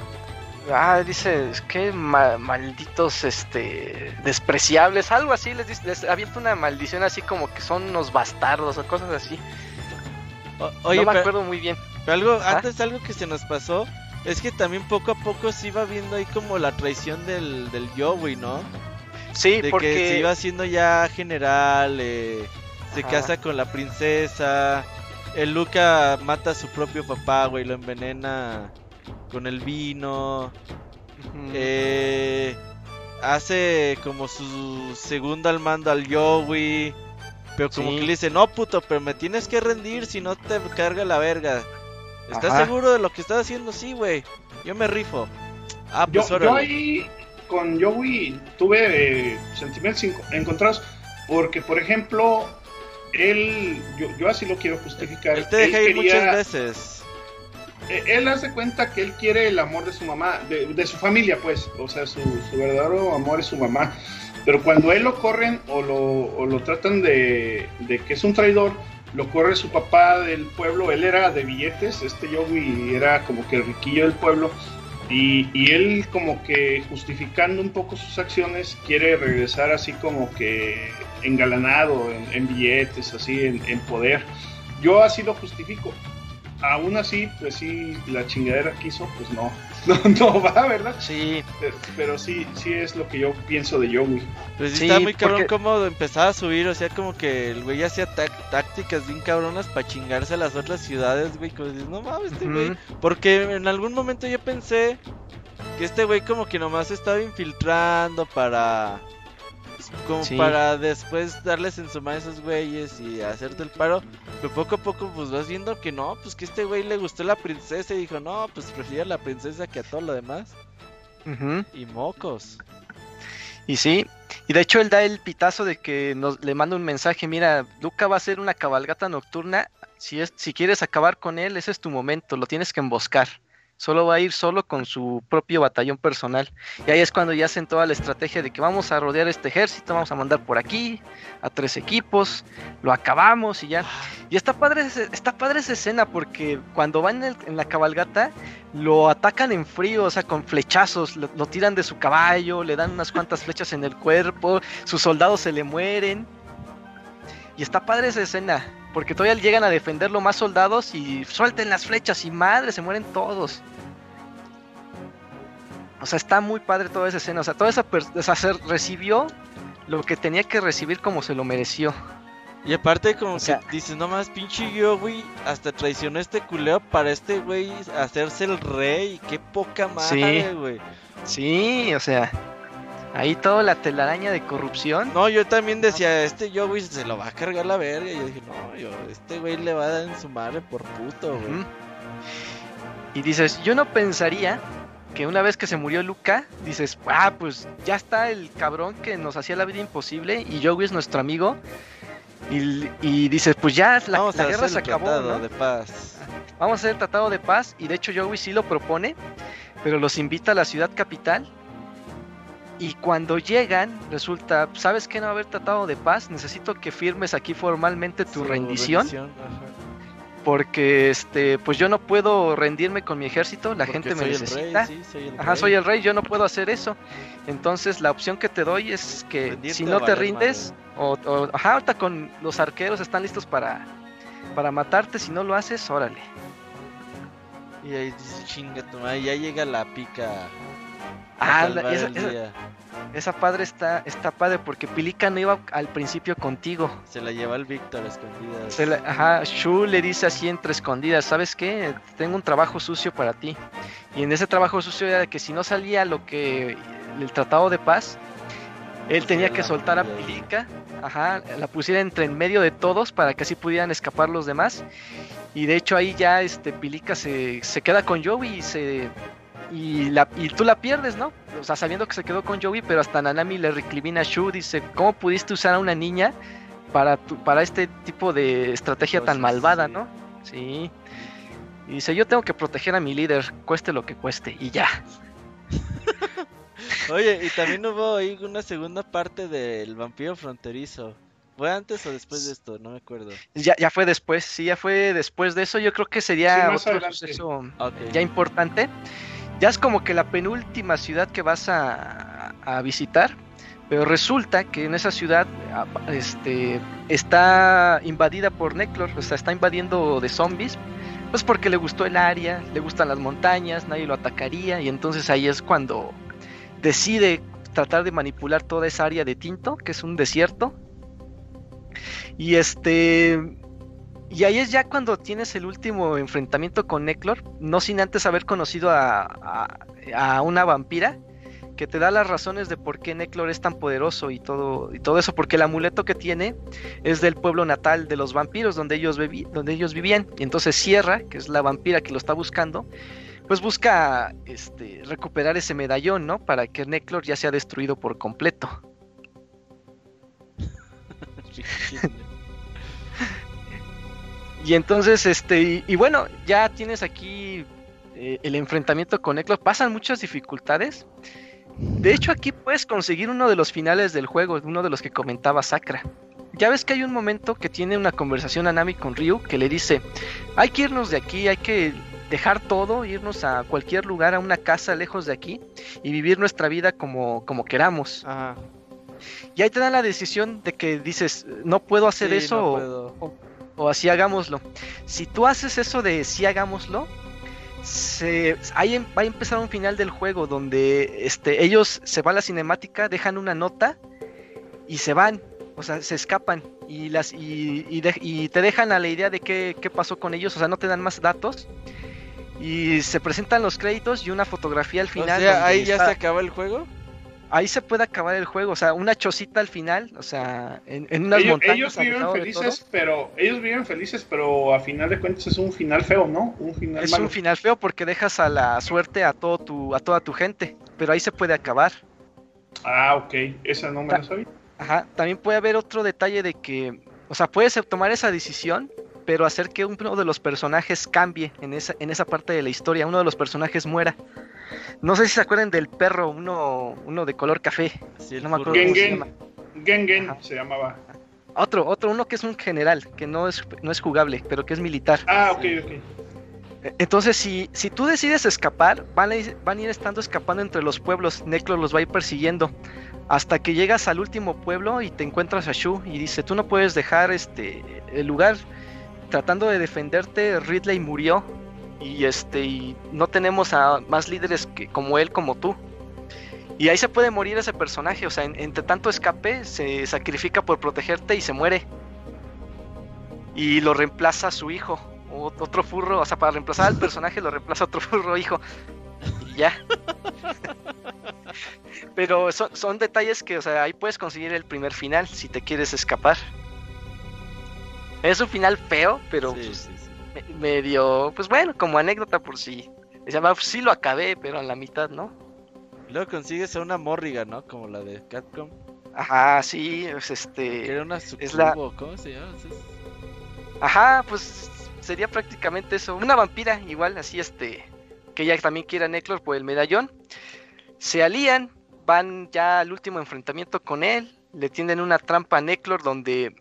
Ah, dice, es que ma- malditos, este, despreciables, algo así, les, dice- les avienta una maldición así como que son unos bastardos o cosas así. O- oye, no me pero- acuerdo muy bien. Pero algo, antes algo que se nos pasó es que también poco a poco se iba viendo ahí como la traición del, del Joey, ¿no? Sí, de porque... que se iba haciendo ya general, eh, se Ajá. casa con la princesa, el Luca mata a su propio papá, güey, lo envenena con el vino, eh, hace como su segundo al mando al Joey, pero como Sí. que le dice, no puto, pero me tienes que rendir si no te carga la verga. ¿Estás Ajá. seguro de lo que estás haciendo? Sí, güey. Yo me rifo. Ah, Yo, pues yo órale. ahí con Joey tuve eh, sentimientos enco- encontrados porque, por ejemplo, él, yo, yo así lo quiero justificar. Él te deja ir quería- muchas veces. eh, Él hace cuenta que él quiere el amor de su mamá, de, de su familia, pues. O sea, su, su verdadero amor es su mamá. Pero cuando él lo corren o lo, o lo tratan de, de que es un traidor, lo corre su papá del pueblo. Él era de billetes, este Joey era como que el riquillo del pueblo. Y, y él como que justificando un poco sus acciones quiere regresar así como que engalanado en, billetes, así en, en poder. Yo así lo justifico. Aún así, pues sí, la chingadera que hizo, pues no, no, no va, ¿verdad? Sí, Pero, pero sí, sí es lo que yo pienso de Joey. Pues sí, Sí, está muy cabrón porque- como empezaba a subir, o sea, como que el güey hacía tácticas bien cabronas para chingarse a las otras ciudades, güey. Como dices, no mames, este güey. Porque en algún momento yo pensé que este güey como que nomás se estaba infiltrando para... Como Sí. para después darles en su madre a esos güeyes y hacerte el paro. Pero poco a poco pues vas viendo que no, pues que este güey le gustó la princesa y dijo, no, pues prefiero a la princesa que a todo lo demás. Y mocos. Y sí, y de hecho él da el pitazo de que nos le manda un mensaje, mira, Luca va a hacer una cabalgata nocturna, si es si quieres acabar con él, ese es tu momento, lo tienes que emboscar. Solo va a ir solo con su propio batallón personal. Y ahí es cuando ya hacen toda la estrategia de que vamos a rodear este ejército, vamos a mandar por aquí a tres equipos, lo acabamos y ya. Y está padre, está padre esa escena porque cuando van en la cabalgata lo atacan en frío, o sea, con flechazos, lo, lo tiran de su caballo, le dan unas cuantas flechas en el cuerpo, sus soldados se le mueren. Y está padre esa escena, porque todavía llegan a defenderlo más soldados y suelten las flechas y madre, se mueren todos. O sea, está muy padre toda esa escena, o sea, toda esa, per- o sea, se recibió lo que tenía que recibir como se lo mereció. Y aparte como O sea- que dices, no más pinche yo, güey, hasta traicionó este culeo para este güey hacerse el rey. Qué poca madre, güey. Sí, o sea, ahí toda la telaraña de corrupción. No, yo también decía, este yo, güey, se lo va a cargar la verga. Y yo dije, no, yo, este güey le va a dar en su madre por puto, güey. Y dices, yo no pensaría que una vez que se murió Luca, dices, ah, pues ya está el cabrón que nos hacía la vida imposible y Joey es nuestro amigo. Y, y dices, pues ya la, Vamos la a guerra hacer se el acabó, tratado ¿no? de paz. Vamos a hacer el tratado de paz y de hecho Joey sí lo propone, pero los invita a la ciudad capital. Y cuando llegan, resulta, ¿sabes que no va a haber tratado de paz? Necesito que firmes aquí formalmente tu Su rendición, porque este, pues yo no puedo rendirme con mi ejército, la Porque gente me necesita. rey, sí, soy el Ajá, rey. soy el rey, yo no puedo hacer eso. Entonces la opción que te doy es que Rendirte si no te rindes, o, o- ajá, ahorita con los arqueros están listos para, para matarte, si no lo haces, órale. Y ahí dices, chinga tu madre, ya llega la pica. Ah, esa- esa- padre está, está padre porque Pilica no iba al principio contigo. Se la lleva el Víctor a escondidas. Se la- ajá, Shu le dice así entre escondidas, ¿sabes qué? Tengo un trabajo sucio para ti. Y en ese trabajo sucio era que si no salía lo que el tratado de paz, él tenía que soltar a. Pilica, ajá, la pusiera entre en medio de todos para que así pudieran escapar los demás. Y de hecho ahí ya este Pilica se, se queda con Joey y se y, la, y tú la pierdes, ¿no? O sea, sabiendo que se quedó con Joey, pero hasta Nanami le recrimina a Shu, dice, ¿cómo pudiste usar a una niña para, tu- para este tipo de estrategia tan malvada, sí. ¿no? Sí. Y dice, yo tengo que proteger a mi líder, cueste lo que cueste, y ya. Oye, y también hubo ahí una segunda parte del vampiro fronterizo. ¿Fue antes o después de esto? No me acuerdo. Ya, ya fue después, sí, ya fue después de eso, yo creo que sería otro adelante. suceso ya importante. Ya es como que la penúltima ciudad que vas a, visitar, pero resulta que en esa ciudad este, está invadida por Neclor, o sea, está invadiendo de zombies, pues porque le gustó el área, le gustan las montañas, nadie lo atacaría, y entonces ahí es cuando decide tratar de manipular toda esa área de Tinto, que es un desierto. Y este y ahí es ya cuando tienes el último enfrentamiento con Neclor, no sin antes haber conocido a, una vampira que te da las razones de por qué Neclor es tan poderoso y todo, y todo eso, porque el amuleto que tiene es del pueblo natal de los vampiros donde ellos, donde ellos vivían. Y entonces Sierra, que es la vampira que lo está buscando, pues busca este, recuperar ese medallón, ¿no? Para que Neclor ya sea destruido por completo. Y entonces, este, y, y bueno, ya tienes aquí eh, el enfrentamiento con Neclor. Pasan muchas dificultades. De hecho, aquí puedes conseguir uno de los finales del juego, uno de los que comentaba Sakra. Ya ves que hay un momento que tiene una conversación a Nami con Ryu que le dice, hay que irnos de aquí, hay que dejar todo, irnos a cualquier lugar, a una casa lejos de aquí y vivir nuestra vida como, como queramos. Ajá. Y ahí te dan la decisión de que dices, no puedo hacer Sí, eso no puedo. o así hagámoslo. Si tú haces eso de sí hagámoslo, se, ahí em- va a empezar un final del juego donde este, ellos se van a la cinemática, dejan una nota y se van, o sea, se escapan y, las, y, y de- y te dejan a la idea de qué, qué pasó con ellos, o sea, no te dan más datos. Y se presentan los créditos y una fotografía al O final. sea, donde ahí ya está- se acaba el juego. Ahí se puede acabar el juego, o sea, una chocita al final, o sea, en, en unas Ellos, montañas. ellos viven felices, pero ellos viven felices, pero a final de cuentas es un final feo, ¿no? Un final Es malo. un final feo porque dejas a la suerte a todo tu, a toda tu gente, pero ahí se puede acabar. Ah, ok, esa no me la sabía. Ajá. También puede haber otro detalle de que, o sea, puedes tomar esa decisión, pero hacer que uno de los personajes cambie en esa, en esa parte de la historia, uno de los personajes muera. No sé si se acuerdan del perro, uno, uno de color café. Sí, No me cómo se Gengen. llama. Gengen Ajá. se llamaba. Otro, otro, uno que es un general, que no es, no es jugable, pero que es militar. Ah, ok, ok. Entonces, si, si tú decides escapar, van a, ir, van a ir estando escapando entre los pueblos. Necro los va a ir persiguiendo. Hasta que llegas al último pueblo y te encuentras a Shu y dice, tú no puedes dejar este el lugar. Tratando de defenderte, Ridley murió. Y este, y no tenemos a más líderes que, como él, como tú. Y ahí se puede morir ese personaje. O sea, en- entre tanto escape, se sacrifica por protegerte y se muere. Y lo reemplaza su hijo. Otro furro. O sea, para reemplazar al personaje lo reemplaza otro furro hijo. Y ya. Pero son, son detalles que, o sea, ahí puedes conseguir el primer final si te quieres escapar. Es un final feo, pero Sí, pues, sí, me- pues bueno, como anécdota por si. Se llama, sí lo acabé, pero a la mitad, ¿no? Luego consigues a una Morrigan, ¿no? Como la de Capcom. Ajá, sí, es este. era una es la- ¿cómo se llama? Sí, Ajá, pues sería prácticamente eso. Una vampira, igual, así este. Que ella también quiere a Neclor por el medallón. Se alían, van ya al último enfrentamiento con él. Le tienden una trampa a Neclor donde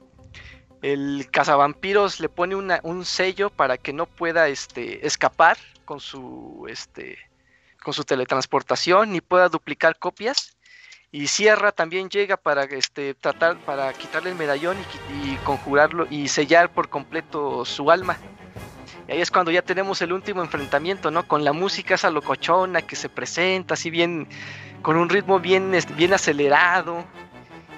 el cazavampiros le pone una- un sello para que no pueda este, escapar con su, este, con su teletransportación ni pueda duplicar copias. Y Sierra también llega para este, tratar, para quitarle el medallón y, conjurarlo y sellar por completo su alma. Y ahí es cuando ya tenemos el último enfrentamiento, ¿no? Con la música esa locochona que se presenta, así bien con un ritmo bien, bien acelerado.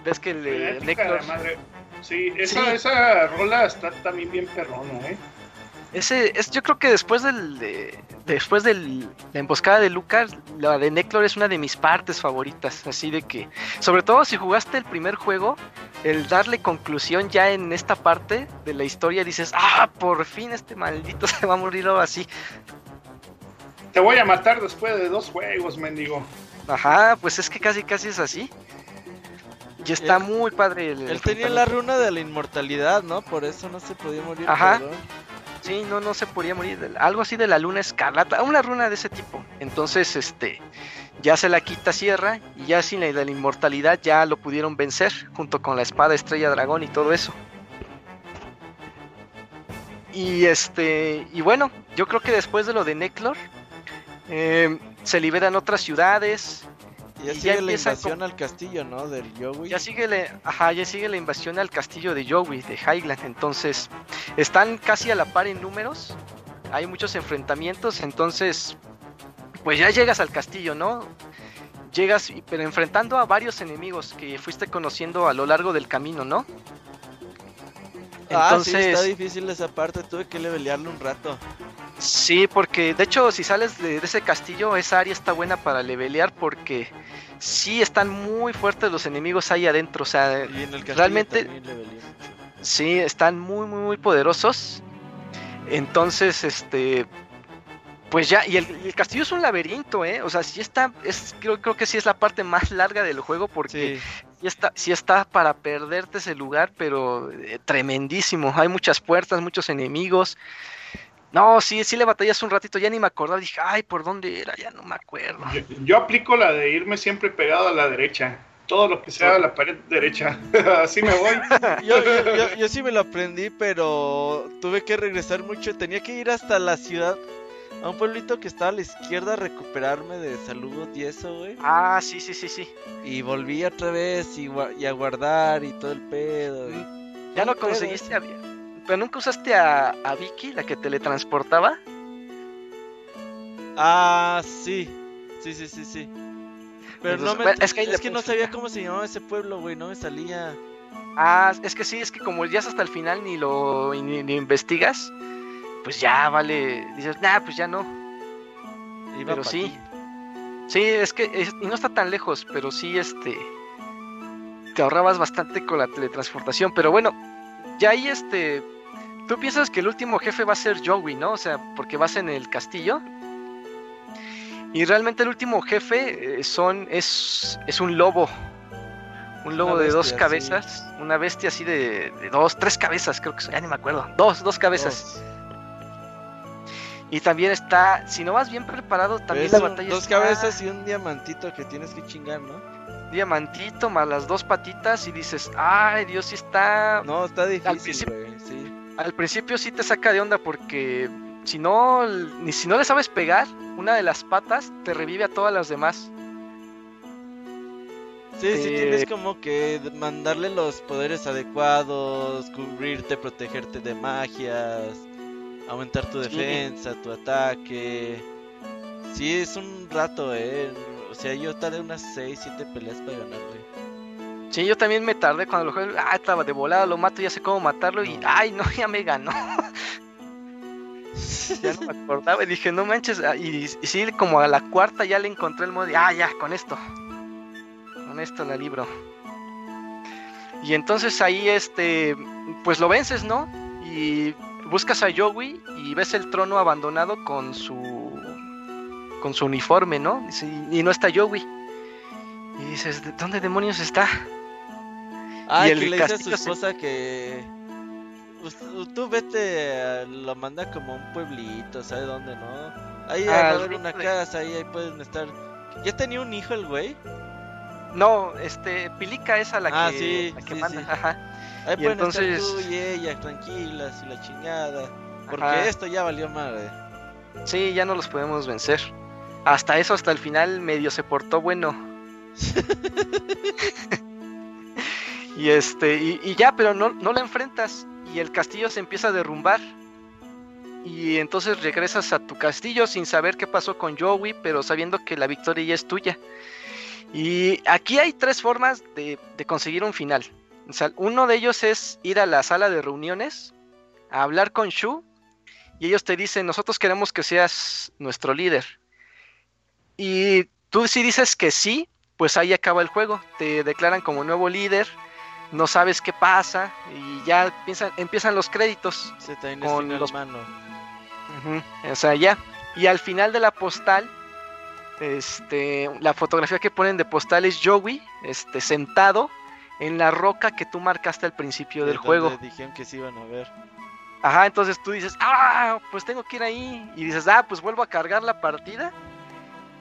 Ves que el eh, de madre. Sí, esa, Sí. esa rola está también bien perrona, ¿eh? Ese, es, yo creo que después del de- después de la emboscada de Lucas, la de Neclor es una de mis partes favoritas, así de que, sobre todo si jugaste el primer juego, el darle conclusión ya en esta parte de la historia dices, ah, por fin este maldito se va a morir ahora así. Te voy a matar después de dos juegos, mendigo. Ajá, pues es que casi casi es así. Y está Él- muy padre el, Él tenía la runa de la inmortalidad, ¿no? Por eso no se podía morir. Ajá. Sí, no, no se podía morir. Algo así de la luna escarlata, una runa de ese tipo. Entonces, este, ya se la quita Sierra y ya sin la de la inmortalidad ya lo pudieron vencer junto con la espada estrella dragón y todo eso. Y este, y bueno, yo creo que después de lo de Neclor, eh, se liberan otras ciudades, Y ya Y ya sigue la invasión al castillo, ¿no? Del Yowie. Ya sigue, la, ajá, ya sigue la invasión al castillo de Joey, de Highland. Entonces, están casi a la par en números. Hay muchos enfrentamientos. Entonces, pues ya llegas al castillo, ¿no? Llegas, pero enfrentando a varios enemigos que fuiste conociendo a lo largo del camino, ¿no? Ah, sí, está difícil esa parte. Tuve que levelearlo un rato. Sí, porque de hecho si sales de, de ese castillo, esa área está buena para levelear porque sí están muy fuertes los enemigos ahí adentro. O sea, Y en el realmente- sí, están muy, muy, muy poderosos. Entonces, este... Pues ya, y el, el castillo es un laberinto, ¿eh? O sea, sí está, es, creo, creo que sí es la parte más larga del juego porque Sí, sí está, sí está para perderte ese lugar, pero eh, tremendísimo. Hay muchas puertas, muchos enemigos. No, sí, sí le batallas un ratito, ya ni me acordaba. Dije, ay, ¿por dónde era? Ya no me acuerdo. Yo, yo aplico la de irme siempre pegado a la derecha. Todo lo que sea a la pared derecha. Así me voy. yo, yo, yo- yo sí me lo aprendí, pero tuve que regresar mucho. Tenía que ir hasta la ciudad, a un pueblito que estaba a la izquierda, a recuperarme de salud y eso, güey. Ah, sí, sí, sí, sí. Y volví otra vez y, a guardar y todo el pedo. y- Ya no pedo. conseguiste a... Pero nunca usaste a, a Vicky, la que teletransportaba. Ah, sí. Sí, sí, sí, sí. Pero no me... bueno, es que no sabía cómo se llamaba ese pueblo, güey. No me salía. Ah, es que sí, es que como ya es hasta el final ni lo ni, ni investigas, pues ya vale. Dices, nah, pues ya no. Iba Pero sí. Sí, es que es- y no está tan lejos, pero sí, este. Te ahorrabas bastante con la teletransportación. Pero bueno, ya ahí, este. Tú piensas que el último jefe va a ser Joey, ¿no? O sea, porque vas en el castillo. Y realmente el último jefe eh, son es, es un lobo. Un lobo de dos cabezas. Una bestia así de, de dos, tres cabezas, creo que son, ya ni me acuerdo. Dos, dos cabezas. Dos. Y también está, si no vas bien preparado, también la batalla dos está- cabezas y un diamantito que tienes que chingar, ¿no? diamantito más las dos patitas y dices, ay Dios, sí está... No, está difícil, principio- güey. Sí. Al principio sí te saca de onda porque si no, ni si no le sabes pegar, una de las patas te revive a todas las demás. Sí, sí, Eh, tienes como que mandarle los poderes adecuados, cubrirte, protegerte de magias, aumentar tu defensa, tu ataque. Sí, es un rato, eh. O sea, yo tardé unas 6, 7 peleas para ganarle. Sí, yo también me tardé cuando lo jugué, ah, estaba de volada, lo mato, ya sé cómo matarlo y, ay, no, ya me ganó. ya no me acordaba y dije, no manches, ah, y, y sí, como a la cuarta ya le encontré el modo de, ah, ya, con esto. Con esto la libro. Y entonces ahí, este, pues lo vences, ¿no? Y buscas a Joey y ves el trono abandonado con su con su uniforme, ¿no? Y y no está Joey. Y dices, ¿de dónde demonios está? Ah, el que le dice a su se- esposa que. "Us- Tú vete, a- lo manda como a un pueblito, ¿sabe dónde, no? Ahí Ah, va a el haber una casa, ahí, ahí pueden estar. ¿Ya tenía un hijo el güey? No, este, Pilica es a la Ah, que, sí, la que sí, manda, sí. ajá. Ahí Y pueden entonces- estar tú y ella tranquilas y la chingada. Porque Ajá. esto ya valió madre. Sí, ya no los podemos vencer. Hasta eso, hasta el final medio se portó bueno. y este, y, y ya, pero no, no la enfrentas. Y el castillo se empieza a derrumbar. Y entonces regresas a tu castillo sin saber qué pasó con Joey, pero sabiendo que la victoria ya es tuya. Y aquí hay tres formas de, de conseguir un final. O sea, uno de ellos es ir a la sala de reuniones, a hablar con Shu, y ellos te dicen, nosotros queremos que seas nuestro líder. Y tú si dices que sí, pues ahí acaba el juego. Te declaran como nuevo líder, no sabes qué pasa, y ya empiezan, empiezan los créditos. Se te Con los- mano. O sea, ya. Y al final de la postal, este, la fotografía que ponen de postal es Joey, este, sentado en la roca que tú marcaste al principio del de juego. Dijeron que se iban a ver. Ajá, entonces tú dices, ah, pues tengo que ir ahí. Y dices, ah, pues vuelvo a cargar la partida.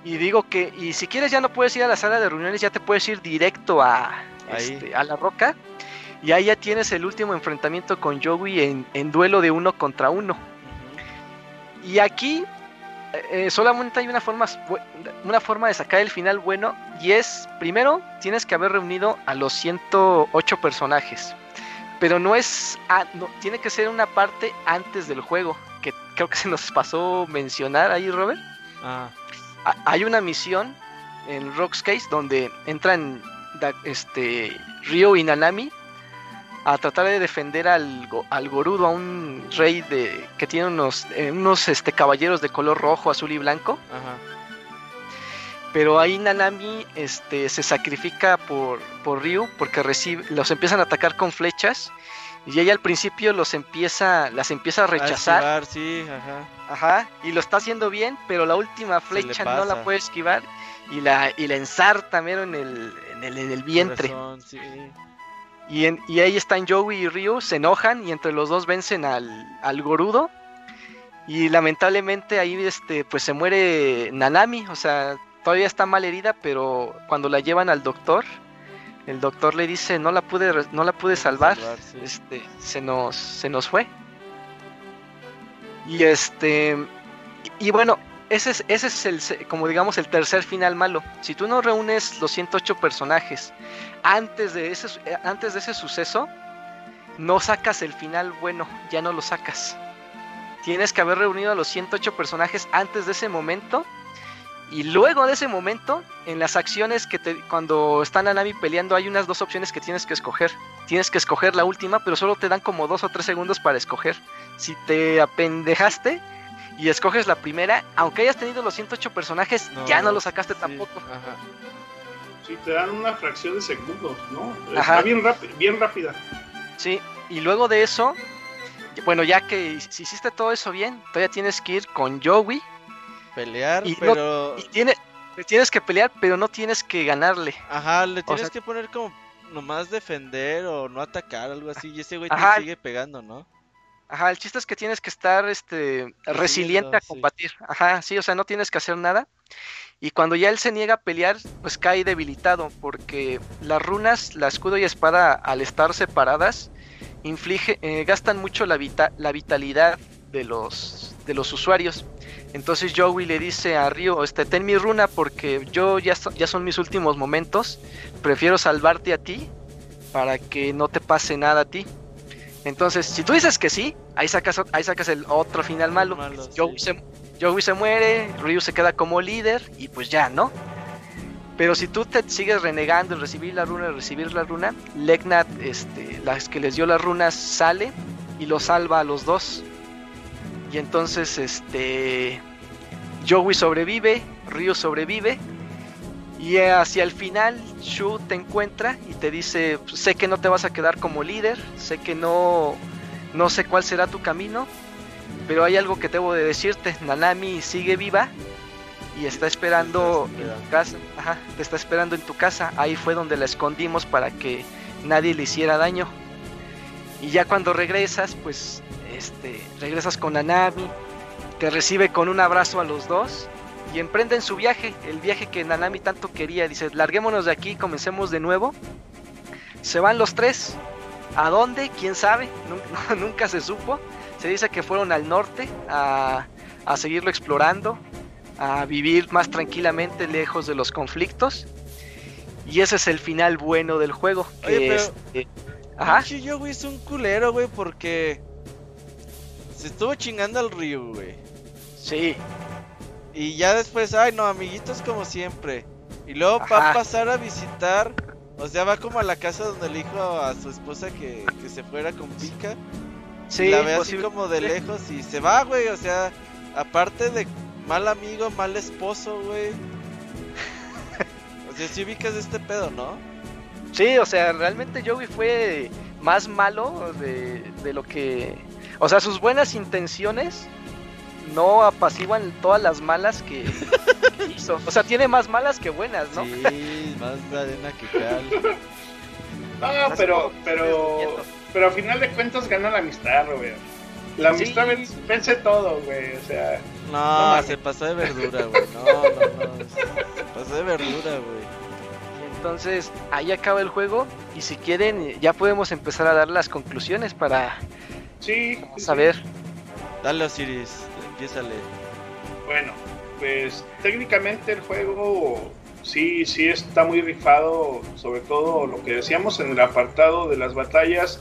Y digo que, y si quieres ya no puedes ir a la sala de reuniones, ya te puedes ir directo a, este, a la roca. Y ahí ya tienes el último enfrentamiento con Joey en, en duelo de uno contra uno. Y aquí eh, solamente hay una forma, una forma de sacar el final bueno y es, primero, tienes que haber reunido a los 108 personajes. Pero no es, a- no, tiene que ser una parte antes del juego, que creo que se nos pasó mencionar ahí, Robert. Ah, A- Hay una misión en Rock's Case donde entran da- este, Ryo y Nanami a tratar de defender al, al Gorudo, a un rey de que tiene unos, eh, unos este, caballeros de color rojo, azul y blanco. ajá. Pero ahí Nanami este, se sacrifica por, por Ryu porque recibe, los empiezan a atacar con flechas y ella al principio los empieza, las empieza a rechazar. esquivar, sí, ajá. Ajá, y lo está haciendo bien, pero la última flecha no la puede esquivar y la, y la ensarta mero en el, en el, en el vientre. Corazón, sí. Y, en- y ahí están Joey y Ryu, se enojan y entre los dos vencen al, al Gorudo. Y lamentablemente ahí este, pues se muere Nanami, o sea, todavía está mal herida, pero cuando la llevan al doctor, el doctor le dice no la pude, no la pude salvar, sí. este, se nos, se nos fue. Y este, y, bueno, ese es, ese es el, como digamos, el tercer final malo. Si tú no reúnes los 108 personajes antes de ese, eh, antes de ese suceso, no sacas el final bueno, ya no lo sacas. Tienes que haber reunido a los 108 personajes antes de ese momento. Y luego de ese momento, en las acciones que te, cuando están Anami peleando, hay unas dos opciones que tienes que escoger. Tienes que escoger la última, pero solo te dan como dos o tres segundos para escoger. Si te apendejaste y escoges la primera, aunque hayas tenido los 108 personajes, ya no lo sacaste sí, tampoco. Ajá. Sí, te dan una fracción de segundos, ¿no? Ajá. Está bien, bien rápida. Sí, y luego de eso, bueno, ya que si hiciste todo eso bien, todavía tienes que ir con Joey Pelear, Y no- pero. y tiene, tienes que pelear, pero no tienes que ganarle. Ajá, le tienes sea- que poner como nomás defender o no atacar, algo así. Y ese güey Ajá. te sigue pegando, ¿no? Ajá, el chiste es que tienes que estar este resiliente a sí. combatir. Ajá, sí, o sea, no tienes que hacer nada. Y cuando ya él se niega a pelear, pues cae debilitado, porque las runas, la escudo y espada, al estar separadas, inflige, eh, gastan mucho la, vita- la vitalidad de los, de los usuarios. Entonces Joey le dice a Ryo, este, ten mi runa porque yo ya, so- ya son mis últimos momentos, prefiero salvarte a ti para que no te pase nada a ti. Entonces, si tú dices que sí, ahí sacas, ahí sacas el otro final malo. Malo, Joey, sí. se, Joey se muere, Ryu se queda como líder y pues ya, ¿no? Pero si tú te sigues renegando en recibir la runa, en recibir la runa, Legnat, este, las que les dio las runas, sale y lo salva a los dos. Y entonces, este, Joey sobrevive, Ryu sobrevive. Y hacia el final, Shu te encuentra y te dice, sé que no te vas a quedar como líder, sé que no, no sé cuál será tu camino, pero hay algo que debo de decirte, Nanami sigue viva y está esperando en tu casa, ajá, te está esperando en tu casa, ahí fue donde la escondimos para que nadie le hiciera daño. Y ya cuando regresas, pues este regresas con Nanami, te recibe con un abrazo a los dos y emprenden su viaje, el viaje que Nanami tanto quería. Dice, larguémonos de aquí, comencemos de nuevo. Se van los tres. ¿A dónde? ¿Quién sabe? Nun- Nunca se supo. Se dice que fueron al norte a, a seguirlo explorando, a vivir más tranquilamente lejos de los conflictos. Y ese es el final bueno del juego. Que pero- este, Ajá. Pinche Joey es un culero, güey, porque se estuvo chingando al Ryu, güey. Sí. Y ya después, ay, no, amiguitos como siempre. Y luego va a pasar a visitar. O sea, va como a la casa donde le dijo a su esposa que, que se fuera con Pika. Sí, y la ve así como de lejos y se va, güey. O sea, aparte de mal amigo, mal esposo, güey. O sea, si ubicas este pedo, ¿no? Sí, o sea, realmente Joey fue más malo de, de lo que... O sea, sus buenas intenciones no apaciguan todas las malas que, que hizo. O sea, tiene más malas que buenas, ¿no? Sí, más de arena que cal. No, pero, pero. Pero a final de cuentas gana la amistad, Robert. La amistad vence- vence todo, güey. O sea, No se pasó de verdura, güey. No, no, no. Se pasó de verdura, güey. Entonces, ahí acaba el juego. Y si quieren, ya podemos empezar a dar las conclusiones para sí. vamos sí, a ver. Dale, Osiris, empiézale. Bueno, pues técnicamente el juego sí, sí está muy rifado, sobre todo lo que decíamos en el apartado de las batallas,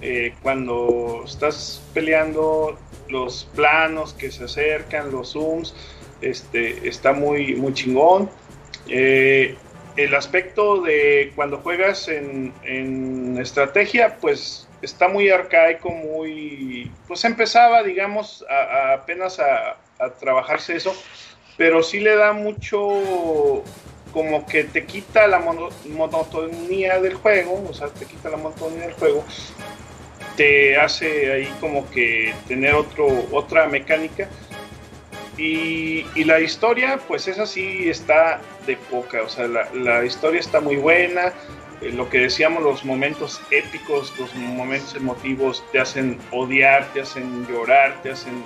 eh, cuando estás peleando los planos que se acercan, los zooms, este, está muy, muy chingón. Eh, el aspecto de cuando juegas en, en estrategia, pues está muy arcaico, muy... Pues empezaba, digamos, a- a apenas a, a trabajarse eso, pero sí le da mucho como que te quita la mono- monotonía del juego, o sea, te quita la monotonía del juego, te hace ahí como que tener otro, otra mecánica. Y, la historia, pues esa sí está de poca, o sea, la, la historia está muy buena, eh, lo que decíamos, los momentos épicos, los momentos emotivos te hacen odiar, te hacen llorar, te hacen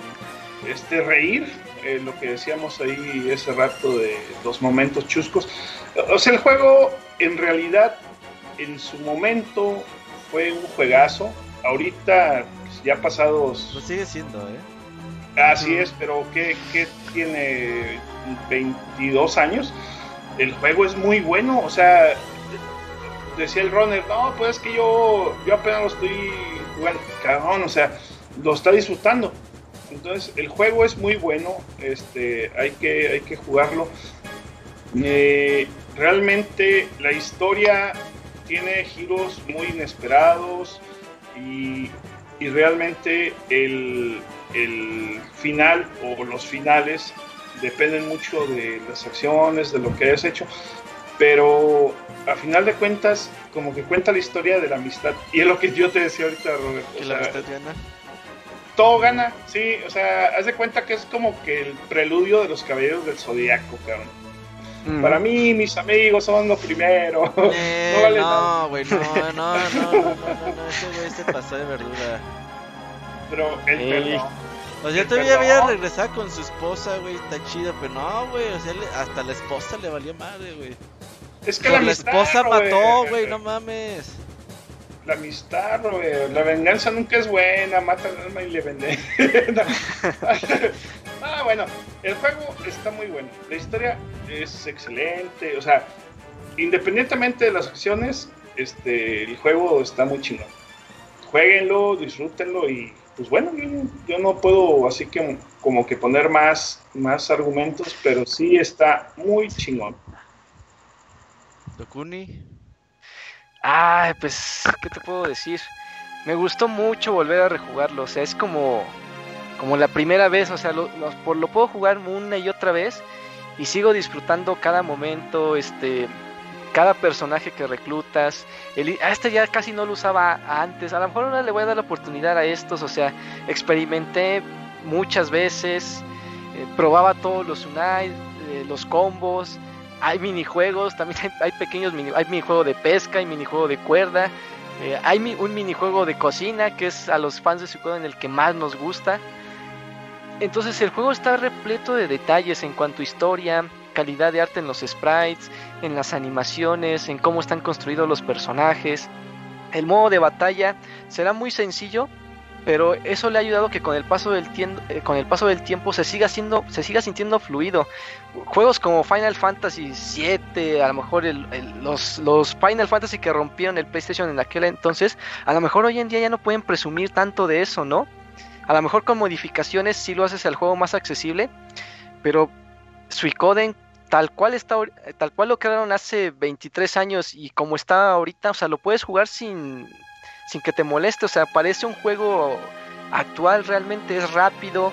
este, reír, eh, lo que decíamos ahí ese rato de los momentos chuscos. O sea, el juego en realidad en su momento fue un juegazo, ahorita pues, ya pasados Lo sigue siendo, ¿eh? Así es, pero ¿qué, qué tiene 22 años? El juego es muy bueno, o sea, decía el runner, no, pues es que yo, yo apenas lo estoy jugando, cabrón, o sea, lo está disfrutando. Entonces, el juego es muy bueno, este, hay que, hay que jugarlo. Eh, realmente la historia tiene giros muy inesperados y, y realmente el, el final o los finales dependen mucho de las acciones, de lo que hayas hecho, pero a final de cuentas como que cuenta la historia de la amistad y es lo que yo te decía ahorita, Robert. Que la sea, amistad gana. todo gana, sí, o sea, haz de cuenta que es como que el preludio de los caballeros del zodiaco, cabrón. Mm. Para mí, mis amigos son lo primero. Eh, no vale no, güey, no, no, no, no, no, no, no, ese güey se pasó de verdura. Pero el Ey. perdón. O sea, todavía perdón. había regresado con su esposa, güey, está chido, pero no, güey, o sea, hasta la esposa le valía madre, güey. Es que Por la la amistad, esposa Robert, mató, güey, no mames. La amistad, Robert. La venganza nunca es buena. Mata el alma y le vende. Ah, bueno. El juego está muy bueno. La historia es excelente. O sea, independientemente de las acciones, este, el juego está muy chingón. Jueguenlo, disfrútenlo y pues bueno, yo, yo no puedo así que como que poner más, más argumentos, pero sí está muy chingón. Dokuni. Ay, pues, ¿qué te puedo decir? Me gustó mucho volver a rejugarlo, o sea, es como, como la primera vez, o sea, lo, lo- puedo jugar una y otra vez y sigo disfrutando cada momento, este, cada personaje que reclutas. El, a este ya casi no lo usaba antes, a lo mejor ahora le voy a dar la oportunidad a estos, o sea, experimenté muchas veces, eh, probaba todos los Unai, eh, los combos, hay minijuegos, también hay, hay pequeños mini, hay minijuego de pesca, hay minijuego de cuerda, eh, hay mi- un minijuego de cocina que es a los fans de Suikoden el que más nos gusta. Entonces el juego está repleto de detalles en cuanto a historia, calidad de arte en los sprites, en las animaciones, en cómo están construidos los personajes. El modo de batalla será muy sencillo, pero eso le ha ayudado que con el paso del, eh, con el paso del tiempo se siga, siendo, se siga sintiendo fluido juegos como Final Fantasy VII, a lo mejor el- los, los Final Fantasy que rompieron el PlayStation en aquel entonces, a lo mejor hoy en día ya no pueden presumir tanto de eso, ¿no? A lo mejor con modificaciones sí lo haces al juego más accesible, pero Suicoden tal cual está tal cual lo crearon hace 23 años y como está ahorita, o sea, lo puedes jugar sin sin que te moleste, o sea, parece un juego actual, realmente es rápido,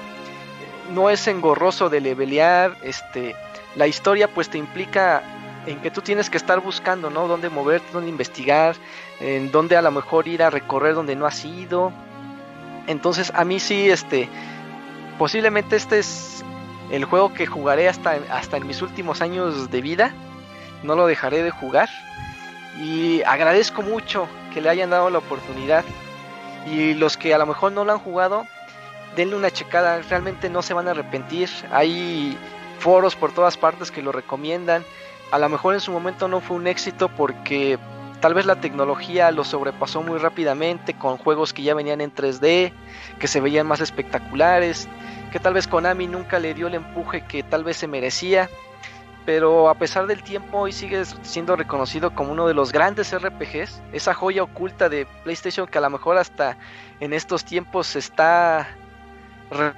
no es engorroso de levelear, este, la historia pues te implica en que tú tienes que estar buscando, ¿no? Dónde moverte, dónde investigar, en dónde a lo mejor ir a recorrer donde no has ido. Entonces, a mí sí, este, posiblemente este es el juego que jugaré hasta, hasta en mis últimos años de vida. No lo dejaré de jugar. Y agradezco mucho que le hayan dado la oportunidad. Y los que a lo mejor no lo han jugado, denle una checada. Realmente no se van a arrepentir. Hay foros por todas partes que lo recomiendan. A lo mejor en su momento no fue un éxito porque tal vez la tecnología lo sobrepasó muy rápidamente con juegos que ya venían en 3D, que se veían más espectaculares, que tal vez Konami nunca le dio el empuje que tal vez se merecía, pero a pesar del tiempo hoy sigue siendo reconocido como uno de los grandes RPGs, esa joya oculta de PlayStation que a lo mejor hasta en estos tiempos se está re-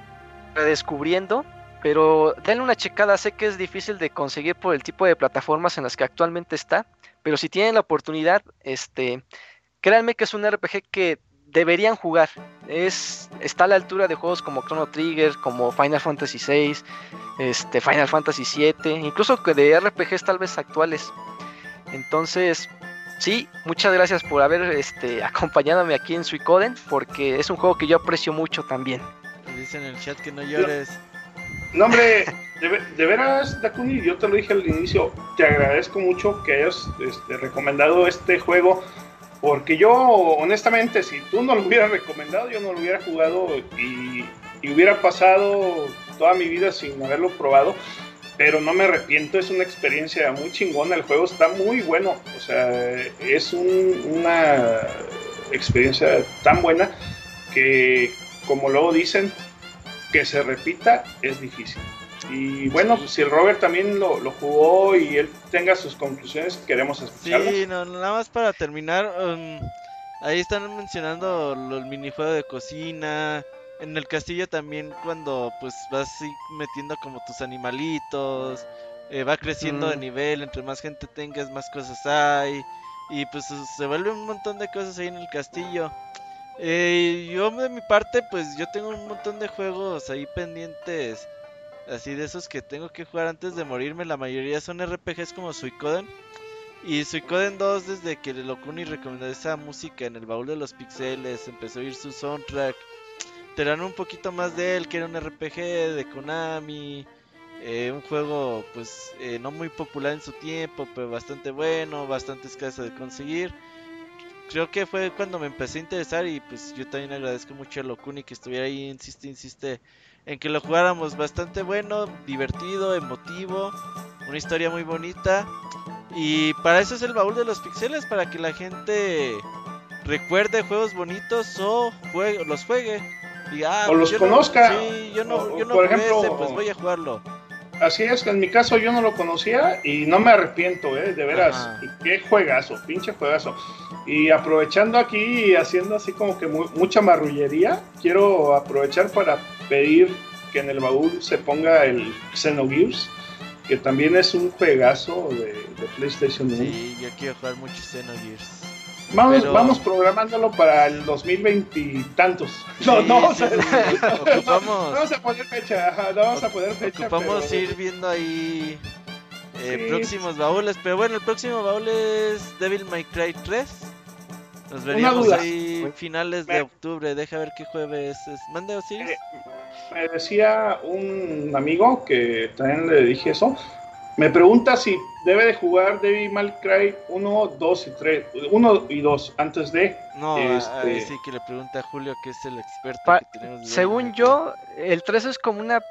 redescubriendo, pero denle una checada, sé que es difícil de conseguir por el tipo de plataformas en las que actualmente está, pero si tienen la oportunidad, este, créanme que es un RPG que deberían jugar. Es, está a la altura de juegos como Chrono Trigger, como Final Fantasy VI, este, Final Fantasy VII, incluso que de RPGs tal vez actuales. Entonces, sí, muchas gracias por haber este, acompañándome aquí en Suicoden, porque es un juego que yo aprecio mucho también. Dice en el chat que no llores. No, hombre, de, de veras, Dakuni, yo te lo dije al inicio, te agradezco mucho que hayas este, recomendado este juego, porque yo, honestamente, si tú no lo hubieras recomendado, yo no lo hubiera jugado y, y hubiera pasado toda mi vida sin haberlo probado, pero no me arrepiento, es una experiencia muy chingona, el juego está muy bueno, o sea, es un- una experiencia tan buena que, como luego dicen, que se repita es difícil. Y bueno, pues si el Robert también lo, lo jugó y él tenga sus conclusiones, queremos escucharlas. Sí, no, nada más para terminar. um, ahí están mencionando el minijuego de cocina. En el castillo también cuando pues vas metiendo como tus animalitos. eh, va creciendo de Mm. nivel. Entre más gente tengas, más cosas hay. Y pues se vuelve un montón de cosas ahí en el castillo. Eh, yo de mi parte pues yo tengo un montón de juegos ahí pendientes. Así de esos que tengo que jugar antes de morirme. La mayoría son RPGs como Suicoden. Y Suicoden 2, desde que Locuni recomendó esa música en el baúl de los pixeles, empezó a oír su soundtrack. Te dan un poquito más de él, que era un RPG de Konami. eh, un juego, pues, eh, no muy popular en su tiempo, pero bastante bueno, bastante escaso de conseguir. Creo que fue cuando me empecé a interesar y pues yo también agradezco mucho a Locuni que estuviera ahí, insiste, insiste, en que lo jugáramos bastante bueno, divertido, emotivo, una historia muy bonita. Y para eso es el baúl de los pixeles, para que la gente recuerde juegos bonitos o juegue, los juegue. Diga, ah, O los yo no- conozca. sí, yo no, O- yo no por jugué ejemplo, ese, pues voy a jugarlo. Así es, en mi caso yo no lo conocía y no me arrepiento, ¿eh? de veras. Ajá. Qué juegazo, pinche juegazo. Y aprovechando aquí y haciendo así como que mu- mucha marrullería, quiero aprovechar para pedir que en el baúl se ponga el Xenogears, que también es un juegazo de, de PlayStation 1. Sí, yo quiero jugar mucho Xenogears. Vamos, Pero- vamos programándolo para el 2020 y tantos. No, Sí, no, sí, sí, sí. no, vamos a poner fecha, ajá, no vamos a poner fecha. Ocupamos pero- ir viendo ahí eh, Sí. próximos baúles. Pero bueno, el próximo baúl es Devil May Cry 3. Nos veríamos ahí finales de octubre. Deja ver qué jueves es. Mande Osiris. Eh, Me decía un amigo que también le dije eso. Me pregunta si debe de jugar Devil May Cry 1, 2 y 3. 1 y 2 antes de. no, este- ahí sí que le pregunta a Julio, que es el experto Pa- que tenemos. de Devil Según yo, el 3 es como una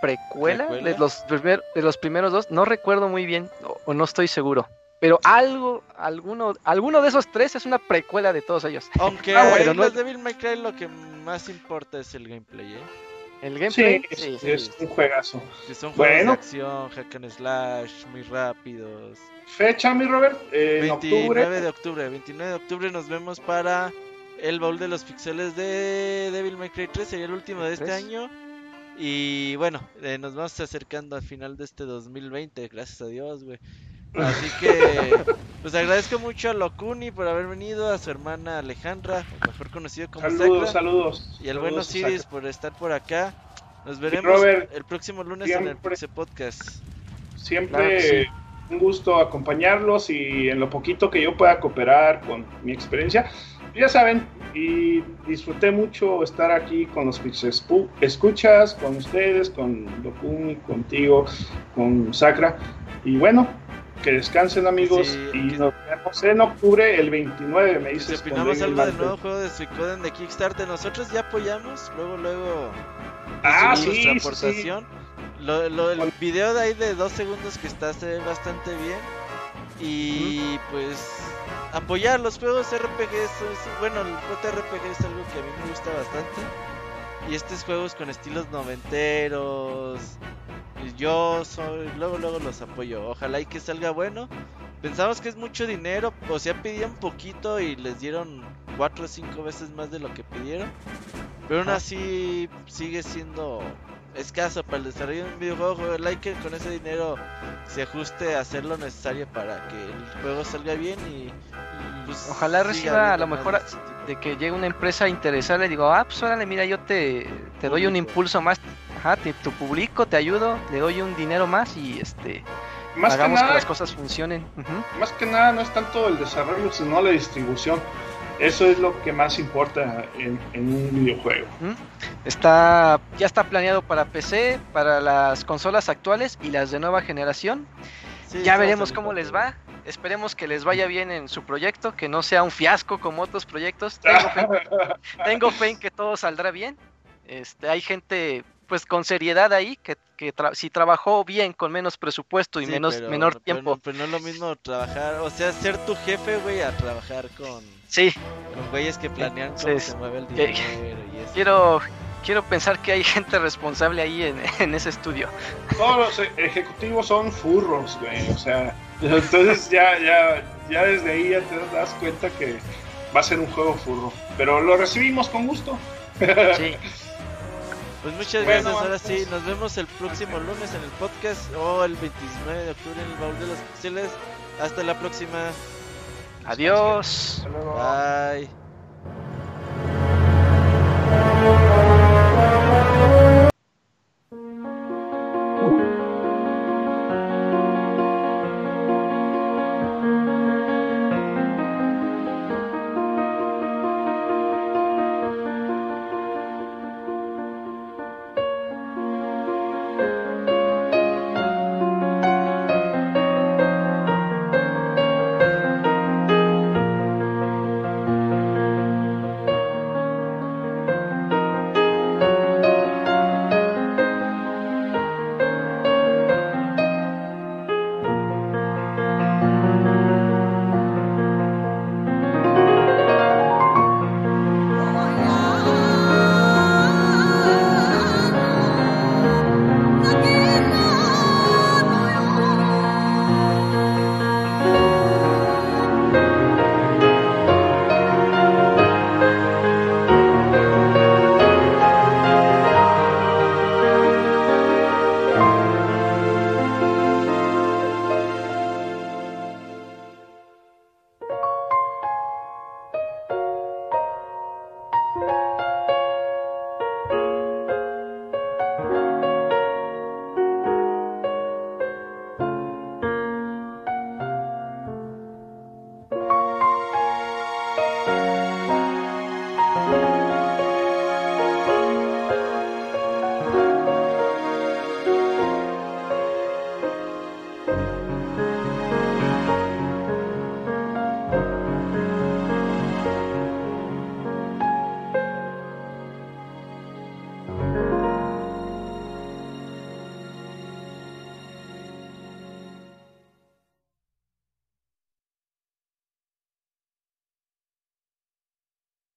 precuela, ¿Precuela? De, los primer- de los primeros dos. No recuerdo muy bien, o, o no estoy seguro. Pero algo, alguno, alguno de esos tres es una precuela de todos ellos. Aunque Ah, bueno, en no- Devil May Cry lo que más importa es el gameplay, ¿eh? El Sí, gameplay, es, sí, sí. es un juegazo. Son juegos Bueno. de acción, hack and slash, muy rápidos. Fecha, mi Robert, eh, en 29 octubre. de octubre, 29 de octubre nos vemos para el baúl de los pixeles de Devil May Cry 3, sería el último de este ¿Tres? año. Y bueno, eh, nos vamos acercando al final de este 2020, gracias a Dios, güey. Así que, pues agradezco mucho a Locuni por haber venido, a su hermana Alejandra, mejor conocido como Saludos, Sacra, saludos. y al bueno Siris por estar por acá. Nos veremos Robert, el próximo lunes en el siempre- Pixel Podcast. Siempre Claro que un gusto acompañarlos y en lo poquito que yo pueda cooperar con mi experiencia, ya saben, y disfruté mucho estar aquí con los Pixel escuchas, con ustedes, con Dokuni, contigo, con Sacra. Y bueno, que descansen amigos Sí, y que- nos vemos en octubre el 29, me Si dices. con opinamos algo del nuevo juego de Suicoden de Kickstarter, nosotros ya apoyamos, luego, luego Ah, sí, nuestra sí, sí. aportación. Lo, lo- el video de ahí de dos segundos que está se ve bastante bien. Y pues apoyar los juegos RPGs, bueno, el JRPG es algo que a mí me gusta bastante. Y estos juegos con estilos noventeros, yo soy, luego, luego los apoyo. Ojalá y que salga bueno. Pensamos que es mucho dinero, o sea, pedían poquito y les dieron cuatro o cinco veces más de lo que pidieron. Pero aún Ajá. así sigue siendo escaso para el desarrollo de un videojuego. Ojalá que con ese dinero se ajuste a hacer lo necesario para que el juego salga bien y, pues, Ojalá reciba a lo mejor de a- este tipo. de que llegue una empresa interesada y digo, ah, pues órale, mira, yo te, te doy un impulso más, ajá, te, te publico, te ayudo, le doy un dinero más y este, Más hagamos que, nada, las cosas funcionen. Más que nada no es tanto el desarrollo, sino la distribución. Eso es lo que más importa en, en un videojuego. Está, ya está planeado para PC, para las consolas actuales y las de nueva generación. Sí, ya veremos cómo les va. Esperemos que les vaya bien en su proyecto, que no sea un fiasco como otros proyectos. Tengo fe, tengo fe en que todo saldrá bien. Este, hay gente pues con seriedad ahí que, que tra- si trabajó bien con menos presupuesto y Sí, menos pero- menor pero tiempo. no- Pero no, es lo mismo trabajar, o sea, ser tu jefe, güey, a trabajar con, Sí, con güeyes que planean cómo sí. se mueve el Que- dinero y eso. quiero quiero pensar que hay gente responsable ahí en, en ese estudio. Todos los e- ejecutivos son furros, güey. O sea, entonces ya, ya, ya desde ahí ya te das cuenta que va a ser un juego furro. Pero lo recibimos con gusto. Sí. Pues muchas Bueno, gracias, ahora pues. sí, nos vemos el próximo lunes en el podcast o el 29 de octubre en el baúl de los pixeles. Hasta la próxima. Adiós. Hasta luego. Bye.